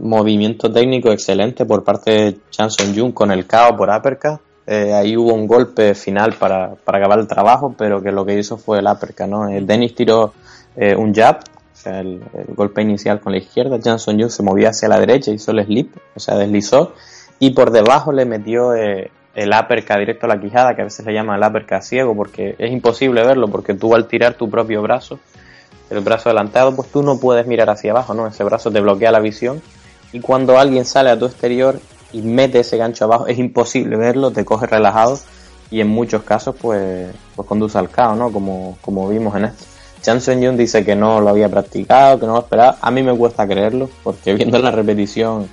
movimiento técnico excelente por parte de Chanson Jung con el KO por uppercut. Eh, ahí hubo un golpe final para, para acabar el trabajo, pero que lo que hizo fue el uppercut, ¿no? Eh, Dennis tiró eh, un jab, o sea, el, el golpe inicial con la izquierda. Chanson Jung se movía hacia la derecha, hizo el slip, o sea, deslizó, y por debajo le metió el uppercut directo a la quijada, que a veces le llaman el uppercut ciego, porque es imposible verlo, porque tú al tirar tu propio brazo, el brazo adelantado, pues tú no puedes mirar hacia abajo, ¿no? Ese brazo te bloquea la visión y cuando alguien sale a tu exterior y mete ese gancho abajo, es imposible verlo, te coge relajado y en muchos casos pues, pues conduce al caos, ¿no? Como, como vimos en esto. Chanson Jung dice que no lo había practicado, que no lo esperaba. A mí me cuesta creerlo porque viendo la repetición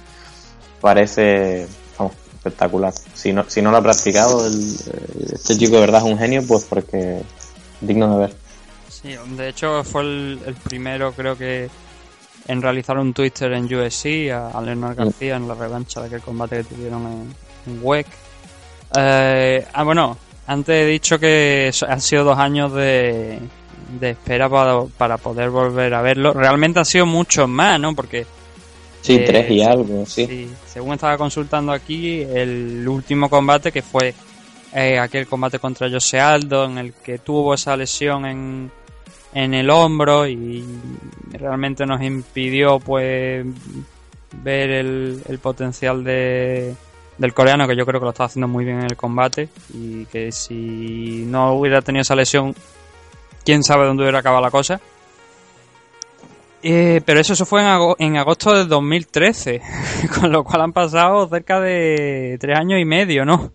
parece vamos, espectacular. Si no, si no lo ha practicado, el- este chico de verdad es un genio, pues porque digno de ver. Sí, de hecho fue el, el primero, creo que, en realizar un twister en USC a, a Leonard García en la revancha de aquel combate que tuvieron en, en WEC. Eh, ah, bueno, antes he dicho que han sido dos años de, de espera para, para poder volver a verlo. Realmente han sido muchos más, ¿no? Porque Sí, Eh, tres y algo, sí. Sí, según estaba consultando aquí, el último combate que fue eh, aquel combate contra Jose Aldo, en el que tuvo esa lesión en, en el hombro y realmente nos impidió pues ver el, potencial de, del coreano, que yo creo que lo está haciendo muy bien en el combate y que si no hubiera tenido esa lesión, quién sabe dónde hubiera acabado la cosa. Eh, pero eso, eso fue en, ago- en agosto del 2013, con lo cual han pasado cerca de tres años y medio, ¿no?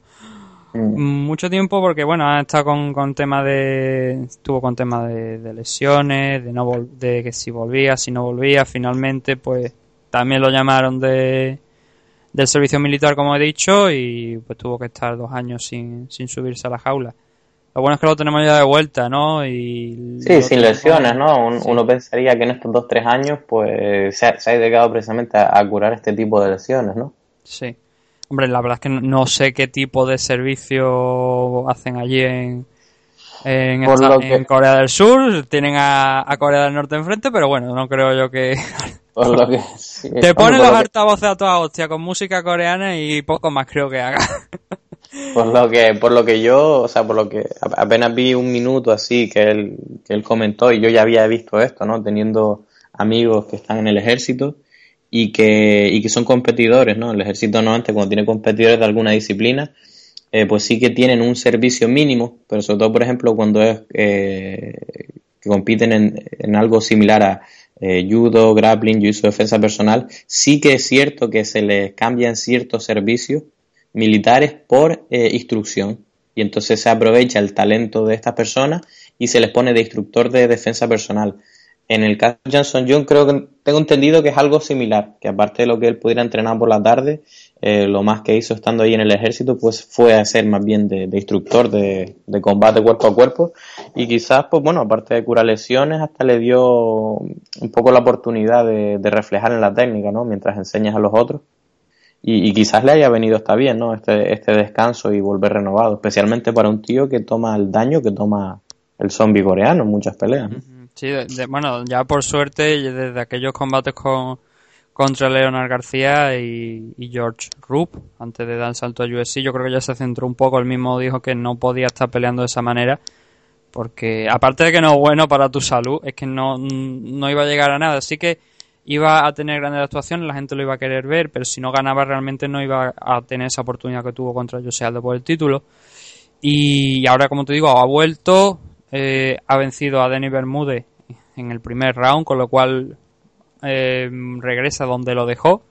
Mucho tiempo porque, bueno, ha estado con, con temas de... Estuvo con temas de, de lesiones, de, no vol- de que si volvía, si no volvía, finalmente, pues también lo llamaron de del servicio militar, como he dicho, y pues tuvo que estar dos años sin, sin subirse a la jaula. Lo bueno es que lo tenemos ya de vuelta, ¿no? Y Sí, sin lesiones, ¿no? Un- Sí. Uno pensaría que en estos dos, tres años, pues se ha, se ha dedicado precisamente a, a curar este tipo de lesiones, ¿no? Sí. Hombre, la verdad es que no, sé qué tipo de servicio hacen allí en, en, Por esta- lo que- en Corea del Sur. Tienen a, a Corea del Norte enfrente, pero bueno, no creo yo que... Por lo que, sí, Te ponen los que- altavoces a toda hostia con música coreana y poco más creo que haga. Por lo que, por lo que yo, o sea, por lo que apenas vi un minuto así que él, que él comentó y yo ya había visto esto, ¿no? Teniendo amigos que están en el ejército y que, y que son competidores, ¿no? El ejército normalmente cuando tiene competidores de alguna disciplina, eh, pues sí que tienen un servicio mínimo, pero sobre todo, por ejemplo, cuando es eh, que compiten en, en algo similar a eh, judo, grappling, jiu-jitsu, defensa personal, sí que es cierto que se les cambian ciertos servicios militares por eh, instrucción. Y entonces se aprovecha el talento de estas personas y se les pone de instructor de defensa personal. En el caso de Johnson John creo que tengo entendido que es algo similar, que aparte de lo que él pudiera entrenar por la tarde, eh, lo más que hizo estando ahí en el ejército pues fue hacer más bien de, instructor de, combate cuerpo a cuerpo y quizás pues bueno, aparte de curar lesiones hasta le dio un poco la oportunidad de, reflejar en la técnica, ¿no? Mientras enseñas a los otros y, quizás le haya venido está bien, ¿no? Este, este descanso y volver renovado, especialmente para un tío que toma el daño que toma el zombie coreano en muchas peleas. ¿no? Sí, bueno, ya por suerte, desde aquellos combates con, contra Leonard García y, George Rupp, antes de dar salto a UFC, yo creo que ya se centró un poco. Él mismo dijo que no podía estar peleando de esa manera, porque aparte de que no es bueno para tu salud, es que no, no iba a llegar a nada. Así que iba a tener grandes actuaciones, la gente lo iba a querer ver, pero si no ganaba realmente no iba a tener esa oportunidad que tuvo contra Jose Aldo por el título. Y ahora, como te digo, ha vuelto, eh, ha vencido a Denny Bermúdez en el primer round, con lo cual eh, regresa donde lo dejó,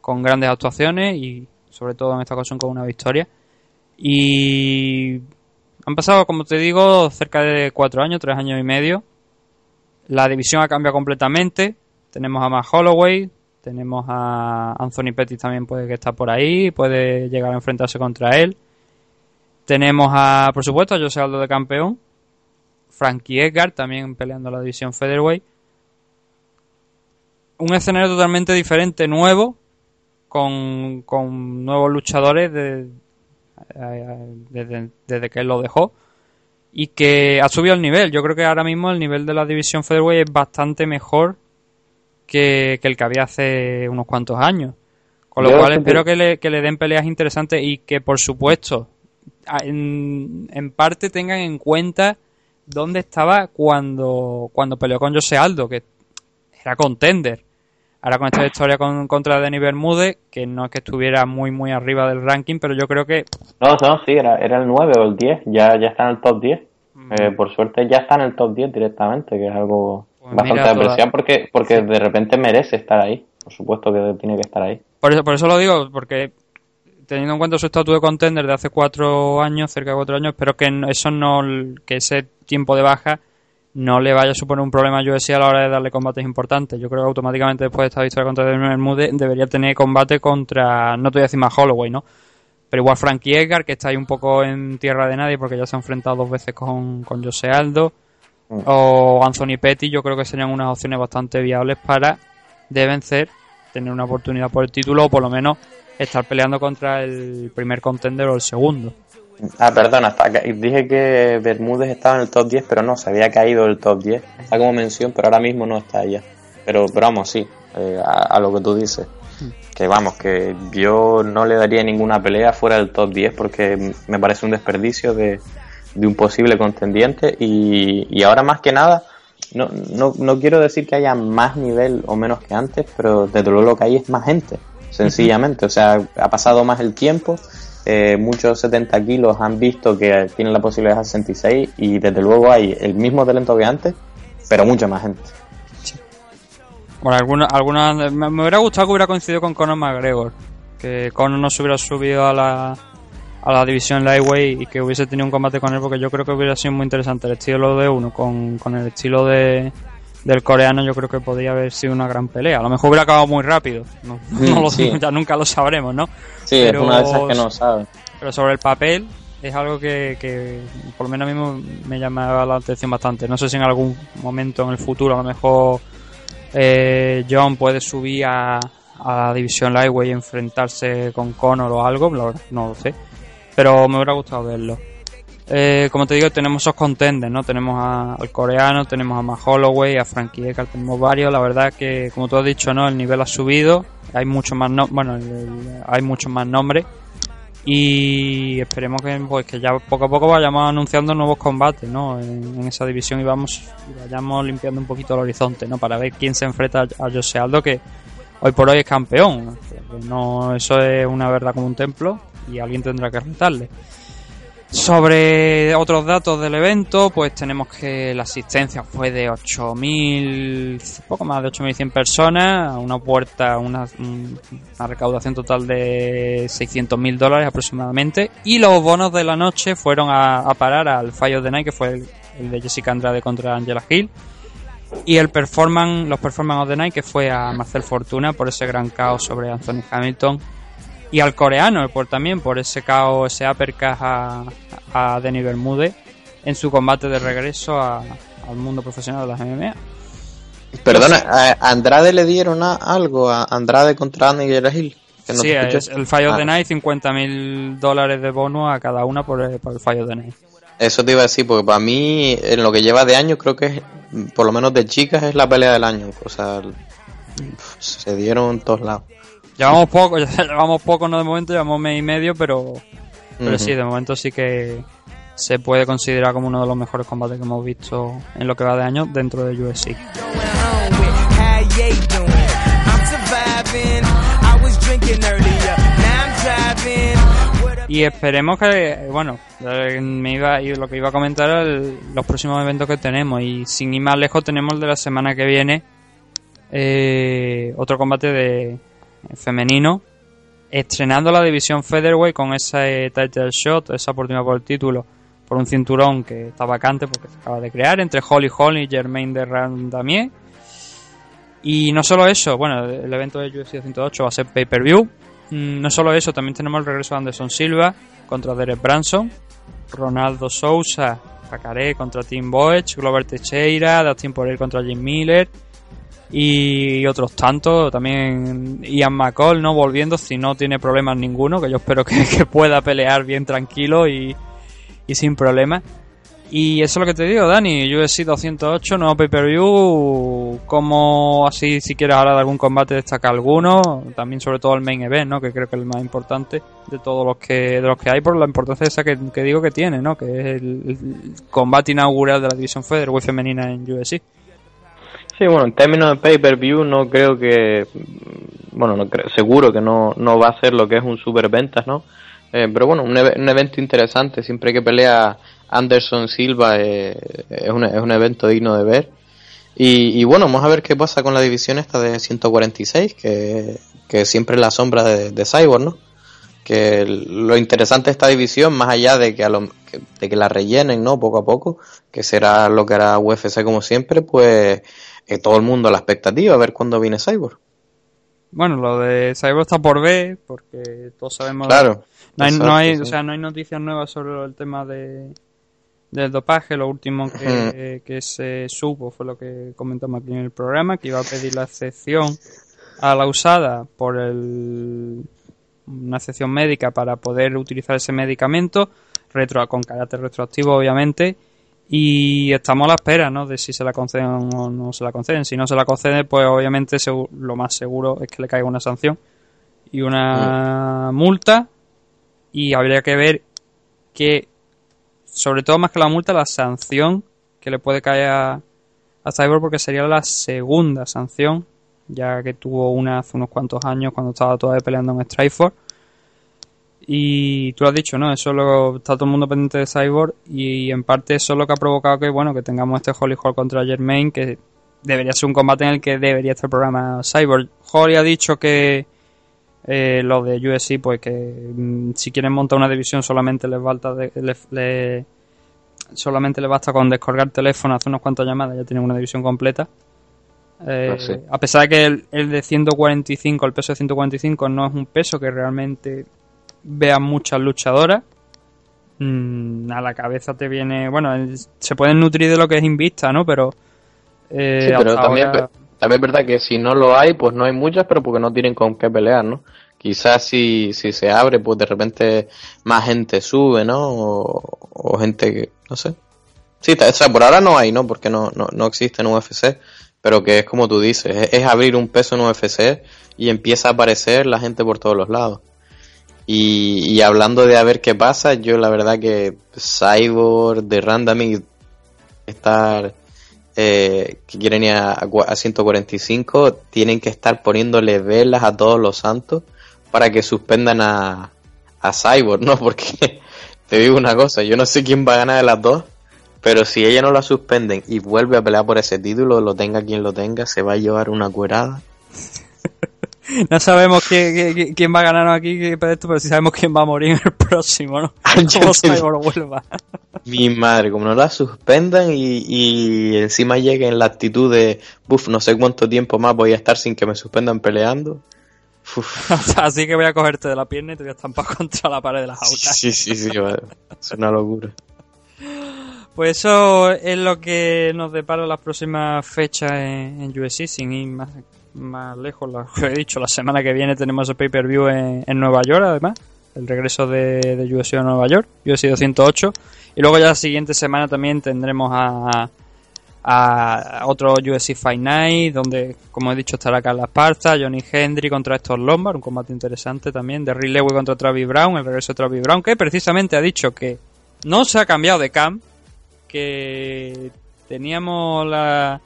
con grandes actuaciones y sobre todo en esta ocasión con una victoria. Y han pasado, como te digo, cerca de cuatro años, tres años y medio. La división ha cambiado completamente. Tenemos a Matt Holloway, tenemos a Anthony Pettis también puede que está por ahí, puede llegar a enfrentarse contra él. Tenemos a, por supuesto, a Jose Aldo de campeón. Frankie Edgar también peleando la división Featherweight. Un escenario totalmente diferente, nuevo, con, con nuevos luchadores de- desde, desde que él lo dejó. y que ha subido el nivel. Yo creo que ahora mismo el nivel de la división featherweight es bastante mejor que, que el que había hace unos cuantos años. Con lo Yo cual espero que le, que le den peleas interesantes y que, por supuesto, en, en parte tengan en cuenta dónde estaba cuando, cuando peleó con Jose Aldo, que era contender. Ahora con esta victoria con, contra Denis Bermúdez, que no es que estuviera muy muy arriba del ranking, pero yo creo que No, no, sí, era, era el 9 o el 10, ya, ya está en el top 10. Mm. Eh, por suerte ya está en el top 10 directamente, que es algo Pues bastante apreciado porque, porque de repente merece estar ahí. Por supuesto que tiene que estar ahí. Por eso, por eso lo digo, porque teniendo en cuenta su estatus de contender de hace cuatro años, cerca de cuatro años, espero que eso no, que ese tiempo de baja no le vaya a suponer un problema a UFC a la hora de darle combates importantes. Yo creo que automáticamente después de esta victoria contra Daniel Bermúdez debería tener combate contra, no te voy a decir más Holloway, ¿no? Pero igual Frankie Edgar, que está ahí un poco en tierra de nadie porque ya se ha enfrentado dos veces con, con Jose Aldo. Mm. O Anthony Petty, yo creo que serían unas opciones bastante viables para de vencer, tener una oportunidad por el título o por lo menos estar peleando contra el primer contender o el segundo. Ah, perdona, dije que Bermúdez estaba en el top 10, pero no, se había caído del top 10. Está como mención, pero ahora mismo no está allá. Pero, vamos, sí, eh, a, a lo que tú dices. Que vamos, que yo no le daría ninguna pelea fuera del top 10 porque me parece un desperdicio de, de un posible contendiente. Y, y ahora más que nada, no, no, no quiero decir que haya más nivel o menos que antes, pero desde luego lo que hay es más gente, sencillamente. O sea, ha pasado más el tiempo. eh, muchos 70 kilos han visto que tienen la posibilidad de 66 y desde luego hay el mismo talento que antes, pero mucha más gente. Bueno, alguna, alguna, me, hubiera gustado que hubiera coincidido con Conor McGregor. Que Conor no se hubiera subido a la, a la división Lightweight y que hubiese tenido un combate con él porque yo creo que hubiera sido muy interesante el estilo de uno con, con el estilo de del coreano yo creo que podría haber sido una gran pelea a lo mejor hubiera acabado muy rápido no, no lo- sí. ya nunca lo sabremos no Sí, Pero- es una de esas que no sabe. pero sobre el papel es algo que, que por lo menos a mí me- me llamaba la atención bastante. No sé si en algún momento en el futuro a lo mejor eh, John puede subir a, a la división Lightweight y enfrentarse con Conor o algo, no lo sé. Pero me hubiera gustado verlo. Eh, como te digo, tenemos esos contenders, ¿no? Tenemos a- al coreano, tenemos a Matt Holloway, a Frankie Edgar, tenemos varios. La verdad que, como tú has dicho, ¿no? El nivel ha subido. Hay mucho más, no bueno, el- hay muchos más nombres. Y esperemos que, pues, que ya poco a poco vayamos anunciando nuevos combates, ¿no? En, esa división y vamos, y vayamos limpiando un poquito el horizonte, ¿no? Para ver quién se enfrenta a, a Jose Aldo, que hoy por hoy es campeón. No, eso es una verdad como un templo y alguien tendrá que retarle. Sobre otros datos del evento, pues tenemos que la asistencia fue de 8.000, poco más de 8.100 personas, una puerta, una, recaudación total de 600.000 dólares aproximadamente, y los bonos de la noche fueron a, parar al of the Night, que fue el, el de Jessica Andrade contra Angela Hill, y el performance, los performance of the night que fue a Marcel Fortuna por ese gran caos sobre Anthony Hamilton y al coreano por también por ese caos, ese uppercut a, a Denis Bermúdez en su combate de regreso a- al mundo profesional de las MMA. Perdona, a Andrade le dieron a- algo a Andrade contra Angela Hill. Que no sí, es el Fire of Ah, Night, 50 mil dólares de bono a cada una por el, por el of the Night. Eso te iba a decir, porque para mí, en lo que lleva de año, creo que es, por lo menos de chicas, es la pelea del año. O sea, se dieron en todos lados. Llevamos poco, llevamos poco, no de momento, llevamos mes y medio, pero, pero sí, de momento sí que se puede considerar como uno de los mejores combates que hemos visto en lo que va de año dentro de UFC. Y esperemos que, bueno, eh, me iba, y lo que iba a comentar era el- los próximos eventos que tenemos. Y sin ir más lejos, tenemos el de la semana que viene eh, otro combate de femenino, estrenando la división Featherweight con ese title shot, esa oportunidad por el título, por un cinturón que está vacante porque se acaba de crear entre Holly Holm y Germaine de Randamier. Y no solo eso, bueno, el evento de UFC 108 va a ser pay-per-view. Mm, No solo eso, también tenemos el regreso de Anderson Silva contra Derek Branson, Ronaldo Sousa, Pacaré contra Tim Boech, Glover Teixeira, Dustin Poirier contra Jim Miller y otros tantos. También Ian McCall, ¿no? Volviendo si no tiene problemas ninguno, que yo espero que, pueda pelear bien tranquilo y, y sin problemas. Y eso es lo que te digo, Dani. UFC 208, nuevo pay-per-view. Como así, si quieres hablar de algún combate, destaca alguno. También, sobre todo, el main event, ¿no? Que creo que es el más importante de todos los que de los que hay, por la importancia esa que, que digo que tiene, ¿no? Que es el, el combate inaugural de la división featherweight femenina en UFC. Sí, bueno, en términos de pay-per-view no creo que, bueno, no creo, seguro que no, no va a ser lo que es un super ventas, ¿no? Eh, pero bueno, un, eve- un evento interesante, siempre que pelea Anderson Silva eh, es, un, es un evento digno de ver. Y, bueno, vamos a ver qué pasa con la división esta de 146, que, que siempre es la sombra de, de Cyborg, ¿no? Que lo interesante de esta división, más allá de que, a lo- de que la rellenen, ¿no? Poco a poco, que será lo que hará UFC como siempre, pues eh, todo el mundo a la expectativa, a ver cuándo viene Cyborg. Bueno, lo de Cyborg está por ver, porque todos sabemos. Claro, No hay, no hay, sí. o sea, no hay noticias nuevas sobre el tema de del dopaje. Lo último que, que se supo fue lo que comentamos aquí en el programa, que iba a pedir la excepción a la usada por el, una excepción médica para poder utilizar ese medicamento, retro, con carácter retroactivo, obviamente. Y estamos a la espera, ¿no? De si se la conceden o no se la conceden. Si no se la conceden, pues obviamente lo más seguro es que le caiga una sanción y una multa. Y habría que ver que, sobre todo más que la multa, la sanción que le puede caer a, a Cyborg, porque sería la segunda sanción, ya que tuvo una hace unos cuantos años cuando estaba todavía peleando en Strikeforce. Y tú lo has dicho, ¿no? Eso es lo, está todo el mundo pendiente de Cyborg y en parte eso es lo que ha provocado que, bueno, que tengamos este Holly Hall contra Germain, que debería ser un combate en el que debería estar el programa Cyborg. Holly ha dicho que eh, los de UFC, pues que mm, si quieren montar una división solamente les falta de- solamente le basta con descolgar teléfono, hacer unas cuantas llamadas, ya tienen una división completa. Eh, Ah, sí. A pesar de que el, el de 145, el peso de 145 no es un peso que realmente vean muchas luchadoras. Mm, a la cabeza te viene, bueno, el- se pueden nutrir de lo que es Invista, ¿no? Pero, eh, Sí, pero también, ahora- también es verdad que si no lo hay, pues no hay muchas, pero porque no tienen con qué pelear, ¿no? Quizás si, si se abre, pues de repente más gente sube, ¿no? O, o gente que, no sé. Sí, o sea, por ahora no hay, ¿no? Porque no, no, no existe en UFC, pero que es como tú dices, es, es abrir un peso en UFC y empieza a aparecer la gente por todos los lados. Y, hablando de a ver qué pasa, yo la verdad que Cyborg, de Randoming, estar eh, que quieren ir a, a 145 tienen que estar poniéndole velas a todos los santos para que suspendan a, a Cyborg, ¿no? Porque te digo una cosa, yo no sé quién va a ganar de las dos, pero si ella no la suspenden y vuelve a pelear por ese título, lo tenga quien lo tenga, se va a llevar una cuerada. No sabemos quién va a ganar aquí qué- para esto, pero sí sabemos quién va a morir en el próximo, ¿no? Como Cyborg vuelva. Mi madre, como no la suspendan y, y encima llegue en la actitud de, buf, no sé cuánto tiempo más voy a estar sin que me suspendan peleando. Así que voy a cogerte de la pierna y te voy a estampar contra la pared de las autas. Sí, sí, sí, va- es una locura. Pues eso es lo que nos depara las próximas fechas en, en UFC, sin ir más, más lejos. Lo he dicho, la semana que viene tenemos el pay-per-view en, en Nueva York, además. El regreso de, de UFC a Nueva York, UFC 208. Y luego ya la siguiente semana también tendremos a, a otro UFC Fight Night, donde, como he dicho, estará Carla Esparza, Johnny Hendry contra Héctor Lombard, un combate interesante también, de Rick Lewis contra Travis Brown, el regreso de Travis Brown, que precisamente ha dicho que no se ha cambiado de camp, que teníamos la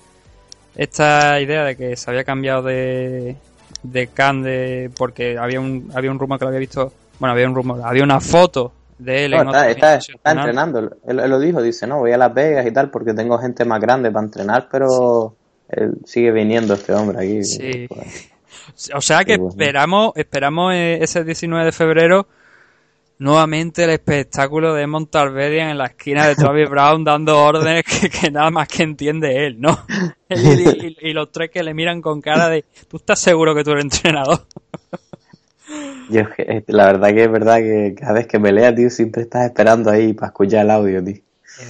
esta idea de que se había cambiado de de Khan de porque había un había un rumor que lo había visto bueno había un rumor había una foto de él No, en está, otro está- está entrenando, él, él lo dijo, dice, no, voy a Las Vegas y tal porque tengo gente más grande para entrenar, pero él sigue viniendo este hombre aquí. Sí. Pues, o sea que Sí, bueno. esperamos esperamos eh, ese 19 de febrero nuevamente el espectáculo de Montalvedian en la esquina de Travis Brown dando órdenes que, que nada más que entiende él, ¿no? y, y- y los tres que le miran con cara de ¿tú estás seguro que tú eres entrenador? yo, eh, la verdad que es verdad que cada vez que pelea, tío, siempre estás esperando ahí para escuchar el audio, tío.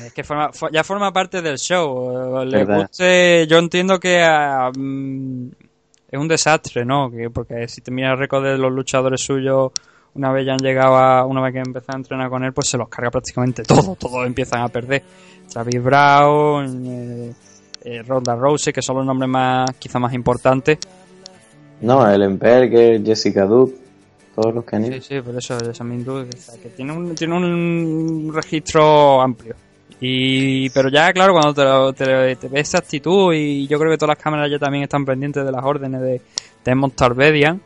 Es que forma, fo- ya forma parte del show. eh, Le guste, yo entiendo que ah, mm, es un desastre, ¿no? Que, porque si te miras el récord de los luchadores suyos una vez ya han llegado a, una vez que empiezan a entrenar con él, pues se los carga prácticamente todo, todos empiezan a perder. Travis Brown, eh, eh, Ronda Rousey, que son los nombres más, quizá más importantes. No, Ellen Berger, Jessica Duke, todos los que han ido. Sí, sí, por eso Jasmine Duke, que tiene un, tiene un registro amplio. Y, pero ya, claro, cuando te, lo- te, te ves esa actitud, y yo creo que todas las cámaras ya también están pendientes de las órdenes de, de Edmond Tarvedian.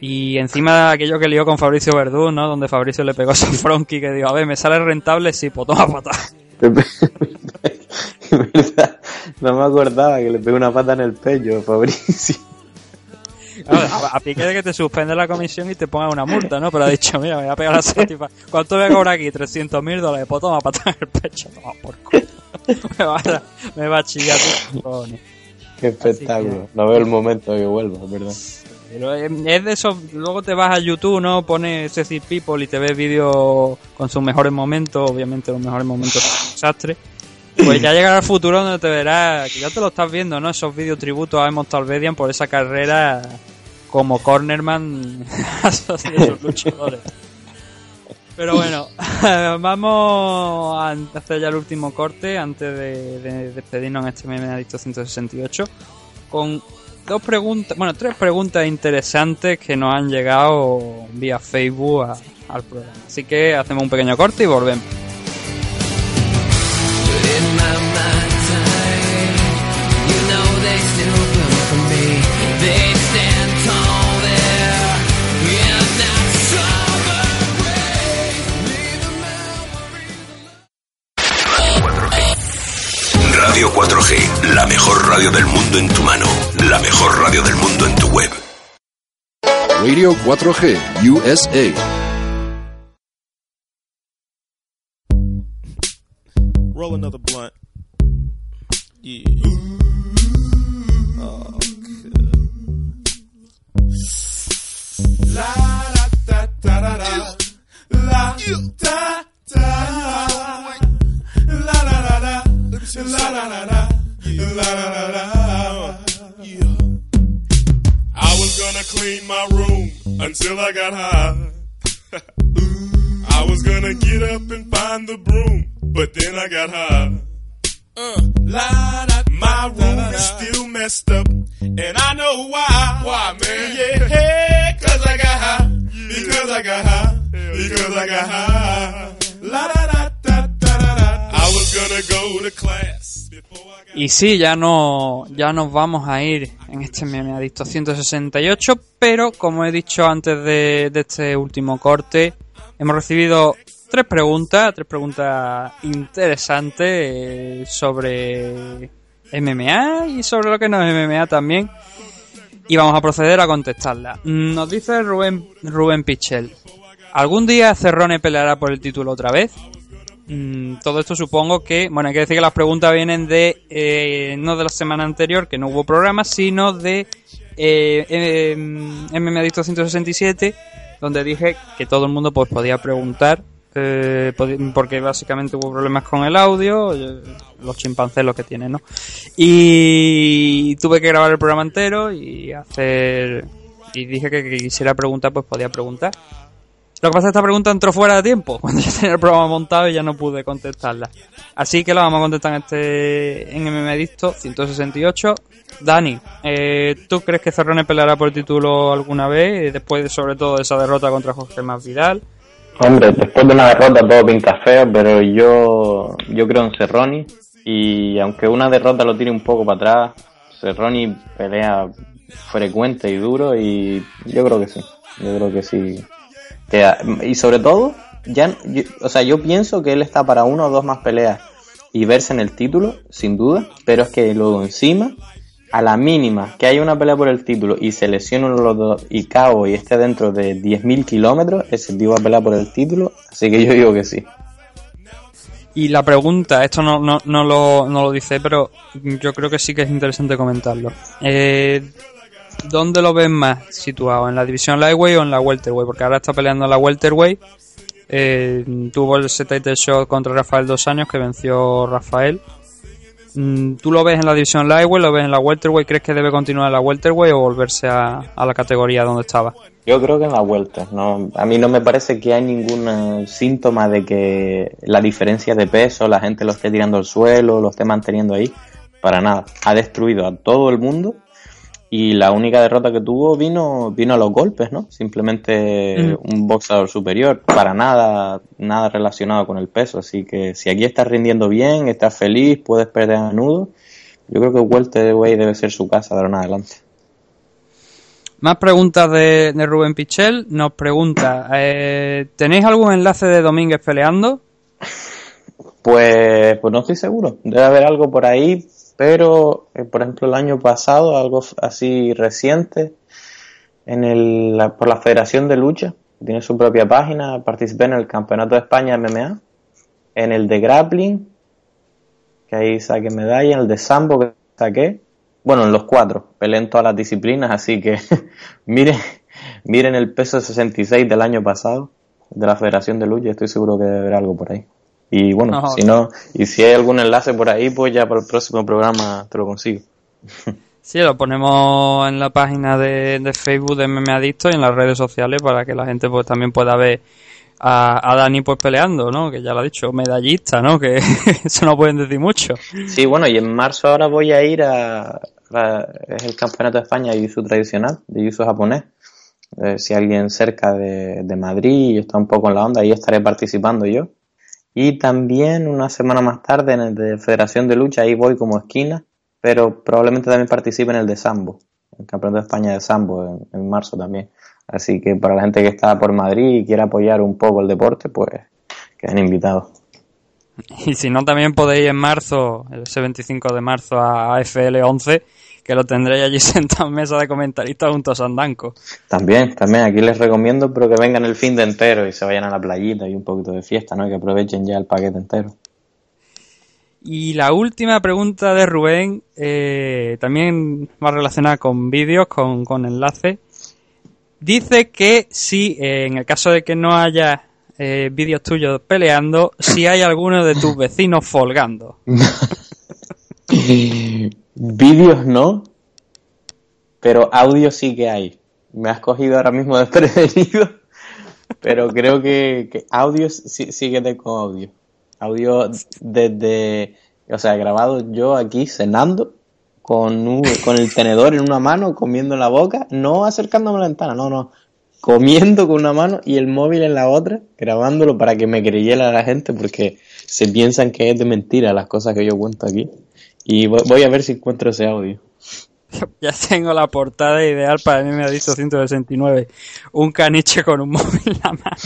Y encima de aquello que lió con Fabricio Verdú, ¿no? Donde Fabricio le pegó a San Fronky que dijo, a ver, ¿me sale rentable? Sí, pues toma pata. ¿Verdad? No me acordaba que le pegó una pata en el pecho a Fabricio. A, a pique de que te suspende la comisión y te ponga una multa, ¿no? Pero ha dicho, mira, me voy a pegar a tipa. ¿Cuánto voy a cobrar aquí? 300 mil dólares. Pues toma pata en el pecho. Toma por culo. me, va a, me va a chillar. Qué espectáculo. No veo el momento de que vuelva, es verdad. Pero es es de eso, luego te vas a YouTube, ¿no? Pones Ceci People y te ves vídeos con sus mejores momentos, obviamente los mejores momentos son desastre. Pues ya llegará el futuro donde te verás, que ya te lo estás viendo, ¿no? Esos vídeos tributos a Emos Talvedian por esa carrera como cornerman luchadores. Pero bueno, vamos a hacer ya el último corte antes de, de despedirnos en este adicto 168 con dos preguntas, bueno, tres preguntas interesantes que nos han llegado vía Facebook al programa. Así que hacemos un pequeño corte y volvemos. Radio 4G, la mejor radio del mundo en tu mano, la mejor radio del mundo en tu web. Radio 4G USA. Roll another blunt. Yeah. Oh, La da da da da da. La da da. La la la la. La la la la. La la la la. Yeah. I was gonna clean my room until I got high. I was gonna get up and find the broom, but then I got high. Uh, la, da, my room is still messed up, and I know why. Why, man? Yeah, cause I got high. Because I got high. Because I got high. La da da Y sí, ya no ya nos vamos a ir en este meme adicto 168, pero como he dicho antes de, de este último corte, hemos recibido tres preguntas, tres preguntas interesantes eh, sobre MMA y sobre lo que no es MMA también. Y vamos a proceder a contestarlas. Mm, Nos dice Rubén, Rubén Pichel. ¿Algún día Cerrone peleará por el título otra vez? Mm, todo esto supongo que, bueno, hay que decir que las preguntas vienen de, eh, no de la semana anterior, que no hubo programa, sino de eh, eh, MM Adicto 167, donde dije que todo el mundo pues podía preguntar, eh, porque básicamente hubo problemas con el audio, eh, los chimpancés lo que tienen, ¿no? Y tuve que grabar el programa entero y hacer, y dije que, que quisiera preguntar, pues podía preguntar. Lo que pasa es que esta pregunta entró fuera de tiempo, cuando ya tenía el programa montado y ya no pude contestarla. Así que la vamos a contestar en este en MM Dicto 168. Dani, eh, ¿tú crees que Cerrone peleará por el título alguna vez? eh, Después, de, sobre todo, de esa derrota contra Jorge Más Vidal. Hombre, después de una derrota todo pinta feo, pero yo, yo creo en Cerroni. Y aunque una derrota lo tire un poco para atrás, Cerroni pelea frecuente y duro y yo creo que sí. Yo creo que sí. Que- y sobre todo, ya, yo- o sea, yo pienso que él está para una o dos más peleas y verse en el título, sin duda, pero es que luego encima, a la mínima que haya una pelea por el título y se lesionen los dos y cabo y esté dentro de 10.000 kilómetros, ese tío va a pelear por el título, así que yo digo que sí. Y la pregunta, esto no, no, no, lo, no lo dice, pero yo creo que sí que es interesante comentarlo. Eh, ¿Dónde lo ves más situado? ¿En la división lightweight o en la welterweight? Porque ahora está peleando en la welterweight. Eh, tuvo el set shot contra Rafael dos años que venció Rafael. Mm, ¿Tú lo ves en la división lightweight, lo ves en la welterweight? ¿Crees que debe continuar en la welterweight o volverse a, la categoría donde estaba? Yo creo que en la vuelta, no, a mí no me parece que hay ningún eh, síntoma de que la diferencia de peso, la gente lo esté tirando al suelo, lo esté manteniendo ahí, para nada. Ha destruido a todo el mundo y la única derrota que tuvo vino vino a los golpes, ¿no? Simplemente Mm. un boxeador superior, para nada nada relacionado con el peso, así que si aquí estás rindiendo bien, estás feliz, puedes perder a menudo, yo creo que welterweight debe ser su casa de ahora en adelante. Más preguntas de, de Rubén Pichel. Nos pregunta, eh, ¿tenéis algún enlace de Domínguez peleando? Pues, pues no estoy seguro. Debe haber algo por ahí, pero eh, por ejemplo el año pasado, algo así reciente, en el, por la Federación de Lucha, tiene su propia página, participé en el Campeonato de España de MMA, en el de Grappling, que ahí saqué medalla, en el de Sambo que saqué, bueno, en los cuatro, peleé en todas las disciplinas, así que miren, miren el peso 66 del año pasado de la Federación de Lucha, estoy seguro que debe haber algo por ahí. Y bueno, No. si no, y si hay algún enlace por ahí, pues ya para el próximo programa te lo consigo. Sí, lo ponemos en la página de, de Facebook de MMA Adicto y en las redes sociales para que la gente pues también pueda ver a, a Dani pues peleando, ¿no? Que ya lo ha dicho, medallista, ¿no? Que eso no pueden decir mucho. Sí, bueno, y en marzo ahora voy a ir a, a- es el Campeonato de España de Jiu-Jitsu tradicional, de Jiu-Jitsu japonés. Eh, si alguien cerca de, de Madrid está un poco en la onda, ahí estaré participando yo. Y también una semana más tarde en el de Federación de Lucha, ahí voy como esquina, pero probablemente también participe en el de Sambo, el Campeonato de España de Sambo en, en marzo también. Así que para la gente que está por Madrid y quiera apoyar un poco el deporte, pues quedan invitados. Y si no, también podéis en marzo, ese 25 de marzo, a AFL 11, que lo tendréis allí sentado en mesa de comentaristas junto a Sandanco. También, también, aquí les recomiendo, pero que vengan el fin de entero y se vayan a la playita y un poquito de fiesta, ¿no? Y que aprovechen ya el paquete entero. Y la última pregunta de Rubén, eh, también más relacionada con vídeos, con, con enlaces. Dice que si, eh, en el caso de que no haya eh, vídeos tuyos peleando, si hay alguno de tus vecinos folgando. Vídeos no, pero audio sí que hay. Me has cogido ahora mismo desprevenido, pero creo que, audio sí, sí que audio. Audio desde, o sea, grabado yo aquí cenando con, un- con el tenedor en una mano, comiendo en la boca, no acercándome a la ventana, no, no, comiendo con una mano y el móvil en la otra, grabándolo para que me creyera la gente, porque se piensan que es de mentira las cosas que yo cuento aquí. Y voy, a ver si encuentro ese audio. ya tengo la portada ideal para ha dicho 169. Un caniche con un móvil en la mano.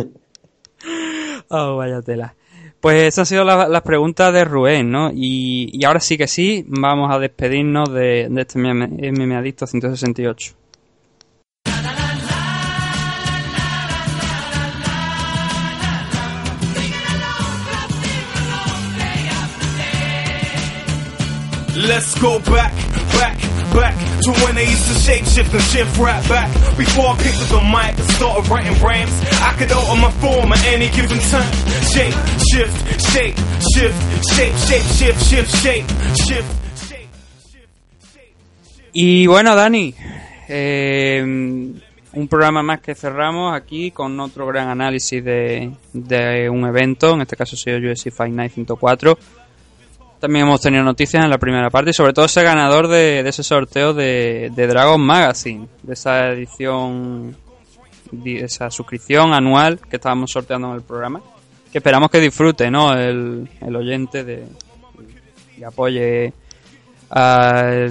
oh, vaya tela. Pues esas han sido la- las preguntas de Rubén, ¿no? Y, y ahora sí que sí, vamos a despedirnos de, de este MM Adicto 168. Let's go back, back, back to when they used to shape shift and shift right back. Before I picked up the mic and started writing rhymes, I could alter my form at any given time. Shape, shift, shape, shift, shape, shape, shift, shift, shape, shift. Y bueno, Dani, eh, un programa más que cerramos aquí con otro gran análisis de, de un evento, en este caso ha sido UFC Fight Night 104. También hemos tenido noticias en la primera parte y sobre todo ese ganador de, ese sorteo de, de Dragon Magazine, de esa edición, de esa suscripción anual que estábamos sorteando en el programa. Que esperamos que disfrute, ¿no? El, el oyente de, y apoye a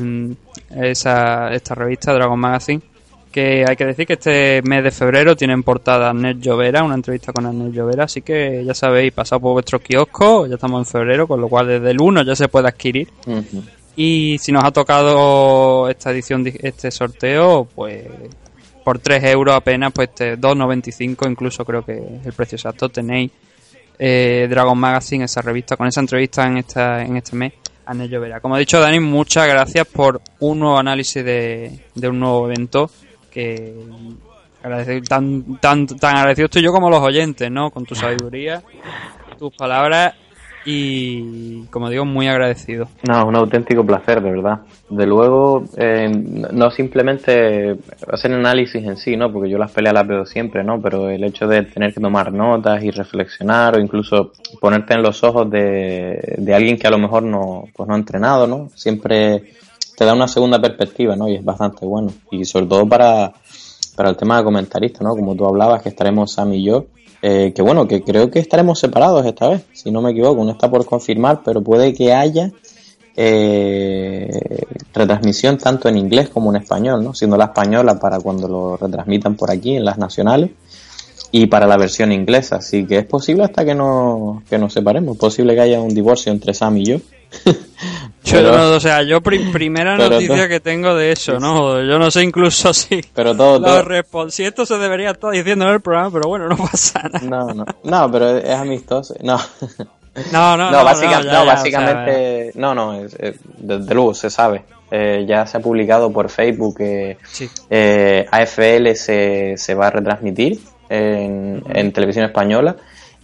esa, esta revista Dragon Magazine que hay que decir que este mes de febrero tiene en portada Arnett Llovera, una entrevista con Arnett Llovera, así que ya sabéis, pasad por vuestro kiosco, ya estamos en febrero, con lo cual desde el 1 ya se puede adquirir. Y si nos ha tocado esta edición, este sorteo, pues por 3 euros apenas, pues este, 2,95 incluso creo que es el precio exacto, tenéis eh, Dragon Magazine, esa revista, con esa entrevista en, esta, en este mes, Arnett Llovera. Como ha dicho Dani, muchas gracias por un nuevo análisis de, de un nuevo evento que agradecido- tan, tan, tan agradecido estoy yo como los oyentes, ¿no? Con tu sabiduría, tus palabras y, como digo, muy agradecido. No, un auténtico placer, de verdad. De luego, eh, no simplemente hacer análisis en sí, ¿no? Porque yo las peleas las veo siempre, ¿no? Pero el hecho de tener que tomar notas y reflexionar o incluso ponerte en los ojos de, de alguien que a lo mejor no, pues no ha entrenado, ¿no? Siempre te da una segunda perspectiva, ¿no? Y es bastante bueno. Y sobre todo para, para el tema de comentarista, ¿no? Como tú hablabas, que estaremos Sam y yo. Eh, que bueno, que creo que estaremos separados esta vez, si no me equivoco, no está por confirmar, pero puede que haya eh, retransmisión tanto en inglés como en español, ¿no? Siendo la española para cuando lo retransmitan por aquí en las nacionales y para la versión inglesa, así que es posible hasta que no que nos separemos, posible que haya un divorcio entre Sam y yo. Pero- no, o sea, yo pri- primera noticia tú- que tengo de eso, ¿no? Yo no sé incluso si... Pero todo, todo- si esto se debería estar diciendo en el programa, pero bueno, no pasa nada. No, no, no, pero es amistoso. No, No, no, no, no, no, ya, básicamente, no, no, es- es- desde luego se sabe. Eh, ya se ha publicado por Facebook que Sí. eh, AFL se, se va a retransmitir en, en televisión española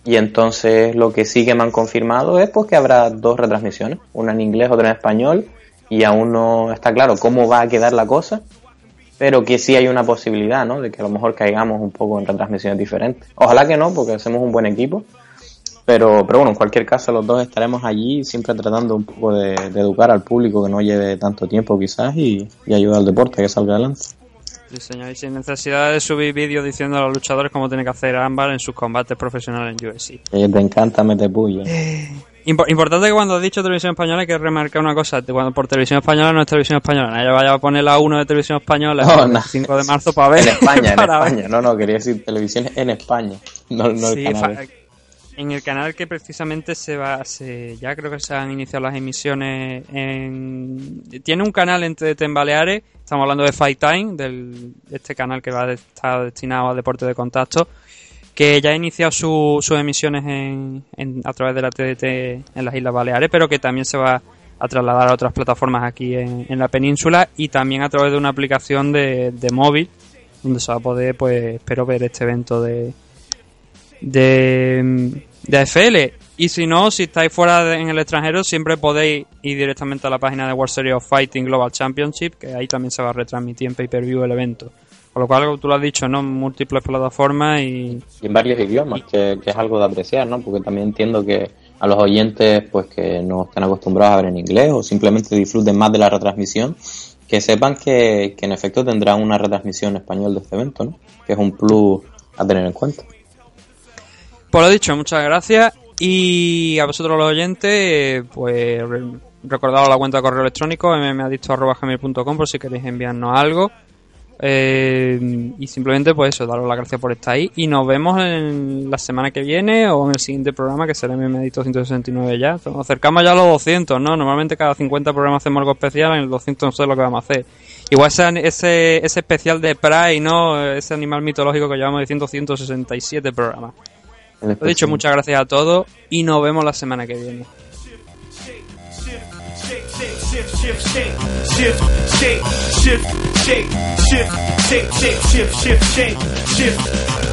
y entonces lo que sí que me han confirmado es pues que habrá dos retransmisiones, una en inglés, otra en español y aún no está claro cómo va a quedar la cosa, pero que sí hay una posibilidad, ¿no? De que a lo mejor caigamos un poco en retransmisiones diferentes. Ojalá que no, porque hacemos un buen equipo. Pero, pero bueno, en cualquier caso los dos estaremos allí siempre tratando un poco de, educar al público que no lleve tanto tiempo quizás y, y ayudar al deporte a que salga adelante. Sí, señor, y sin necesidad de subir vídeos diciendo a los luchadores cómo tiene que hacer ámbar en sus combates profesionales en UFC. Que te encanta meter puya. Impo- importante que cuando has dicho televisión española hay que remarcar una cosa, cuando por televisión española no es televisión española, nadie vaya a poner la 1 de televisión española No, el no. 5 de marzo para ver. En España, en ver. España. No, no, quería decir televisión en España. No, no Sí, el canal. En el canal que precisamente se va, se, ya creo que se han iniciado las emisiones en... Tiene un canal en TDT en Baleares, estamos hablando de Fight Time, del, este canal que va a estar destinado al deporte de contacto, que ya ha iniciado su- sus emisiones en- a través de la TDT en las Islas Baleares, pero que también se va a trasladar a otras plataformas aquí en, en la península y también a través de una aplicación de, de móvil, donde se va a poder, pues, espero ver este evento de, de, de AFL. Y si no, si estáis fuera de- en el extranjero, siempre podéis ir directamente a la página de World Series of Fighting Global Championship, que ahí también se va a retransmitir en pay-per-view el evento. Con lo cual, como tú lo has dicho, ¿no? Múltiples plataformas y... y en varios idiomas, que, es algo de apreciar, ¿no? Porque también entiendo que a los oyentes, pues que no están acostumbrados a ver en inglés o simplemente disfruten más de la retransmisión, que sepan que, que en efecto tendrán una retransmisión en español de este evento, ¿no? Que es un plus a tener en cuenta. Por lo dicho, muchas gracias. Y a vosotros los oyentes, pues re- recordaros la cuenta de correo electrónico mmadicto.gmail.com por si queréis enviarnos algo. Eh, y simplemente pues eso, daros las gracias por estar ahí. Y nos vemos en la semana que viene o en el siguiente programa que será MMadicto 169 ya. Nos acercamos ya a los 200, ¿no? Normalmente cada 50 programas hacemos algo especial, en el 200 no sé lo que vamos a hacer. Igual ese, ese, ese especial de Pride, ¿no? Ese animal mitológico que llevamos diciendo 167 programas. Lo dicho, muchas gracias a todos y nos vemos la semana que viene. shift, shift, shake, shift, shake, shift, shake, shift, shake, shake, shift, shift, shake, shift,